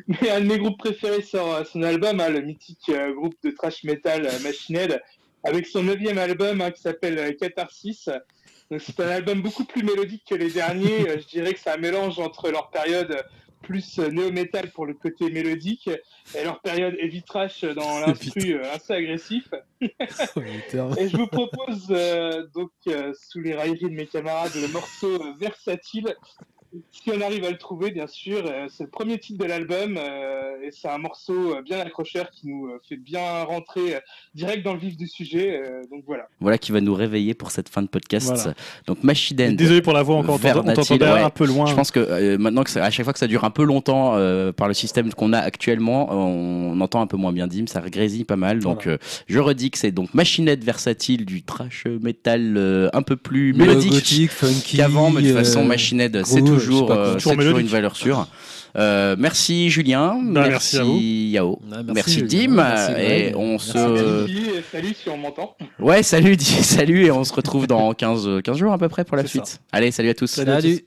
mais un de mes groupes préférés sort son album, hein, le mythique euh, groupe de thrash metal euh, Machine Head, avec son neuvième album hein, qui s'appelle euh, Catharsis. C'est un album beaucoup plus mélodique que les derniers. Euh, je dirais que c'est un mélange entre leur période plus euh, néo-metal pour le côté mélodique et leur période heavy trash dans [LAUGHS] l'instru euh, assez agressif. Oh. [LAUGHS] Et je vous propose euh, donc, euh, sous les railleries de mes camarades, le morceau versatile si on arrive à le trouver, bien sûr. Euh, c'est le premier titre de l'album euh, et c'est un morceau euh, bien accrocheur qui nous euh, fait bien rentrer euh, direct dans le vif du sujet. euh, donc voilà. Voilà qui va nous réveiller pour cette fin de podcast. Voilà. Donc Machiden. Désolé pour la voix encore, on t'entendait ouais. un peu loin. Je pense que euh, maintenant que ça- à chaque fois que ça dure un peu longtemps euh, par le système qu'on a actuellement, on entend un peu moins bien Dim, ça grésille pas mal. Donc Voilà. euh, je redis que c'est donc Machinette versatile du trash metal euh, un peu plus mélodique funky. qu'avant, mais de toute façon euh, Machinette c'est groove, toujours, euh, Toujours c'est toujours une valeur sûre. Euh, merci Julien, Bah, merci à vous. Yao, Ouais, merci, merci et Greg, on merci se. Salut, et salut si on m'entend. ouais salut, [LAUGHS] salut et on se retrouve dans 15 15 jours à peu près pour la suite. ça. Allez, salut à tous. Salut à tous.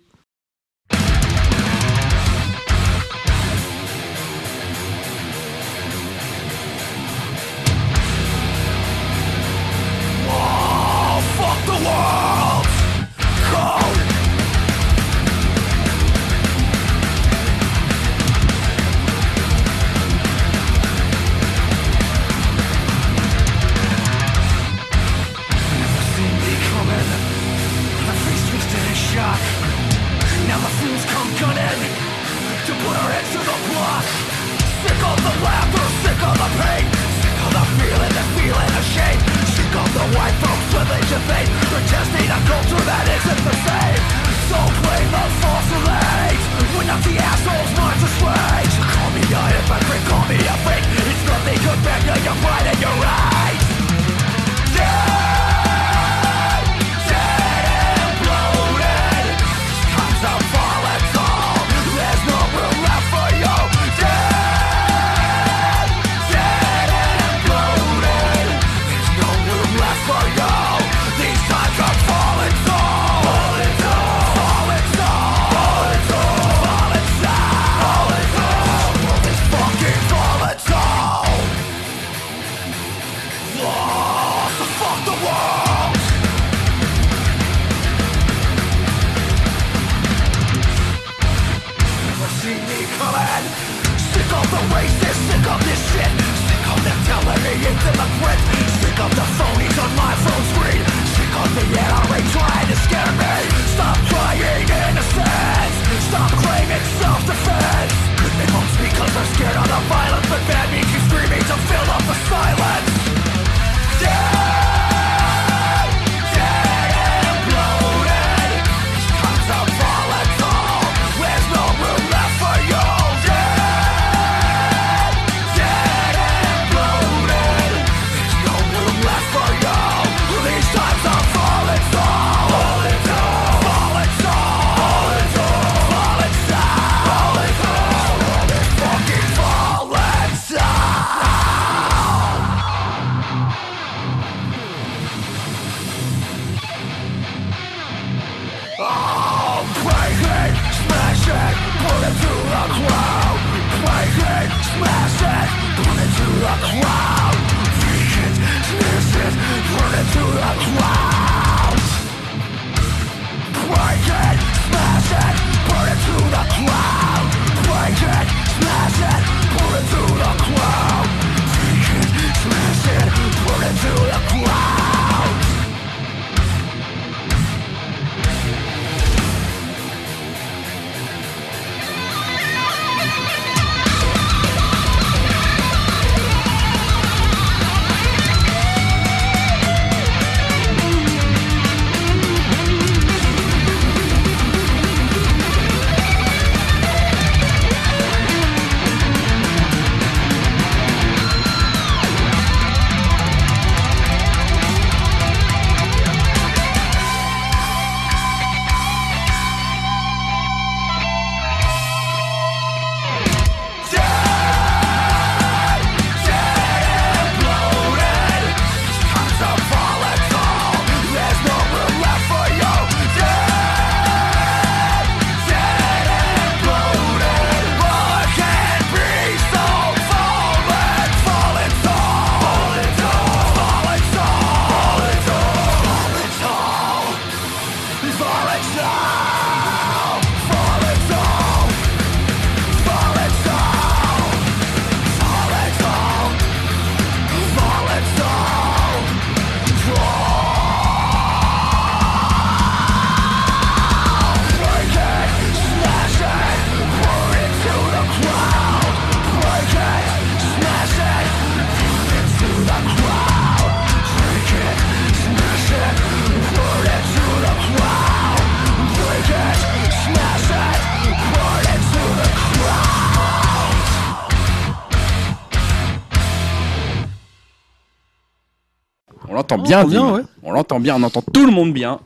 L'entend bien, bien, ouais. On l'entend bien, on entend tout le monde bien.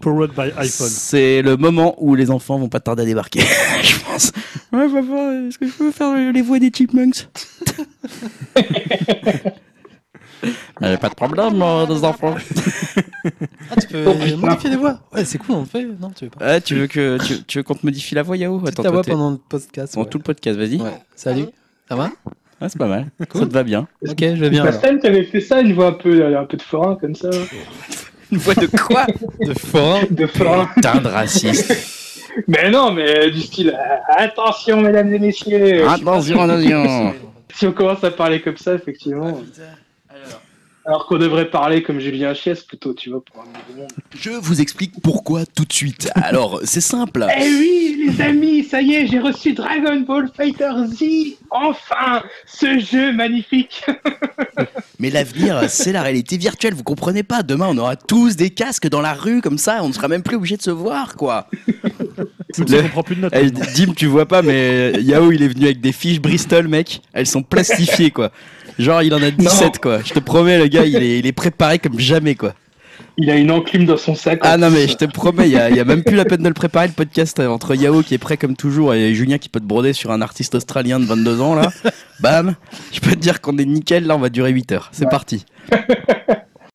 Powered by iPhone. C'est le moment où les enfants vont pas tarder à débarquer, [LAUGHS] je pense. Ouais, papa, est-ce que je peux faire les voix des chipmunks? [LAUGHS] Euh, Pas de problème, euh, les enfants. Ah, tu peux Oh, putain. modifier les voix? Ouais, c'est cool, on le fait. Non, tu veux pas. Ouais, tu veux que tu, tu veux qu'on te modifie la voix, Yao Attends, ta voix pendant le podcast. pendant ouais. tout le podcast, vas-y. Ouais. Salut. Ça va? Ah, c'est pas mal. Ça te va bien. Ok, je vais bien. Time, t'avais fait ça, une voix un peu, un peu de forain comme ça. [LAUGHS] Une voix de quoi? De forain. De forain. [LAUGHS] Putain de raciste. [LAUGHS] Mais non, mais du style, euh, attention, mesdames et messieurs. Attention, attention. Si on commence à parler comme ça, effectivement. Alors qu'on devrait parler comme Julien Chies plutôt, tu vois, pour un. Je vous explique pourquoi tout de suite. Alors, c'est simple. Eh oui, les amis, ça y est, j'ai reçu Dragon Ball Fighter Z. Enfin, ce jeu magnifique. [LAUGHS] Mais l'avenir, c'est la réalité virtuelle, vous comprenez pas Demain, on aura tous des casques dans la rue, comme ça, on ne sera même plus obligé de se voir, quoi. [LAUGHS] Le- on plus de notes. Eh. Dim, tu vois pas, mais Yao, il est venu avec des fiches Bristol, mec. Elles sont plastifiées, quoi. Genre, il en a 17, quoi. Je te promets, le gars, il est, il est préparé comme jamais, quoi. Il a une enclume dans son sac. Ah non, mais je te promets, il y a, même plus la peine de le préparer, le podcast, euh, entre Yao qui est prêt comme toujours et Julien qui peut te broder sur un artiste australien de 22 ans, là. Bam. Je peux te dire qu'on est nickel, là, on va durer 8 heures. C'est Ouais. parti. [LAUGHS]